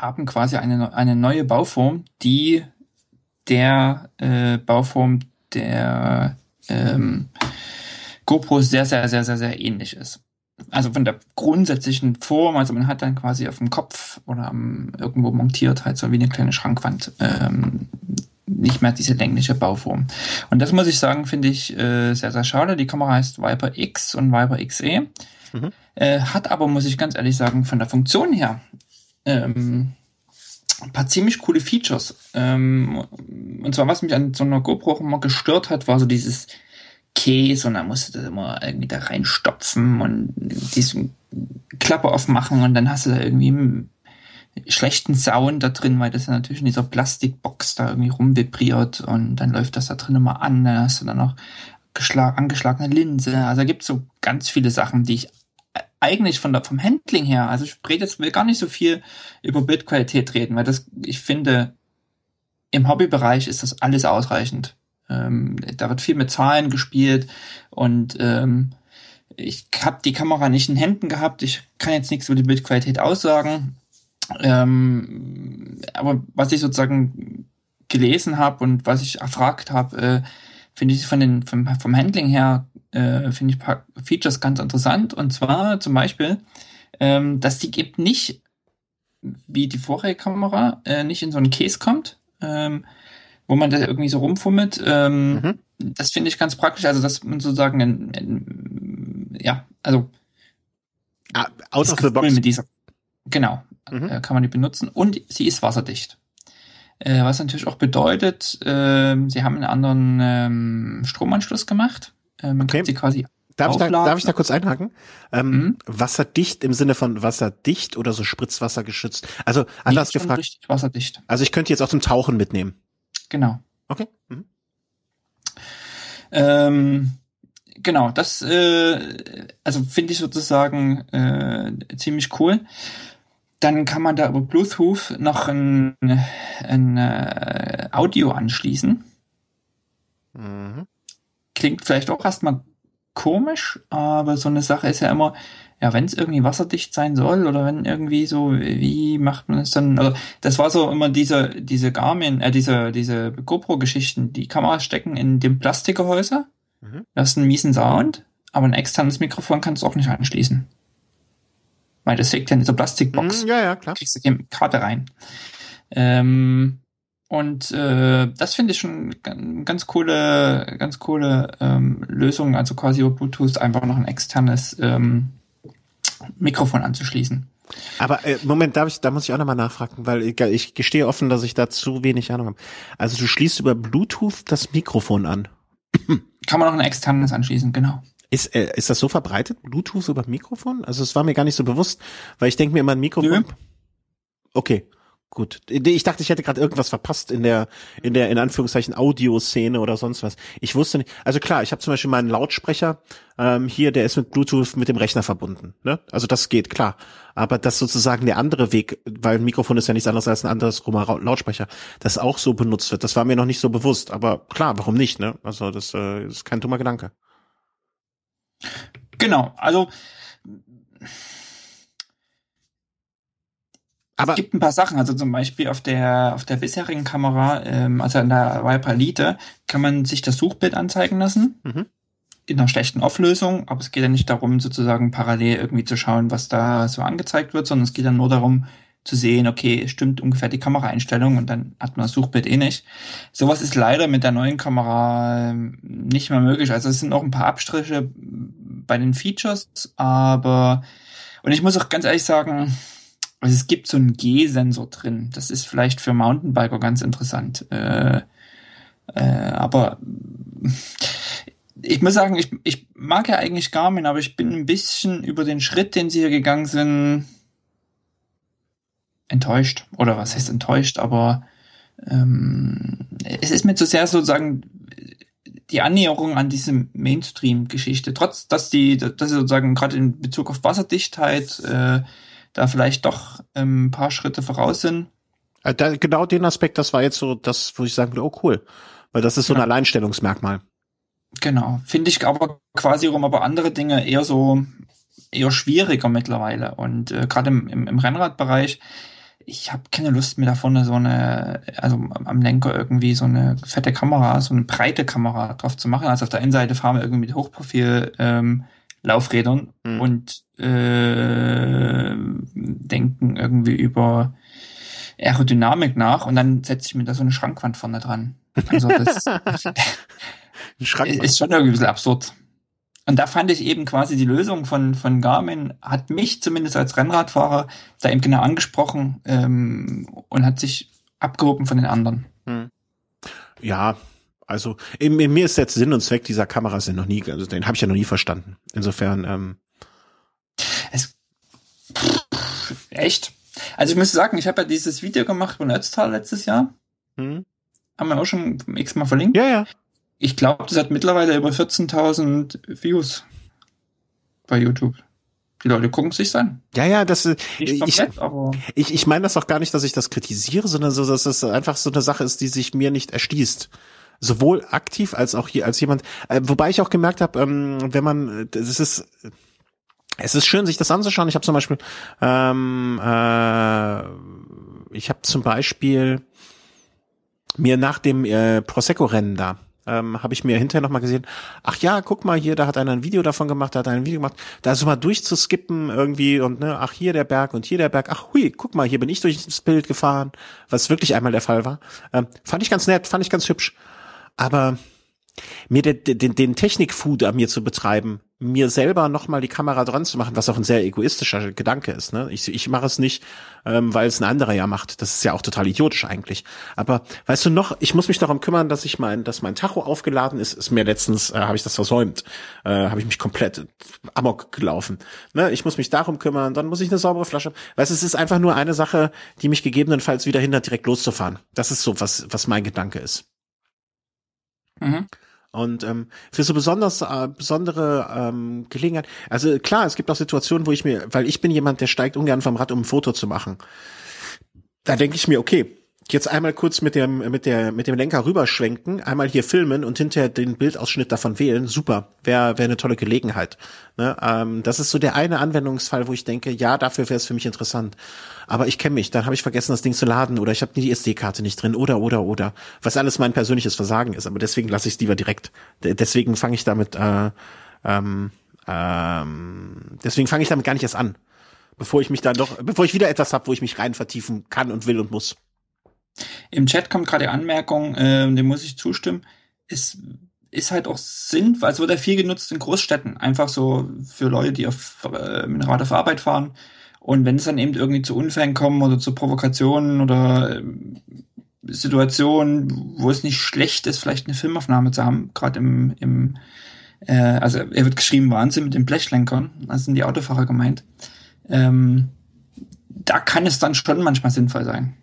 haben quasi eine, eine neue Bauform, die der äh, Bauform der ähm, GoPro sehr, sehr, sehr, sehr, sehr ähnlich ist. Also von der grundsätzlichen Form, also man hat dann quasi auf dem Kopf oder am, irgendwo montiert halt so wie eine kleine Schrankwand ähm, nicht mehr diese längliche Bauform. Und das muss ich sagen, finde ich äh, sehr, sehr schade. Die Kamera heißt Viper X und Viper XE. Mhm. Äh, hat aber, muss ich ganz ehrlich sagen, von der Funktion her ähm, ein paar ziemlich coole Features. Ähm, und zwar, was mich an so einer GoPro immer gestört hat, war so dieses Käse und dann musst du das immer irgendwie da reinstopfen und diesen Klappe aufmachen und dann hast du da irgendwie schlechten Sound da drin, weil das ja natürlich in dieser Plastikbox da irgendwie rumvibriert und dann läuft das da drin immer an, dann hast du dann noch geschlag, angeschlagene Linse. Also da gibt es so ganz viele Sachen, die ich eigentlich von der, vom Handling her, also ich rede jetzt will gar nicht so viel über Bildqualität reden, weil das, ich finde, im Hobbybereich ist das alles ausreichend. Ähm, da wird viel mit Zahlen gespielt und ähm, ich habe die Kamera nicht in Händen gehabt. Ich kann jetzt nichts über die Bildqualität aussagen. Ähm, aber was ich sozusagen gelesen habe und was ich erfragt habe, äh, finde ich von den vom, vom Handling her äh, finde ich paar Features ganz interessant. Und zwar zum Beispiel, ähm, dass die eben nicht wie die vorherige Kamera äh, nicht in so einen Case kommt, ähm, wo man da irgendwie so rumfummelt. Ähm, mhm. Das finde ich ganz praktisch. Also dass man sozusagen ein, ein, ja, also ah, out of the box. Mit dieser, genau mhm. äh, kann man die benutzen und sie ist wasserdicht. Äh, was natürlich auch bedeutet, äh, sie haben einen anderen ähm, Stromanschluss gemacht. Äh, man okay. kann sie quasi Darf ich, da, darf ich da kurz einhaken? Ähm, mhm. Wasserdicht im Sinne von wasserdicht oder so Spritzwasser geschützt? Also anders nee, gefragt. Richtig wasserdicht. Also ich könnte jetzt auch zum Tauchen mitnehmen. Genau. Okay. Mhm. Ähm, genau, das äh, also finde ich sozusagen äh, ziemlich cool. Dann kann man da über Bluetooth noch ein, ein äh, Audio anschließen. Mhm. Klingt vielleicht auch erstmal komisch, aber so eine Sache ist ja immer, ja, wenn es irgendwie wasserdicht sein soll oder wenn irgendwie so, wie macht man es dann? Also das war so immer diese, diese Garmin, äh, diese, diese GoPro-Geschichten. Die Kameras stecken in dem Plastikgehäuse. Mhm. Das ist ein miesen Sound, aber ein externes Mikrofon kannst du auch nicht anschließen. Weil das liegt ja in dieser Plastikbox. Mm, ja, ja, klar. Kriegst du die Karte rein. Ähm, und äh, das finde ich schon ganz coole, ganz coole ähm, Lösung, also quasi über Bluetooth einfach noch ein externes ähm, Mikrofon anzuschließen. Aber äh, Moment, darf ich, da muss ich auch nochmal nachfragen, weil ich, ich gestehe offen, dass ich da zu wenig Ahnung habe. Also du schließt über Bluetooth das Mikrofon an. Kann man noch ein externes anschließen, genau. Ist, äh, ist das so verbreitet, Bluetooth über Mikrofon? Also es war mir gar nicht so bewusst, weil ich denke mir immer ein Mikrofon. Nö. Okay. Gut. Ich dachte, ich hätte gerade irgendwas verpasst in der, in der, in Anführungszeichen, Audioszene oder sonst was. Ich wusste nicht. Also klar, ich habe zum Beispiel meinen Lautsprecher ähm, hier, der ist mit Bluetooth mit dem Rechner verbunden. Ne? Also das geht, klar. Aber das sozusagen der andere Weg, weil ein Mikrofon ist ja nichts anderes als ein anderes Lautsprecher, das auch so benutzt wird, das war mir noch nicht so bewusst. Aber klar, warum nicht? Ne? Also das äh, ist kein dummer Gedanke. Genau, also aber es gibt ein paar Sachen, also zum Beispiel auf der auf der bisherigen Kamera, ähm, also in der Viper Elite, kann man sich das Suchbild anzeigen lassen. Mhm. In einer schlechten Auflösung, aber es geht ja nicht darum, sozusagen parallel irgendwie zu schauen, was da so angezeigt wird, sondern es geht dann nur darum, zu sehen, okay, stimmt ungefähr die Kameraeinstellung und dann hat man das Suchbild eh nicht. Sowas ist leider mit der neuen Kamera ähm, nicht mehr möglich. Also es sind noch ein paar Abstriche bei den Features, aber und ich muss auch ganz ehrlich sagen, also es gibt so einen G-Sensor drin. Das ist vielleicht für Mountainbiker ganz interessant. Äh, äh, aber ich muss sagen, ich, ich mag ja eigentlich Garmin, aber ich bin ein bisschen über den Schritt, den sie hier gegangen sind, enttäuscht. Oder was heißt enttäuscht? Aber ähm, es ist mir zu sehr sozusagen die Annäherung an diese Mainstream-Geschichte. Trotz, dass die, dass sie sozusagen gerade in Bezug auf Wasserdichtheit äh, da vielleicht doch ähm, ein paar Schritte voraus sind. Äh, da, genau den Aspekt, das war jetzt so das, wo ich sagen würde, oh cool. Weil das ist so ein Alleinstellungsmerkmal. Genau. Finde ich aber quasi rum, aber andere Dinge eher so, eher schwieriger mittlerweile. Und äh, gerade im, im, im Rennradbereich, ich habe keine Lust mehr davon, so eine, also am Lenker irgendwie so eine fette Kamera, so eine breite Kamera drauf zu machen. Also auf der einen Seite fahren wir irgendwie mit Hochprofil ähm, Laufrädern mhm. und äh, denken irgendwie über Aerodynamik nach und dann setze ich mir da so eine Schrankwand vorne dran. Also das ist schon irgendwie ein bisschen absurd. Und da fand ich eben quasi die Lösung von, von Garmin, hat mich zumindest als Rennradfahrer da eben genau angesprochen ähm, und hat sich abgehoben von den anderen. Hm. Ja, also in, in, mir ist jetzt Sinn und Zweck dieser Kameras noch nie, also den habe ich ja noch nie verstanden. Insofern. Ähm es, echt? Also ich muss sagen, ich habe ja dieses Video gemacht von Ötztal letztes Jahr. Hm. Haben wir auch schon x-mal verlinkt. Ja, ja. Ich glaube, das hat mittlerweile über 14.000 Views bei YouTube. Die Leute gucken sich an. Ja, ja, das ich, komplett, ich, ich, ich meine das auch gar nicht, dass ich das kritisiere, sondern so, dass es einfach so eine Sache ist, die sich mir nicht erschließt sowohl aktiv als auch hier als jemand, äh, wobei ich auch gemerkt habe, ähm, wenn man, das ist, es ist schön, sich das anzuschauen. Ich habe zum Beispiel, ähm, äh, ich habe zum Beispiel mir nach dem äh, Prosecco-Rennen da ähm, habe ich mir hinterher nochmal gesehen, ach ja, guck mal hier, da hat einer ein Video davon gemacht, da hat einer ein Video gemacht, da so mal durchzuskippen irgendwie und ne, ach hier der Berg und hier der Berg, ach hui, guck mal, hier bin ich durch das Bild gefahren, was wirklich einmal der Fall war. Ähm, fand ich ganz nett, fand ich ganz hübsch. Aber mir den, den, den Technikfood an mir zu betreiben, mir selber nochmal die Kamera dran zu machen, was auch ein sehr egoistischer Gedanke ist. Ne? Ich, ich mache es nicht, ähm, weil es ein anderer ja macht. Das ist ja auch total idiotisch eigentlich. Aber weißt du noch, ich muss mich darum kümmern, dass ich mein, dass mein Tacho aufgeladen ist. Ist mir letztens, äh, habe ich das versäumt, äh, habe ich mich komplett amok gelaufen. Ne? Ich muss mich darum kümmern, dann muss ich eine saubere Flasche. Weißt du, es ist einfach nur eine Sache, die mich gegebenenfalls wieder hindert, direkt loszufahren. Das ist so, was, was mein Gedanke ist. Mhm. Und ähm, für so besonders äh, besondere ähm, Gelegenheit, also klar, es gibt auch Situationen, wo ich mir, weil ich bin jemand, der steigt ungern vom Rad, um ein Foto zu machen. Da denke ich mir, okay, jetzt einmal kurz mit dem mit der mit dem Lenker rüberschwenken, einmal hier filmen und hinterher den Bildausschnitt davon wählen. Super, wäre wäre eine tolle Gelegenheit. Ne? Ähm, das ist so der eine Anwendungsfall, wo ich denke, ja, dafür wäre es für mich interessant. Aber ich kenne mich, dann habe ich vergessen, das Ding zu laden oder ich habe die SD-Karte nicht drin oder oder oder, was alles mein persönliches Versagen ist. Aber deswegen lasse ich es lieber direkt. Deswegen fange ich damit. Äh, ähm, ähm, deswegen fange ich damit gar nicht erst an bevor ich mich dann doch, bevor ich wieder etwas habe, wo ich mich rein vertiefen kann und will und muss. Im Chat kommt gerade die Anmerkung, äh, dem muss ich zustimmen. Es ist halt auch sinnvoll, also wird er viel genutzt in Großstädten, einfach so für Leute, die auf äh, mit Rad auf Arbeit fahren. Und wenn es dann eben irgendwie zu Unfällen kommen oder zu Provokationen oder äh, Situationen, wo es nicht schlecht ist, vielleicht eine Filmaufnahme zu haben, gerade im, im Äh, also er wird geschrieben Wahnsinn mit den Blechlenkern, das sind die Autofahrer gemeint. Ähm, da kann es dann schon manchmal sinnvoll sein.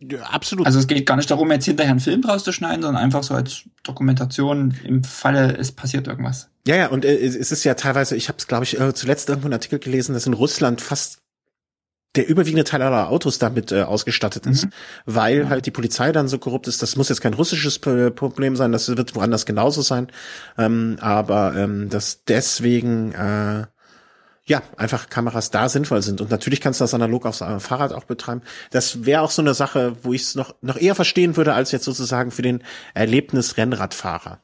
Ja, absolut. Also es geht gar nicht darum, jetzt hinterher einen Film rauszuschneiden, sondern einfach so als Dokumentation im Falle, es passiert irgendwas. Ja, ja, und äh, es ist ja teilweise, ich habe es, glaube ich, äh, zuletzt irgendwo einen Artikel gelesen, dass in Russland fast der überwiegende Teil aller Autos damit äh, ausgestattet ist, mhm. weil ja. halt die Polizei dann so korrupt ist. Das muss jetzt kein russisches Problem sein, das wird woanders genauso sein, ähm, aber ähm, dass deswegen äh, ja, einfach Kameras da sinnvoll sind. Und natürlich kannst du das analog aufs Fahrrad auch betreiben. Das wäre auch so eine Sache, wo ich es noch, noch eher verstehen würde, als jetzt sozusagen für den Erlebnis-Rennradfahrer.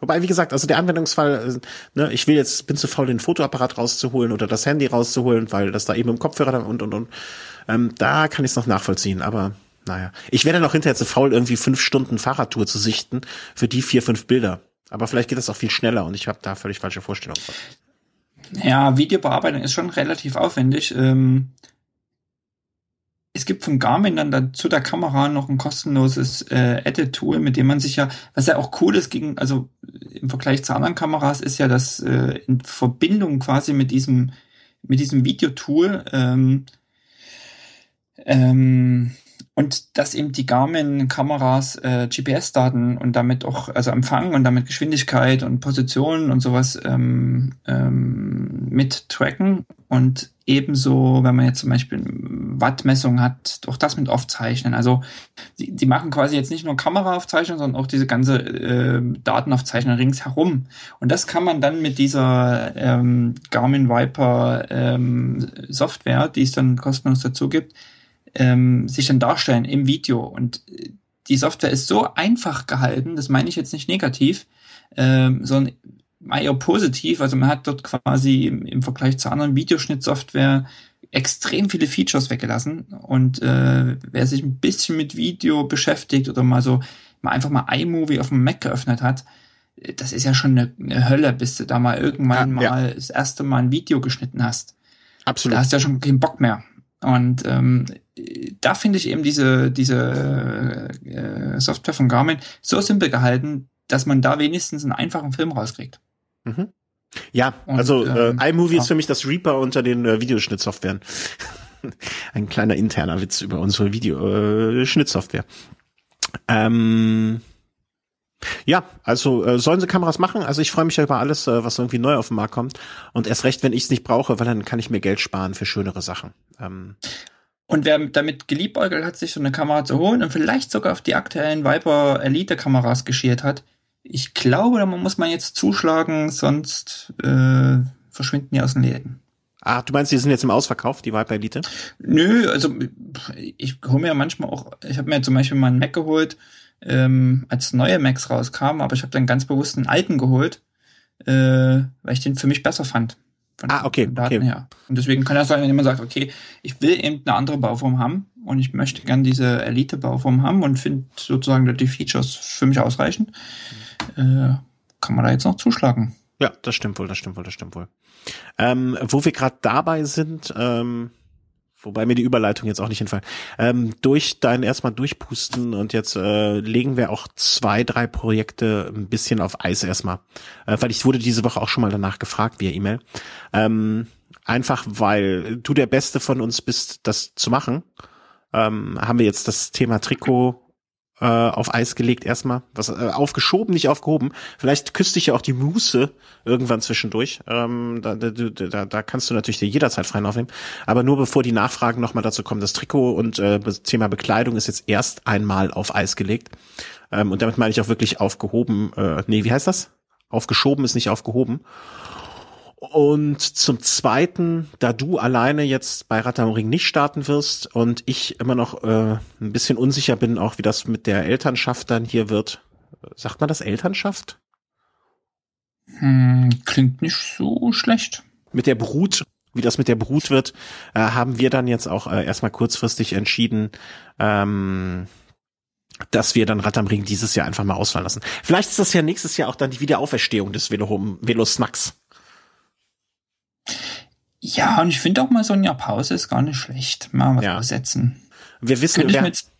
Wobei, wie gesagt, also der Anwendungsfall, äh, ne, ich will jetzt, bin zu faul, den Fotoapparat rauszuholen oder das Handy rauszuholen, weil das da eben im Kopfhörer und und und. Ähm, da kann ich es noch nachvollziehen, aber naja. Ich werde dann auch hinterher zu faul, irgendwie fünf Stunden Fahrradtour zu sichten für die vier, fünf Bilder. Aber vielleicht geht das auch viel schneller und ich habe da völlig falsche Vorstellungen. Ja, Videobearbeitung ist schon relativ aufwendig. Ähm, es gibt von Garmin dann dazu der Kamera noch ein kostenloses äh, Edit-Tool, mit dem man sich ja, was ja auch cool ist gegen, also im Vergleich zu anderen Kameras, ist ja, dass äh, in Verbindung quasi mit diesem mit diesem Videotool ähm, ähm, und dass eben die Garmin-Kameras äh, GPS-Daten und damit auch, also Empfang und damit Geschwindigkeit und Position und sowas ähm, ähm, mit tracken und ebenso, wenn man jetzt zum Beispiel Wattmessung hat, auch das mit aufzeichnen. Also die, die machen quasi jetzt nicht nur Kameraaufzeichnung, sondern auch diese ganze äh, Datenaufzeichnung ringsherum. Und das kann man dann mit dieser ähm, Garmin Viper ähm, Software, die es dann kostenlos dazu gibt, ähm, sich dann darstellen im Video. Und die Software ist so einfach gehalten, das meine ich jetzt nicht negativ, ähm, sondern eher positiv. Also man hat dort quasi im, im Vergleich zu anderen Videoschnittsoftware extrem viele Features weggelassen. Und äh, wer sich ein bisschen mit Video beschäftigt oder mal so mal einfach mal iMovie auf dem Mac geöffnet hat, das ist ja schon eine, eine Hölle, bis du da mal irgendwann ja, mal ja. das erste Mal ein Video geschnitten hast. Absolut. Da hast du ja schon keinen Bock mehr. Und ähm, da finde ich eben diese, diese äh, Software von Garmin so simpel gehalten, dass man da wenigstens einen einfachen Film rauskriegt. Mhm. Ja, Und, also äh, ähm, iMovie ja. ist für mich das Reaper unter den äh, Videoschnittsoftwaren. Ein kleiner interner Witz über unsere Videoschnittsoftware. Äh, ähm, ja, also äh, sollen sie Kameras machen. Also ich freue mich ja über alles, äh, was irgendwie neu auf den Markt kommt. Und erst recht, wenn ich es nicht brauche, weil dann kann ich mir Geld sparen für schönere Sachen. Ähm, und wer damit geliebäugelt hat, sich so eine Kamera zu holen und vielleicht sogar auf die aktuellen Viper Elite Kameras geschiert hat, ich glaube, da muss man jetzt zuschlagen, sonst äh, verschwinden die aus den Läden. Ah, du meinst, die sind jetzt im Ausverkauf, die Viper Elite? Nö, also ich hole mir manchmal auch, ich habe mir zum Beispiel mal einen Mac geholt, ähm, als neue Macs rauskamen, aber ich habe dann ganz bewusst einen alten geholt, äh, weil ich den für mich besser fand. Ah, okay. Daten okay. her. Und deswegen kann das sein, wenn jemand sagt, okay, ich will eben eine andere Bauform haben und ich möchte gern diese Elite-Bauform haben und finde sozusagen die Features für mich ausreichend, äh, kann man da jetzt noch zuschlagen. Ja, das stimmt wohl, das stimmt wohl, das stimmt wohl. Ähm, wo wir gerade dabei sind, ähm, wobei mir die Überleitung jetzt auch nicht hinfallen. Ähm, durch dein erstmal durchpusten und jetzt äh, legen wir auch zwei, drei Projekte ein bisschen auf Eis erstmal. Äh, weil ich wurde diese Woche auch schon mal danach gefragt via E-Mail. Ähm, einfach weil du der Beste von uns bist, das zu machen. Ähm, haben wir jetzt das Thema Trikot äh, auf Eis gelegt erstmal. Was äh, aufgeschoben, nicht aufgehoben. Vielleicht küsst dich ja auch die Muße irgendwann zwischendurch. Ähm, da, da, da, da kannst du natürlich dir jederzeit frei aufnehmen. Aber nur bevor die Nachfragen nochmal dazu kommen, das Trikot und äh, Thema Bekleidung ist jetzt erst einmal auf Eis gelegt. Ähm, und damit meine ich auch wirklich aufgehoben. Äh, nee, wie heißt das? Aufgeschoben ist nicht aufgehoben. Und zum Zweiten, da du alleine jetzt bei Rad am Ring nicht starten wirst und ich immer noch äh, ein bisschen unsicher bin, auch wie das mit der Elternschaft dann hier wird. Sagt man das Elternschaft? Hm, klingt nicht so schlecht. Mit der Brut, wie das mit der Brut wird, äh, haben wir dann jetzt auch äh, erstmal kurzfristig entschieden, ähm, dass wir dann Rad am Ring dieses Jahr einfach mal ausfallen lassen. Vielleicht ist das ja nächstes Jahr auch dann die Wiederauferstehung des Velo, Velo Snacks. Ja, und ich finde auch mal so ein Jahr Pause ist gar nicht schlecht. Mal was ja. übersetzen. Wir wissen, Könnte ich mir jetzt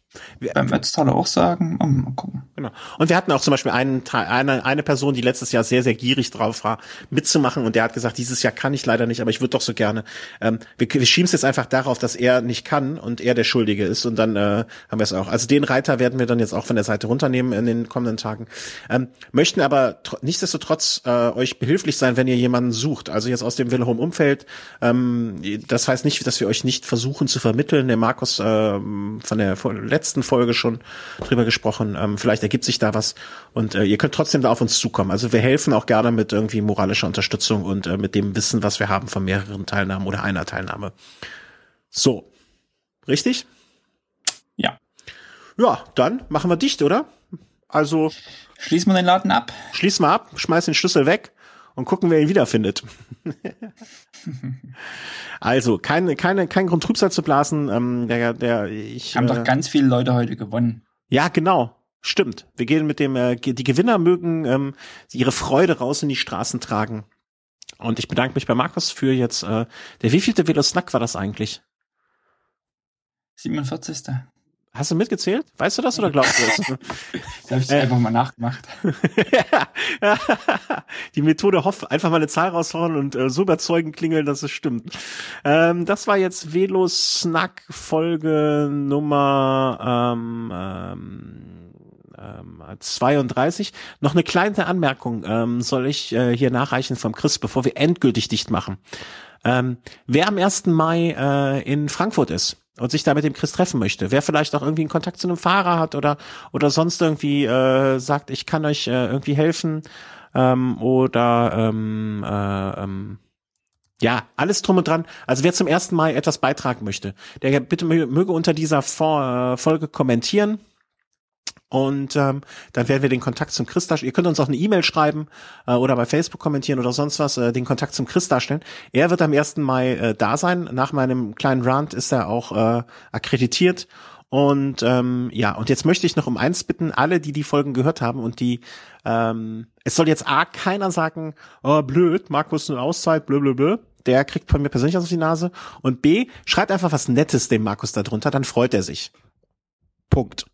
beim Wetztaler auch sagen. Oh, mal gucken. Genau. Und wir hatten auch zum Beispiel einen, eine, eine Person, die letztes Jahr sehr, sehr gierig drauf war, mitzumachen und der hat gesagt, dieses Jahr kann ich leider nicht, aber ich würde doch so gerne. Ähm, wir, wir schieben es jetzt einfach darauf, dass er nicht kann und er der Schuldige ist und dann äh, haben wir es auch. Also den Reiter werden wir dann jetzt auch von der Seite runternehmen in den kommenden Tagen. Ähm, möchten aber nichtsdestotrotz äh, euch behilflich sein, wenn ihr jemanden sucht. Also jetzt aus dem Wilhelm Umfeld. Ähm, das heißt nicht, dass wir euch nicht versuchen zu vermitteln. Der Markus äh, von der letzten Folge schon drüber gesprochen. Ähm, vielleicht ergibt sich da was und äh, ihr könnt trotzdem da auf uns zukommen. Also wir helfen auch gerne mit irgendwie moralischer Unterstützung und äh, mit dem Wissen, was wir haben von mehreren Teilnahmen oder einer Teilnahme. So. Richtig? Ja. Ja, dann machen wir dicht, oder? Also. Schließen wir den Laden ab. Schließen wir ab, schmeißen den Schlüssel weg und gucken, wer ihn wiederfindet. also, keine, keine, kein Grund Trübsal zu blasen. Ähm, der, der, ich, Haben äh, doch ganz viele Leute heute gewonnen. Ja, genau. Stimmt. Wir gehen mit dem, äh, die Gewinner mögen ähm, ihre Freude raus in die Straßen tragen. Und ich bedanke mich bei Markus für jetzt, äh, der wievielte Velo Snack war das eigentlich? 47. Hast du mitgezählt? Weißt du das oder glaubst du das? da habe ich äh, einfach mal nachgemacht. Die Methode hofft, einfach mal eine Zahl raushauen und äh, so überzeugend klingeln, dass es stimmt. Ähm, das war jetzt Velo Snack Folge Nummer ähm, ähm, 32. Ähm, Noch eine kleine Anmerkung ähm, soll ich äh, hier nachreichen vom Chris, bevor wir endgültig dicht machen. Ähm, wer am 1. Mai äh, in Frankfurt ist und sich da mit dem Chris treffen möchte, wer vielleicht auch irgendwie einen Kontakt zu einem Fahrer hat oder oder sonst irgendwie äh, sagt, ich kann euch äh, irgendwie helfen ähm, oder ähm, äh, ähm, ja, alles drum und dran. Also wer zum ersten Mal etwas beitragen möchte, der bitte möge unter dieser äh, Folge kommentieren und ähm, dann werden wir den Kontakt zum Chris darstellen. Ihr könnt uns auch eine E-Mail schreiben äh, oder bei Facebook kommentieren oder sonst was, äh, den Kontakt zum Chris darstellen. Er wird am 1. Mai äh, da sein. Nach meinem kleinen Rant ist er auch äh, akkreditiert. Und ähm, ja, und jetzt möchte ich noch um eins bitten, alle, die die Folgen gehört haben und die, ähm, es soll jetzt A, keiner sagen, oh, blöd, Markus eine Auszeit, blö, blö, blö. Der kriegt von mir persönlich auf die Nase. Und B, schreibt einfach was Nettes dem Markus da drunter, dann freut er sich. Punkt.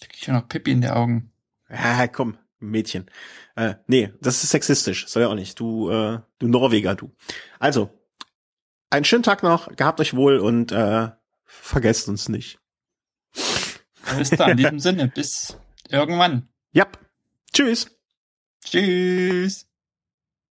Da krieg ich ja noch Pippi in die Augen. Ja, komm, Mädchen. Äh, nee, das ist sexistisch. Soll ja auch nicht. Du, äh, du Norweger, du. Also, einen schönen Tag noch, gehabt euch wohl und äh, vergesst uns nicht. Bis dann, in diesem Sinne, bis irgendwann. Ja. Tschüss. Tschüss.